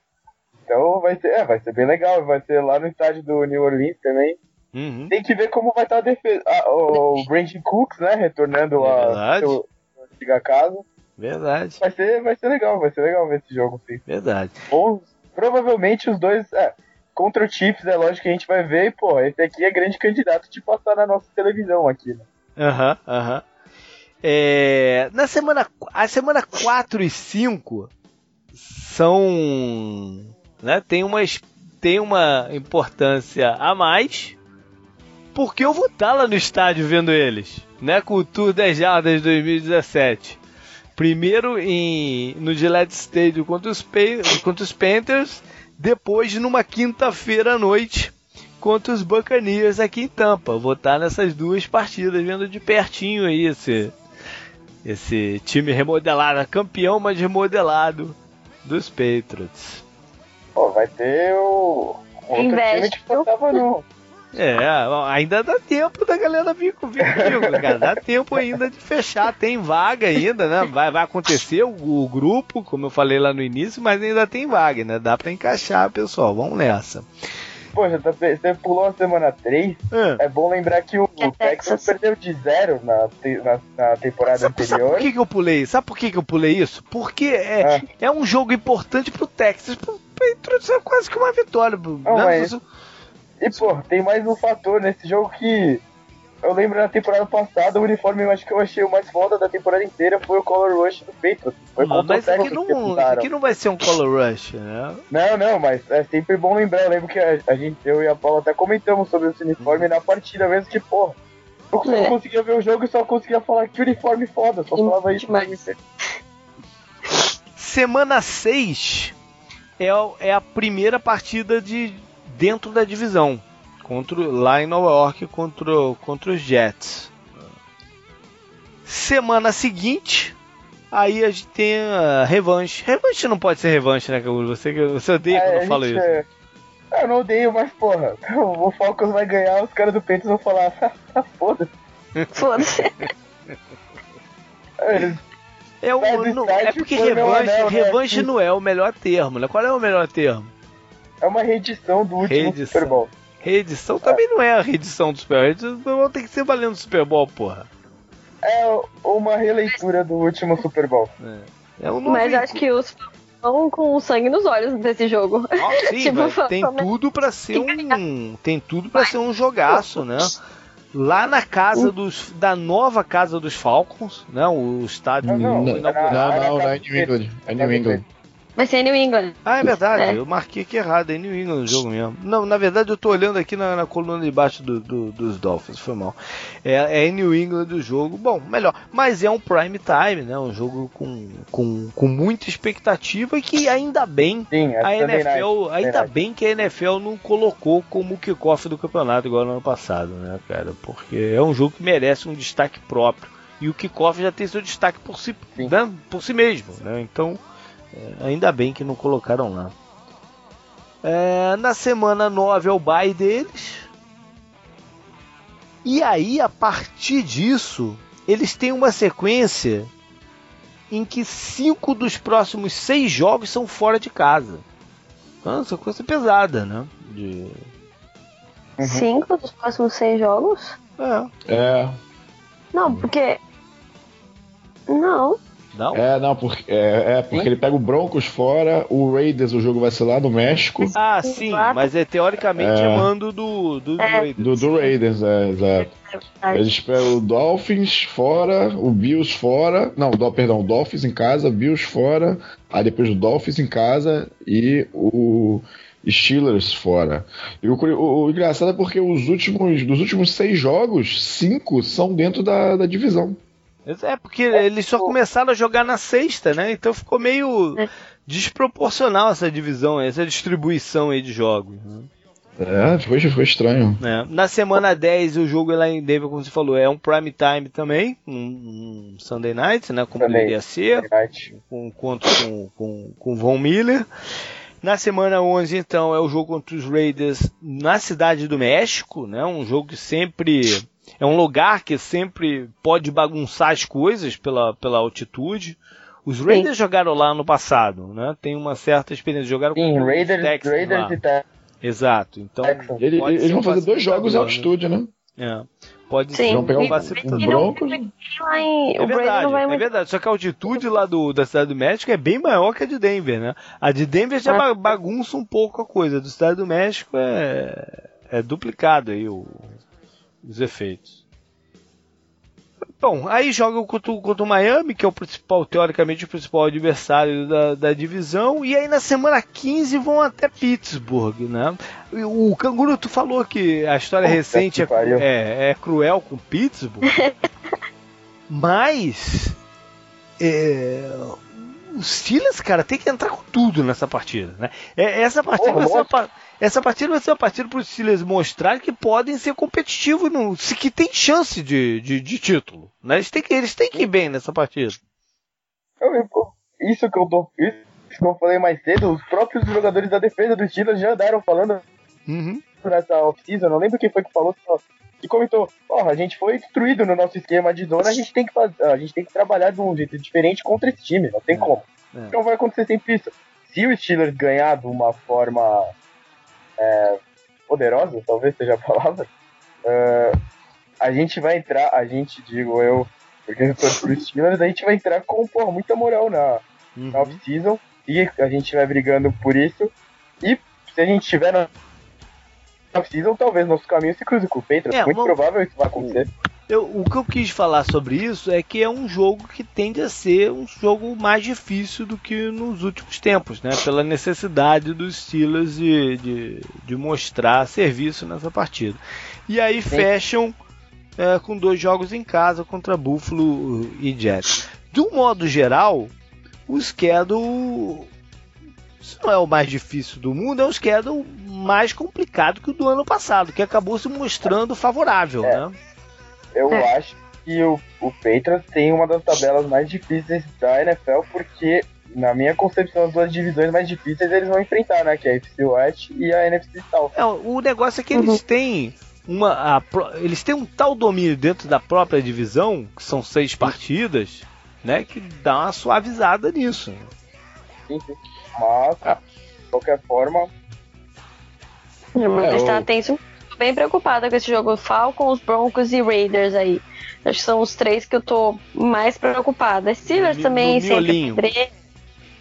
B: Então vai ser, é, vai ser bem legal. Vai ser lá no estádio do New Orleans também.
A: Uhum.
B: Tem que ver como vai estar a defesa. Ah, o [laughs] Brandon Cooks, né? Retornando é a seu antiga casa.
A: Verdade.
B: Vai ser, vai ser legal, vai ser legal ver esse jogo, sim.
A: Verdade.
B: Ou, provavelmente os dois. É, contra o Chiefs, é lógico que a gente vai ver, e, pô, esse aqui é grande candidato de passar na nossa televisão aqui, né?
A: Aham, uhum, aham. Uhum. É, na semana. A semana 4 e 5 são. Né, tem, uma, tem uma importância a mais porque eu vou estar lá no estádio vendo eles, né? Com o Tour 10 Jardas 2017. Primeiro em, no Gillette Stadium contra os, contra os Panthers, depois numa quinta-feira à noite contra os Buccaneers aqui em Tampa. Vou estar nessas duas partidas, vendo de pertinho aí esse, esse time remodelado, campeão, mas remodelado dos Patriots.
B: Pô, vai ter o. o outro time que tava no,
A: é, ainda dá tempo da galera vir comigo, cara. Dá tempo ainda de fechar. Tem vaga ainda, né? Vai, vai acontecer o, o, grupo, como eu falei lá no início, mas ainda tem vaga, né? Dá pra encaixar, pessoal. Vamos nessa.
B: Poxa, tá você pulou a semana 3. É. é bom lembrar que o, o Texas perdeu de zero na, na, na temporada sabe, anterior.
A: Sabe por que, que eu pulei? Sabe por que, que eu pulei isso? Porque é, é. é um jogo importante pro Texas. Pro, pro, quase que uma vitória. Não, né? mas...
B: E, pô, tem mais um fator nesse jogo que eu lembro na temporada passada, o uniforme eu acho que eu achei o mais foda da temporada inteira foi o Color Rush do Patriots. Foi
A: não, mas aqui não, aqui não vai ser um Color Rush, né?
B: Não, não, mas é sempre bom lembrar. Eu lembro que a, a gente, eu e a Paula até comentamos sobre esse uniforme hum. na partida mesmo, que, pô, eu só é. conseguia ver o jogo e só conseguia falar que uniforme foda, só falava isso. Mas...
A: Semana 6 é, é a primeira partida de dentro da divisão. Contra, lá em Nova York contra, contra os Jets. Semana seguinte, aí a gente tem a revanche. Revanche não pode ser revanche, né? Você, você odeia é, quando eu falo isso. É...
B: Eu não odeio, mas porra, [laughs] o Falcons vai ganhar, os caras do Peitos vão falar, [laughs] ah, foda-se.
C: Foda-se.
A: É, o, não, é porque revanche, anel, né? revanche né? não é o melhor termo, né? Qual é o melhor termo?
B: É uma reedição do último reedição. Super Bowl.
A: Reedição também não é a reedição do Super Bowl. A Super Bowl tem que ser valendo Super Bowl, porra.
B: É uma releitura do último Super Bowl.
C: É. é um Mas acho que os vão com sangue nos olhos desse jogo.
A: Ah, sim, [laughs] tipo, tem tudo para ser um tem tudo para ser um jogaço, né? lá na casa dos da nova casa dos Falcons, né? O estádio
D: não, não, não, não, não, é New England, é New England.
C: Vai ser New England.
A: Ah, é verdade. É. Eu marquei aqui errado. É New England o jogo mesmo. Não, na verdade eu tô olhando aqui na, na coluna de baixo do, do, dos Dolphins. Foi mal. É, é New England o jogo. Bom, melhor. Mas é um prime time, né? Um jogo com, com, com muita expectativa e que ainda bem Sim, a NFL, ainda bem que a NFL não colocou como kickoff do campeonato igual no ano passado, né, cara? Porque é um jogo que merece um destaque próprio. E o kickoff já tem seu destaque por si, né? por si mesmo, né? Então é, ainda bem que não colocaram lá. É, na semana 9 é o bye deles. E aí, a partir disso, eles têm uma sequência em que cinco dos próximos seis jogos são fora de casa. Então, uma sequência pesada, né? De...
C: Uhum. Cinco dos próximos seis jogos?
A: É.
D: É.
C: Não, porque. Não.
A: Não?
D: É, não, porque, é, é porque ele pega o Broncos fora, o Raiders, o jogo vai ser lá no México.
A: Ah, sim, mas é teoricamente é, é mando do, do,
C: é.
A: Raiders.
D: Do, do Raiders, é, exato. É Eles pegam o Dolphins fora, o Bills fora. Não, do, perdão, o Dolphins em casa, Bills fora. Aí depois o Dolphins em casa e o Steelers fora. E o, o, o, engraçado é porque os últimos, dos últimos seis jogos, cinco são dentro da, da divisão.
A: É, porque eles só começaram a jogar na sexta, né? Então ficou meio é. desproporcional essa divisão, essa distribuição aí de jogos. Né?
D: É, foi, foi estranho.
A: É. Na semana 10, o jogo lá em Denver, como você falou, é um prime time também, um, um Sunday night, né? Como também. deveria ser, com conto com, com, com Von Miller. Na semana 11, então, é o jogo contra os Raiders na cidade do México, né? Um jogo que sempre é um lugar que sempre pode bagunçar as coisas pela, pela altitude. Os Raiders Sim. jogaram lá no passado, né? Tem uma certa experiência. Jogaram
B: Sim, com Raiders, Texans Raiders lá. e Texans.
A: Exato. Então,
D: Ele, eles vão fazer dois jogos em altitude, né?
A: É. Pode
C: Sim.
A: ser.
D: Vão pegar um, um Broncos.
A: É verdade, é verdade. Só que a altitude lá do, da cidade do México é bem maior que a de Denver, né? A de Denver já ah. bagunça um pouco a coisa. Do cidade do México é, é duplicado aí o, os efeitos. Bom, aí joga contra, contra o Miami, que é o principal, teoricamente, o principal adversário da, da divisão. E aí na semana 15 vão até Pittsburgh, né? O Canguru, tu falou que a história recente é, é, é, cruel com Pittsburgh. [laughs] mas. É, o Steelers, cara, tem que entrar com tudo nessa partida, né? É, essa partida vai ser uma, essa partida vai ser uma partida para os Steelers mostrar que podem ser competitivos, no, que tem chance de, de, de título. Né? Eles, têm que, eles têm que ir bem nessa partida.
B: Isso que eu tô. Isso que eu falei mais cedo, os próprios jogadores da defesa dos Steelers já andaram falando
A: uhum.
B: nessa off-season. Não lembro quem foi que falou que comentou, ó, a gente foi destruído no nosso esquema de zona, a gente tem que fazer, a gente tem que trabalhar de um jeito diferente contra esse time, não tem é. como. É. Então vai acontecer sempre isso. Se o Steelers ganhar de uma forma é, poderosa, talvez seja a palavra, uh, a gente vai entrar, a gente, digo eu, porque eu torço pro Steelers, a gente vai entrar com porra, muita moral na, uhum. na off-season e a gente vai brigando por isso. E se a gente tiver na off-season, talvez nosso caminho se cruze com o Patriots. É, Muito uma... provável isso vai acontecer.
A: Eu, o que eu quis falar sobre isso é que é um jogo que tende a ser um jogo mais difícil do que nos últimos tempos, né? Pela necessidade dos Steelers de, de, de mostrar serviço nessa partida. E aí Sim. fecham é, com dois jogos em casa contra Buffalo e Jets. De um modo geral, o schedule se não é o mais difícil do mundo, é um schedule mais complicado que o do ano passado, que acabou se mostrando favorável, é. né?
B: Eu é. acho que o, o Patriots tem uma das tabelas mais difíceis da NFL, porque, na minha concepção, as duas divisões mais difíceis eles vão enfrentar, né? Que é a NFC West e a NFC South.
A: É, o negócio é que eles uhum. têm. Uma, a, eles têm um tal domínio dentro da própria divisão, que são seis partidas, né? Que dá uma suavizada nisso.
B: Sim, sim. Mas, de qualquer forma.
C: Mas é, tá, tem isso bem preocupada com esse jogo. Falcons, Broncos e Raiders aí. Acho que são os três que eu tô mais preocupada. Steelers no, também, no sempre.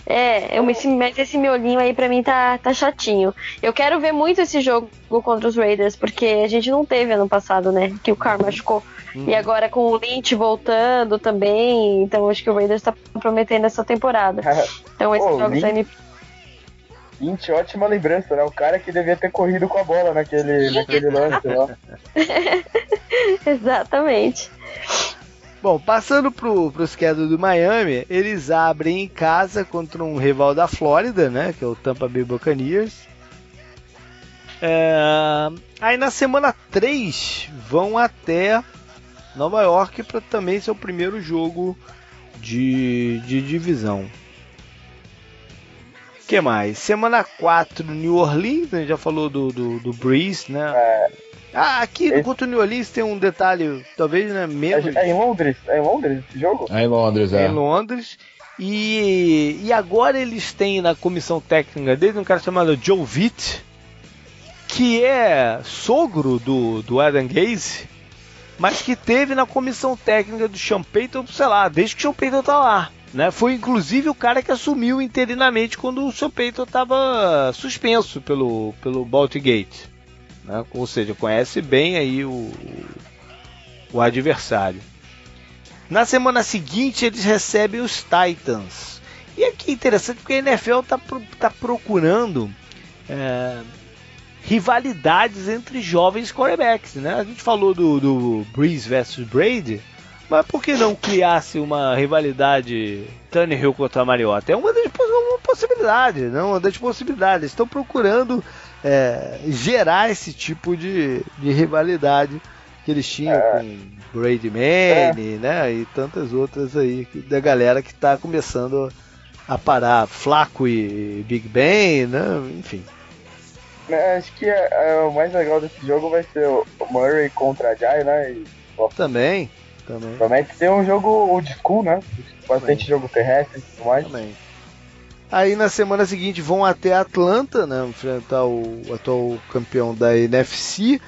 C: É, eu, esse, mas esse miolinho aí pra mim tá, tá chatinho. Eu quero ver muito esse jogo contra os Raiders, porque a gente não teve ano passado, né? Que o Carr machucou. Hum. E agora com o Lynch voltando também, então acho que o Raiders tá prometendo essa temporada. [laughs] Então esses oh, jogos Lynch, aí
B: Lynch, ótima lembrança, né? O cara que devia ter corrido com a bola naquele, [laughs] naquele lance lá. [laughs]
C: Exatamente.
A: Bom, passando pro, pro schedule do Miami, eles abrem em casa contra um rival da Flórida, né? Que é o Tampa Bay Buccaneers. É, aí na semana 3 vão até Nova York para também ser o primeiro jogo de, de divisão. Que mais? Semana 4 New Orleans, a gente já falou do, do, do Breeze, né? É. Ah, aqui esse... contra o New Orleans tem um detalhe, talvez, né, menos...
B: É, é em Londres? É em Londres esse jogo?
D: É em Londres, é.
A: É em Londres. E, e agora eles têm na comissão técnica deles um cara chamado Joe Witt, que é sogro do, do Adam Gaze, mas que teve na comissão técnica do Sean Payton, sei lá, desde que o Sean Payton tá lá. Né? Foi inclusive o cara que assumiu interinamente quando o Sean Payton estava suspenso pelo, pelo Baltigate. Né? Ou seja, conhece bem aí o, o adversário. Na semana seguinte eles recebem os Titans. E aqui é interessante porque a NFL está tá procurando é, rivalidades entre jovens quarterbacks. Né? A gente falou do, do Breeze versus Brady, mas por que não criasse uma rivalidade Tannehill contra Mariota? É uma das uma possibilidades, não? Uma das possibilidades. Estão procurando é, gerar esse tipo de, de rivalidade que eles tinham é. com Brady Manning, é. né? E tantas outras aí da galera que está começando a parar Flaco e Big Ben, né? Enfim.
B: É, acho que é, é, o mais legal desse jogo vai ser o Murray contra a Jai, né? E,
A: também, também.
B: Promete ser um jogo old school, né? Bastante também. jogo terrestre e tudo mais. Também.
A: Aí na semana seguinte vão até Atlanta, né, enfrentar o atual campeão da NFC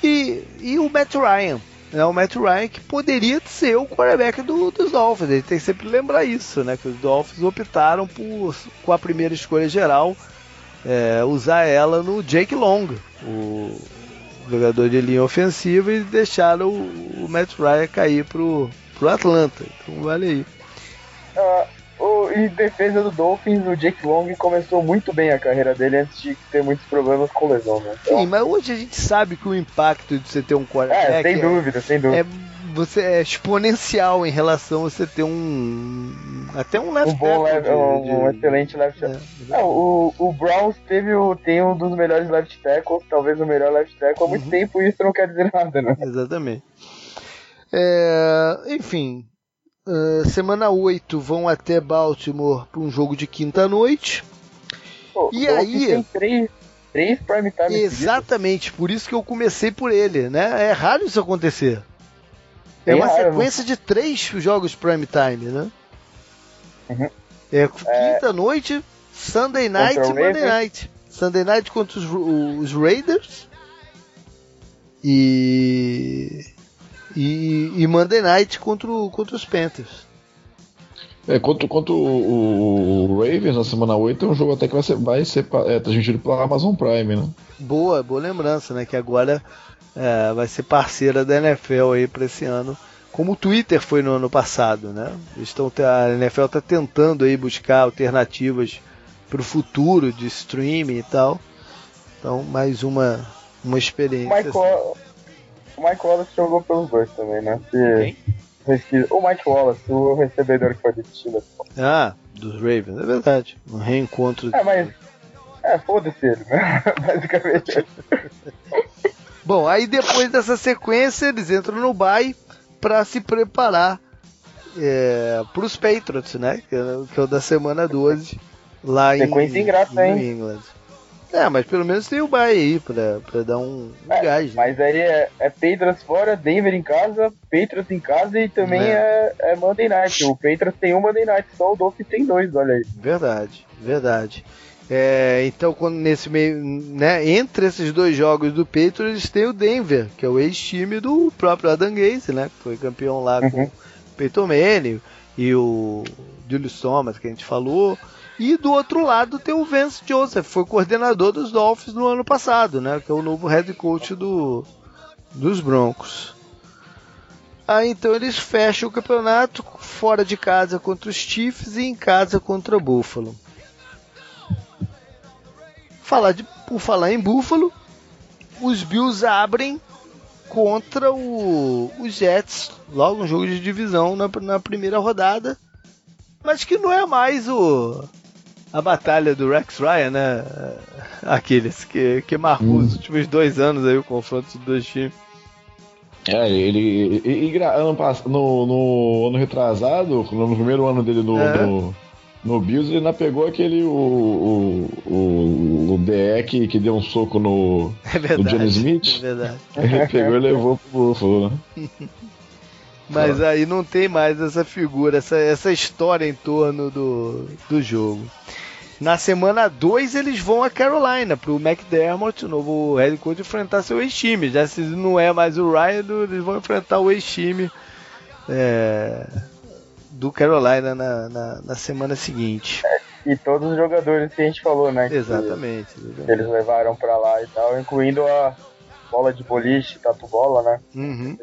A: e, e o Matt Ryan. Né, o Matt Ryan que poderia ser o quarterback do, dos Dolphins. A gente tem que sempre lembrar isso, né? Que os Dolphins optaram por, com a primeira escolha geral, é, usar ela no Jake Long, o jogador de linha ofensiva, e deixaram o, o Matt Ryan cair pro, pro Atlanta. Então vale aí.
B: Uh, o, em defesa do Dolphins, o Jake Long começou muito bem a carreira dele antes de ter muitos problemas com lesão, né?
A: Então, Sim, mas hoje a gente sabe que o impacto de você ter um quarterback...
B: É, sem dúvida, sem dúvida.
A: É, você é exponencial em relação a você ter um... Até um left
B: um bom left, um, de... um, excelente left é, Não, o, o Browns teve o, tem um dos melhores left tackles, talvez o melhor left tackle há muito uhum. tempo, e isso não quer dizer nada, né?
A: Exatamente. É, enfim, Uh, semana 8 vão até Baltimore para um jogo de quinta-noite.
B: E aí. Tem três, três prime time
A: Exatamente, por isso que eu comecei por ele, né? É raro isso acontecer. É, é uma raro, sequência de três jogos prime time, né? Uhum. É quinta-noite, Sunday night e Monday night. Sunday night contra os, os Raiders. E e, e Monday Night contra, contra os Panthers.
D: É, contra, contra o, o, Ravens na semana 8 é um jogo até que vai ser, vai ser é, transmitido pela Amazon Prime, né?
A: Boa, boa lembrança, né? Que agora é, vai ser parceira da NFL aí para esse ano, como o Twitter foi no ano passado, né? Estão, a NFL está tentando aí buscar alternativas para o futuro de streaming e tal. Então, mais uma, uma experiência.
B: Michael, assim. O Mike Wallace jogou pelos dois também, né? Se... Quem? O Mike Wallace, o recebedor que foi do Steelers.
A: Ah, dos Ravens, é verdade. Um reencontro.
B: É, mas. É, foda-se ele, né? [laughs] Basicamente. [laughs]
A: Bom, aí depois dessa sequência, eles entram no bye para se preparar é, para os Patriots, né? Que é, que é o da semana 12, lá
B: sequência
A: em,
B: ingrata,
A: em New England. É, mas pelo menos tem o Bahia aí pra, pra dar um, um
B: é,
A: gás.
B: Né? Mas aí é, é Patriots fora, Denver em casa, Patriots em casa e também é, é, é Monday Night. O Patriots tem um Monday Night, só o Dolphins tem dois, olha aí.
A: Verdade, verdade. É, então, quando nesse meio, né, entre esses dois jogos do Patriots tem o Denver, que é o ex-time do próprio Adam Gaze, né, que foi campeão lá uhum. com o Peyton Manning e o Julius Thomas, que a gente falou. E do outro lado tem o Vance Joseph, foi coordenador dos Dolphins no ano passado, né? Que é o novo head coach do, dos Broncos. Aí então eles fecham o campeonato fora de casa contra os Chiefs e em casa contra o Buffalo. Falar de, por falar em Buffalo, os Bills abrem contra o, os Jets, logo um jogo de divisão na, na primeira rodada, mas que não é mais o a batalha do Rex Ryan, né? Aqueles que, que marcou hum. os últimos dois anos aí o confronto dos dois times.
D: É, ele. E, e, ano, no, no ano retrasado, no primeiro ano dele no, é. no, no, Bills, ele ainda pegou aquele. O, o, o, o DE que, que deu um soco no, [laughs] é verdade, no Johnny Smith. É verdade. [laughs] Ele pegou e levou pro Buffalo, né? [laughs]
A: Mas aí não tem mais essa figura, essa, essa história em torno do, do jogo. Na semana 2 eles vão a Carolina para o McDermott, o novo head coach, enfrentar seu ex-time. Já se não é mais o Ryan, eles vão enfrentar o ex-time é, do Carolina na, na, na, semana seguinte.
B: É, e todos os jogadores que a gente falou, né?
A: Exatamente.
B: Que, eles levaram para lá e tal, incluindo a bola de boliche, tatu bola, né?
A: Uhum.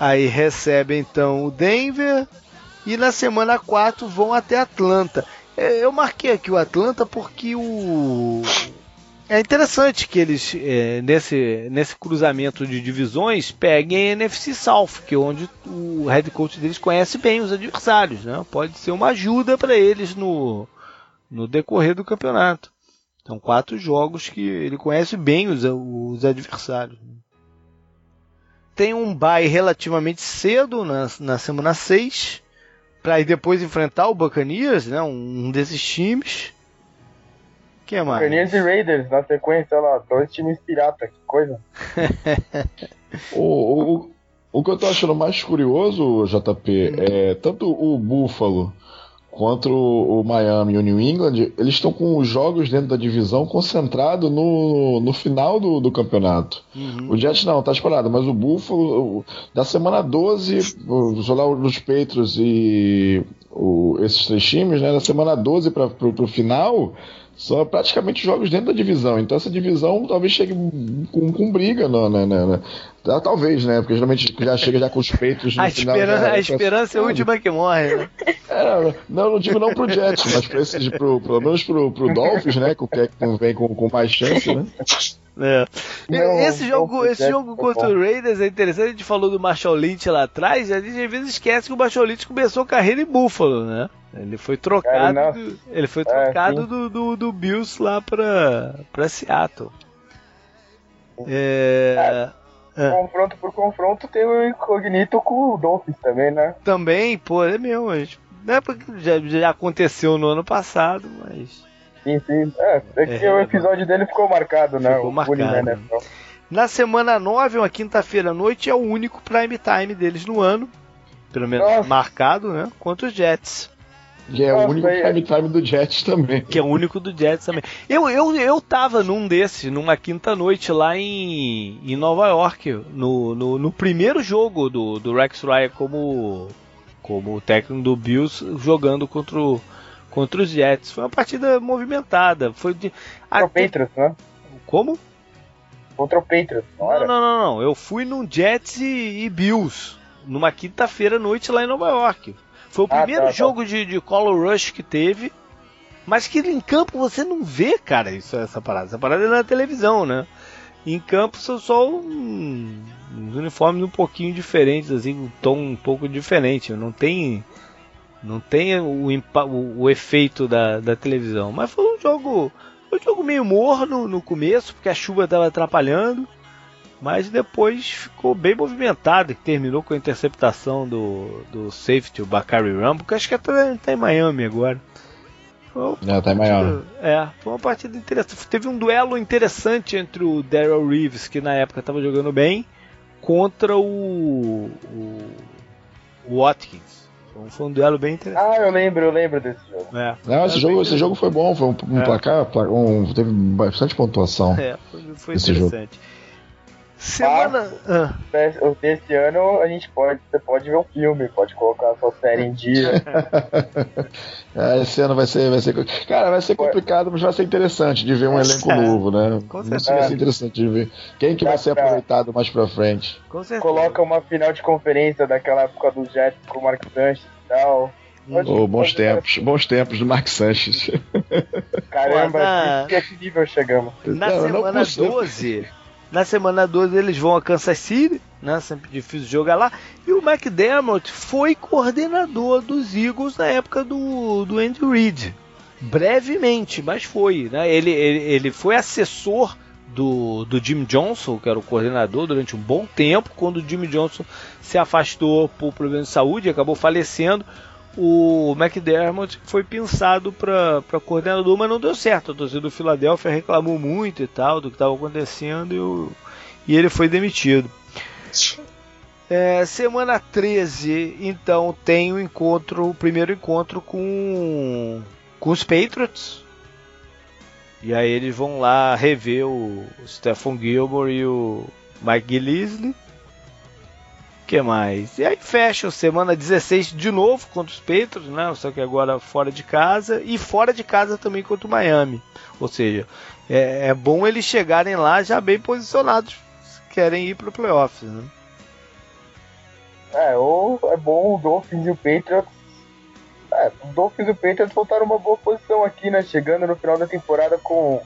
A: Aí recebe então o Denver e na semana 4 vão até Atlanta. É, eu marquei aqui o Atlanta porque o é interessante que eles, é, nesse, nesse cruzamento de divisões, peguem a NFC South, que é onde o head coach deles conhece bem os adversários. Né? Pode ser uma ajuda para eles no, no decorrer do campeonato. São quatro jogos que ele conhece bem os, os adversários. Tem um bye relativamente cedo, na, na semana 6 para depois enfrentar o Buccaneers, né? Um desses times. Que mais?
B: Buccaneers e Raiders na sequência, lá, dois times pirata, que coisa. [laughs]
D: o, o, o que eu tô achando mais curioso, JP, é tanto o Buffalo contra o Miami e o New England, eles estão com os jogos dentro da divisão concentrado no, no final do, do campeonato. Uhum. O Jets não, tá esperado, mas o Buffalo, da semana 12, os, os Patriots e o, esses três times, né, da semana 12 para o final, são praticamente jogos dentro da divisão. Então essa divisão talvez chegue com, com briga, não, né, né, né, Talvez, né? Porque geralmente já chega já com os peitos
A: no a final. Esperança, já, a esperança é a última que morre, né?
D: É, não, não digo não pro Jets, mas pra esses, pro, pelo menos pro, pro Dolphins, né? Que é que vem com, com mais chance, né?
A: É. Não, esse jogo, esse jogo contra o Raiders é interessante. A gente falou do Marshall Lynch lá atrás. A gente às vezes esquece que o Marshall Lynch começou a carreira em Buffalo, né? Ele foi trocado, é, do, ele foi trocado é, do, do, do, Bills lá pra, pra Seattle.
B: É, é. Confronto por confronto tem o incognito com o Dolphins também, né?
A: Também, pô, é mesmo. Não é porque já, já aconteceu no ano passado, mas.
B: Sim, sim. É, é que é, o episódio dele ficou marcado, né?
A: Ficou marcado. Né? Na semana 9, uma quinta-feira à noite, é o único prime time deles no ano. Pelo menos Nossa. marcado, né? Contra os Jets.
D: Que é Nossa, o único prime time do Jets também.
A: Que é o único do Jets também. Eu, eu, eu tava num desses, numa quinta noite lá em, em Nova York, no, no, no primeiro jogo do, do Rex Ryan como, como técnico do Bills, jogando contra, o, contra os Jets. Foi uma partida movimentada. Foi de.
B: Contra o Patriots, né?
A: Como?
B: Contra o Patriots,
A: não, não, não, não, não. Eu fui num Jets e, e Bills, numa quinta-feira à noite lá em Nova York. Foi o primeiro ah, tá, jogo tá. de, de Color Rush que teve. Mas que em campo você não vê, cara, isso, essa parada. Essa parada é na televisão, né? Em campo são só um, uns uniformes um pouquinho diferentes, assim, um tom um pouco diferente. Não tem. Não tem o, o, o efeito da, da televisão. Mas foi um jogo. Foi um jogo meio morno no começo, porque a chuva estava atrapalhando mas depois ficou bem movimentado, que terminou com a interceptação do, do safety, o Bakari Rambo, que acho que até tá em Miami agora.
D: Não, tá em Miami.
A: É, foi uma partida interessante. Teve um duelo interessante entre o Daryl Reeves, que na época estava jogando bem, contra o, o, o Watkins. Então foi um duelo bem interessante.
B: Ah, eu lembro, eu lembro desse jogo.
D: É. Não, esse, jogo, esse jogo foi bom, foi um, um é. placar, um, teve bastante pontuação.
A: É, foi, foi interessante. Jogo.
B: Semana. Ah. Desse ano a gente pode. Você pode ver um filme, pode colocar a sua série em dia.
D: é, [laughs] esse ano vai ser, vai ser. Cara, vai ser complicado, mas vai ser interessante de ver um elenco é. novo, né? Com certeza. Vai ser interessante de ver. Quem que vai ser aproveitado mais pra frente?
B: Com certeza. Coloca uma final de conferência daquela época do Jets com o Mark Sanchez e tal.
D: Oh, bons tempos, bons tempos do Mark Sanches.
B: Caramba, na... que, que nível chegamos?
A: Na não, semana não 12, na semana 12 eles vão a Kansas City, né? Sempre difícil jogar lá. E o McDermott foi coordenador dos Eagles na época do, do Andy Reid. Brevemente, mas foi. Né? Ele, ele, ele foi assessor do, do Jim Johnson, que era o coordenador, durante um bom tempo. Quando o Jim Johnson se afastou por problemas de saúde e acabou falecendo, o McDermott foi pensado para coordenador, mas não deu certo. A torcida do Philadelphia reclamou muito e tal do que estava acontecendo e, o, e, ele foi demitido. É, semana 13, então, tem o encontro, o primeiro encontro com, com os Patriots. E aí eles vão lá rever o, o Stephon Gilmore e o Mike Gillisley que mais? E aí fecha semana 16 de novo contra os Patriots, né? Só que agora fora de casa e fora de casa também contra o Miami. Ou seja, é, é bom eles chegarem lá já bem posicionados, se querem ir para o playoffs, né?
B: É, ou é bom o Dolphins e o Patriots. É, o Dolphins e o Patriots voltaram uma boa posição aqui, né? Chegando no final da temporada com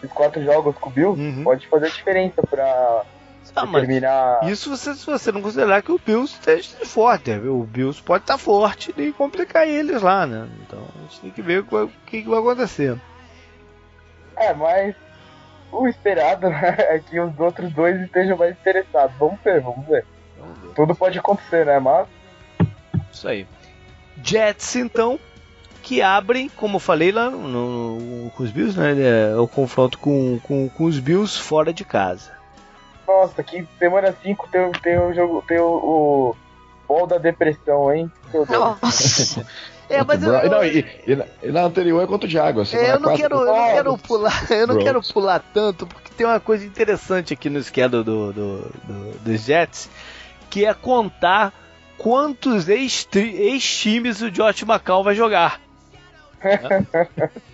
B: os quatro jogos com o Bill, uhum. pode fazer diferença para ah, terminar.
A: Isso você, se você não considerar que o Bills esteja forte. Né? O Bills pode estar tá forte e complicar eles lá, né? Então a gente tem que ver o que, que vai acontecer.
B: É, mas o esperado né, [laughs] é que os outros dois estejam mais interessados. Vamos ver, vamos ver. Vamos ver. Tudo pode acontecer, né? Mas.
A: Isso aí. Jets, então, que abrem, como eu falei lá no, no, com os Bills, né? É o confronto com, com, com os Bills fora de casa.
B: Nossa, que semana 5 tem, tem o jogo, tem o, o da depressão, hein?
A: Nossa. [laughs] É, mas
D: eu, não, e, e, na, anterior é contra o Jaguars.
A: É, [laughs] eu não quero, eu não quero pular, eu não quero pular tanto, porque tem uma coisa interessante aqui no esquema do, do, do, dos Jets, que é contar quantos ex-times o Josh McCall vai jogar.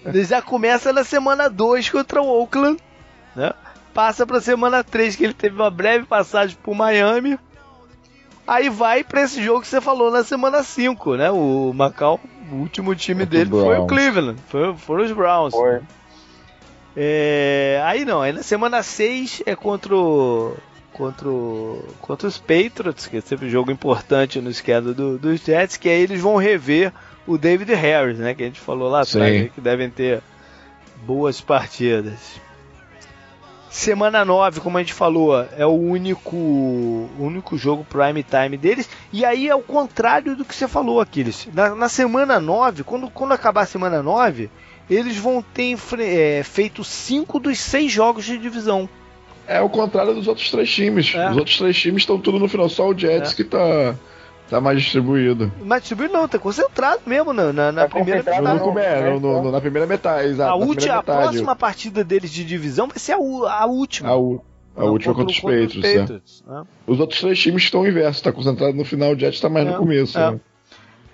A: Ele [laughs] já começa na semana 2 contra o Oakland, né? Passa pra semana 3, que ele teve uma breve passagem pro Miami. Aí vai pra esse jogo que você falou na semana 5, né? O Macau, o último time dele foi o Cleveland, foi, foram os Browns. Foi. É, aí não, aí na semana 6 é contra o, contra, o, contra os Patriots, que é sempre um jogo importante no esquema do, dos Jets, que aí eles vão rever o David Harris, né? Que a gente falou lá atrás, né, que devem ter boas partidas. Semana 9, como a gente falou, é o único, único jogo prime time deles. E aí é o contrário do que você falou, Aquiles. Na, na semana 9, quando, quando acabar a semana 9, eles vão ter é, feito 5 dos 6 jogos de divisão.
D: É o contrário dos outros três times. É. Os outros três times estão tudo no final, só o Jets é. que tá Tá mais distribuído.
A: Mais distribuído não, tá concentrado mesmo na, na, na tá primeira metade. No,
D: no, no, no, né? na primeira metade, exato.
A: A, última, a próxima partida deles de divisão vai ser a, a última.
D: A, u, a não, última contra, contra os Patriots. Né? Os outros três times estão inversos, tá concentrado no final, o Jets tá mais é, no começo. É. Né?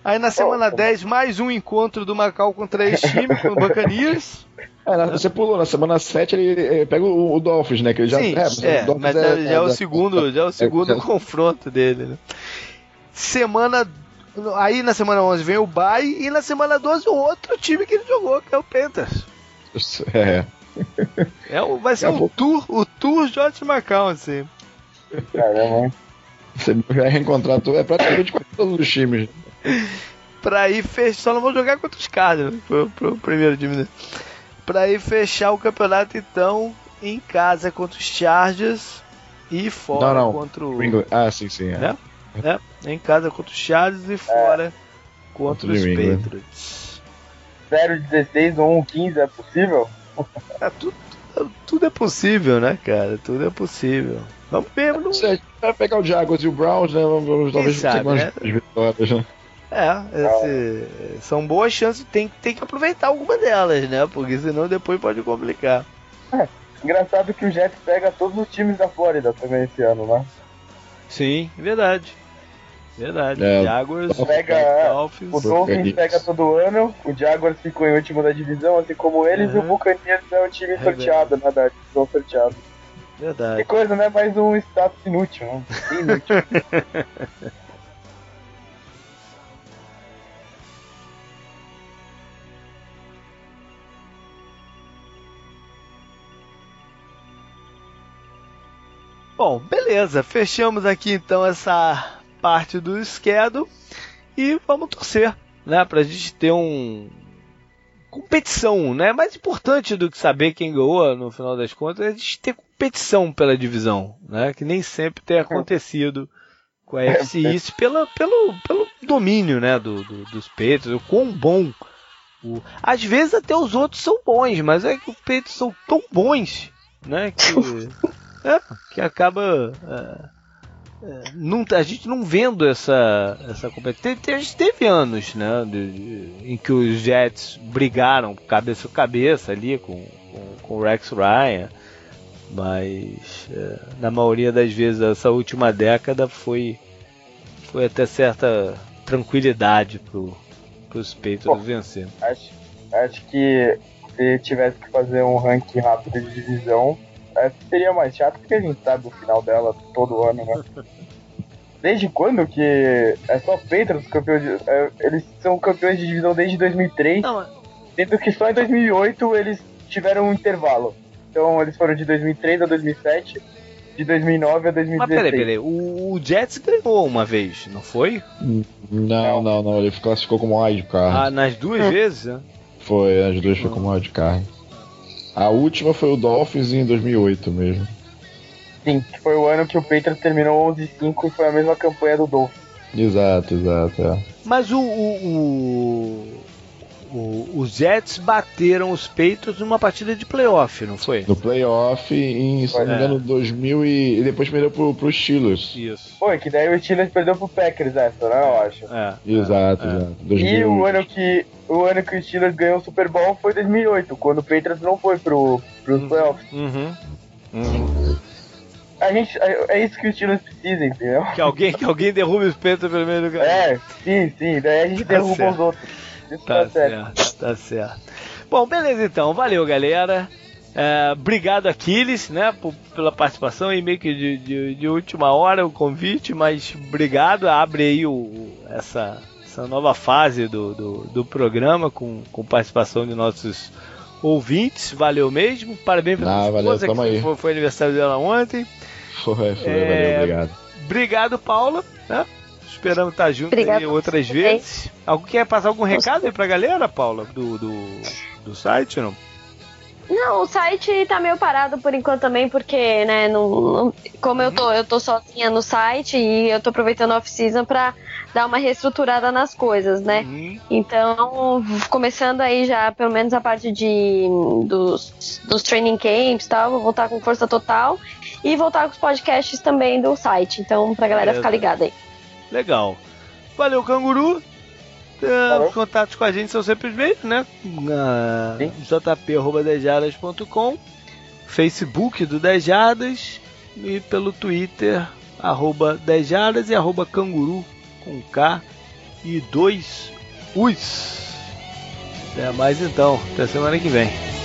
A: Aí na semana oh, 10, mais um encontro do Macau com três times, com o Bacanias. [laughs]
D: É, você pulou, na semana 7 ele, ele pega o, o, Dolphins, né? Que ele já,
A: Sim, é, é mas é, já é, o segundo, já é o segundo [laughs] confronto dele, né? Semana Aí na semana 11 vem o Bay e na semana 12 o outro time que ele jogou, que é o Panthers.
D: É.
A: é o, vai ser é o, tour, o Tour George McCown, assim.
B: Caramba.
D: Você vai reencontrar tudo, é praticamente com todos os times.
A: pra ir fechar, só não vou jogar contra os Cardinals, pro, pro primeiro time. Né? Pra ir fechar o campeonato, então, em casa contra os Chargers e fora não, não. contra o.
D: Ah, sim, sim. É.
A: Né? É, em casa contra os Chargers e fora é. contra os Patriots.
B: 0-16 ou 1-15 é possível?
A: É, tudo, tudo é possível, né, cara? Tudo é possível. Vamos ver, não...
D: Você vai pegar o Jaguars e o Browns, né? Vamos, talvez ter umas né? vitórias, né?
A: É, esse, são boas chances, tem, tem que aproveitar alguma delas, né? Porque senão depois pode complicar.
B: É, Engraçado que o Jets pega todos os times da Flórida também esse ano, né?
A: Sim, verdade. Verdade. É, Jaguars,
B: pega, Dolphins. O Dolphins pega todo ano, o Jaguars ficou em último da divisão, assim como eles, uhum. e o Buccaneers é o time é sorteado, né, da divisão sorteada.
A: Verdade.
B: Que coisa, né? Mais um status inútil, né? Inútil. [laughs]
A: Bom, beleza. Fechamos aqui então essa parte do schedule e vamos torcer, né, pra gente ter um competição, né? Mais importante do que saber quem ganhou no final das contas é a gente ter competição pela divisão, né? Que nem sempre tem acontecido com a FC East pela, pelo, pelo domínio, né, do, do, dos Patriots, o quão bom o... Às vezes até os outros são bons, mas é que os Patriots são tão bons, né, que [laughs] é, que acaba. É, é, não, a gente não vendo essa, essa competição. A gente teve anos né, de, de, em que os Jets brigaram cabeça a cabeça ali com, com, com o Rex Ryan, mas é, na maioria das vezes essa última década foi, foi até certa tranquilidade para os Patriots vencer.
B: Acho, acho que se tivesse que fazer um ranking rápido de divisão, essa seria mais chato porque a gente sabe o final dela todo ano, né? Desde quando que é só Patriots campeões de, é, eles são campeões de divisão desde 2003, Não, sendo que só em 2008 eles tiveram um intervalo. Então eles foram de 2003 a 2007, de 2009 a 2016. Mas peraí, peraí,
A: o, Jets ganhou uma vez, não foi?
D: Não, não, não, ele classificou como wildcard.
A: Ah, nas duas hum. vezes? Né?
D: Foi, as duas foi como wildcard. A última foi o Dolphins em 2008 mesmo.
B: Sim, que foi o ano que o Patriots terminou 11-5 e foi a mesma campanha do Dolphins.
D: Exato, exato. É.
A: Mas o, o, o, os Jets bateram os Patriots numa partida de playoff, não foi?
D: No playoff em, se não me engano, 2000 e, e depois perdeu pro, pro Steelers.
A: Isso.
B: Foi, que daí o Steelers perdeu pro Packers essa, né, eu acho.
A: É.
D: Exato, é. exato.
B: 2008. E o ano que o ano que o Steelers ganhou o Super Bowl foi 2008, quando o Patriots não foi pro, pros uhum. playoffs.
A: Uhum. Uhum.
B: A gente, é, é isso que os Steelers precisam, entendeu?
A: Que alguém, que alguém derrube os Patriots pelo meio do
B: caminho. É, sim, sim, daí a gente tá derruba certo. os outros. Isso
A: tá, tá certo. certo, tá certo. Bom, beleza então, valeu galera. É, obrigado Aquiles, né, por, pela participação e meio que de, de, de, última hora o convite, mas obrigado, abre aí o, essa, essa nova fase do, do, do programa com, com participação de nossos ouvintes. Valeu mesmo. Parabéns
D: pela ah, valeu, esposa, que
A: foi, foi, aniversário dela ontem.
D: Foi, foi, é, valeu, obrigado.
A: Obrigado, Paula. Né? Esperamos estar juntos aí outras vezes. Alguém quer passar algum recado aí pra galera, Paula, do, do, do site não?
C: Não, o site tá meio parado por enquanto também, porque, né, não, não, como eu tô, eu tô sozinha no site e eu tô aproveitando a off-season pra dar uma reestruturada nas coisas, né? Uhum. Então, começando aí já, pelo menos a parte de dos, dos training camps e tal, vou voltar com força total e voltar com os podcasts também do site. Então, pra galera ficar ligada aí.
A: Legal. Valeu, canguru. Uh, os contatos com a gente são sempre os mesmos, né? Uh, jp.dejadas.com Facebook do Dejadas e pelo Twitter arroba Dejadas e arroba canguru com K e dois Us. Até mais então, até semana que vem.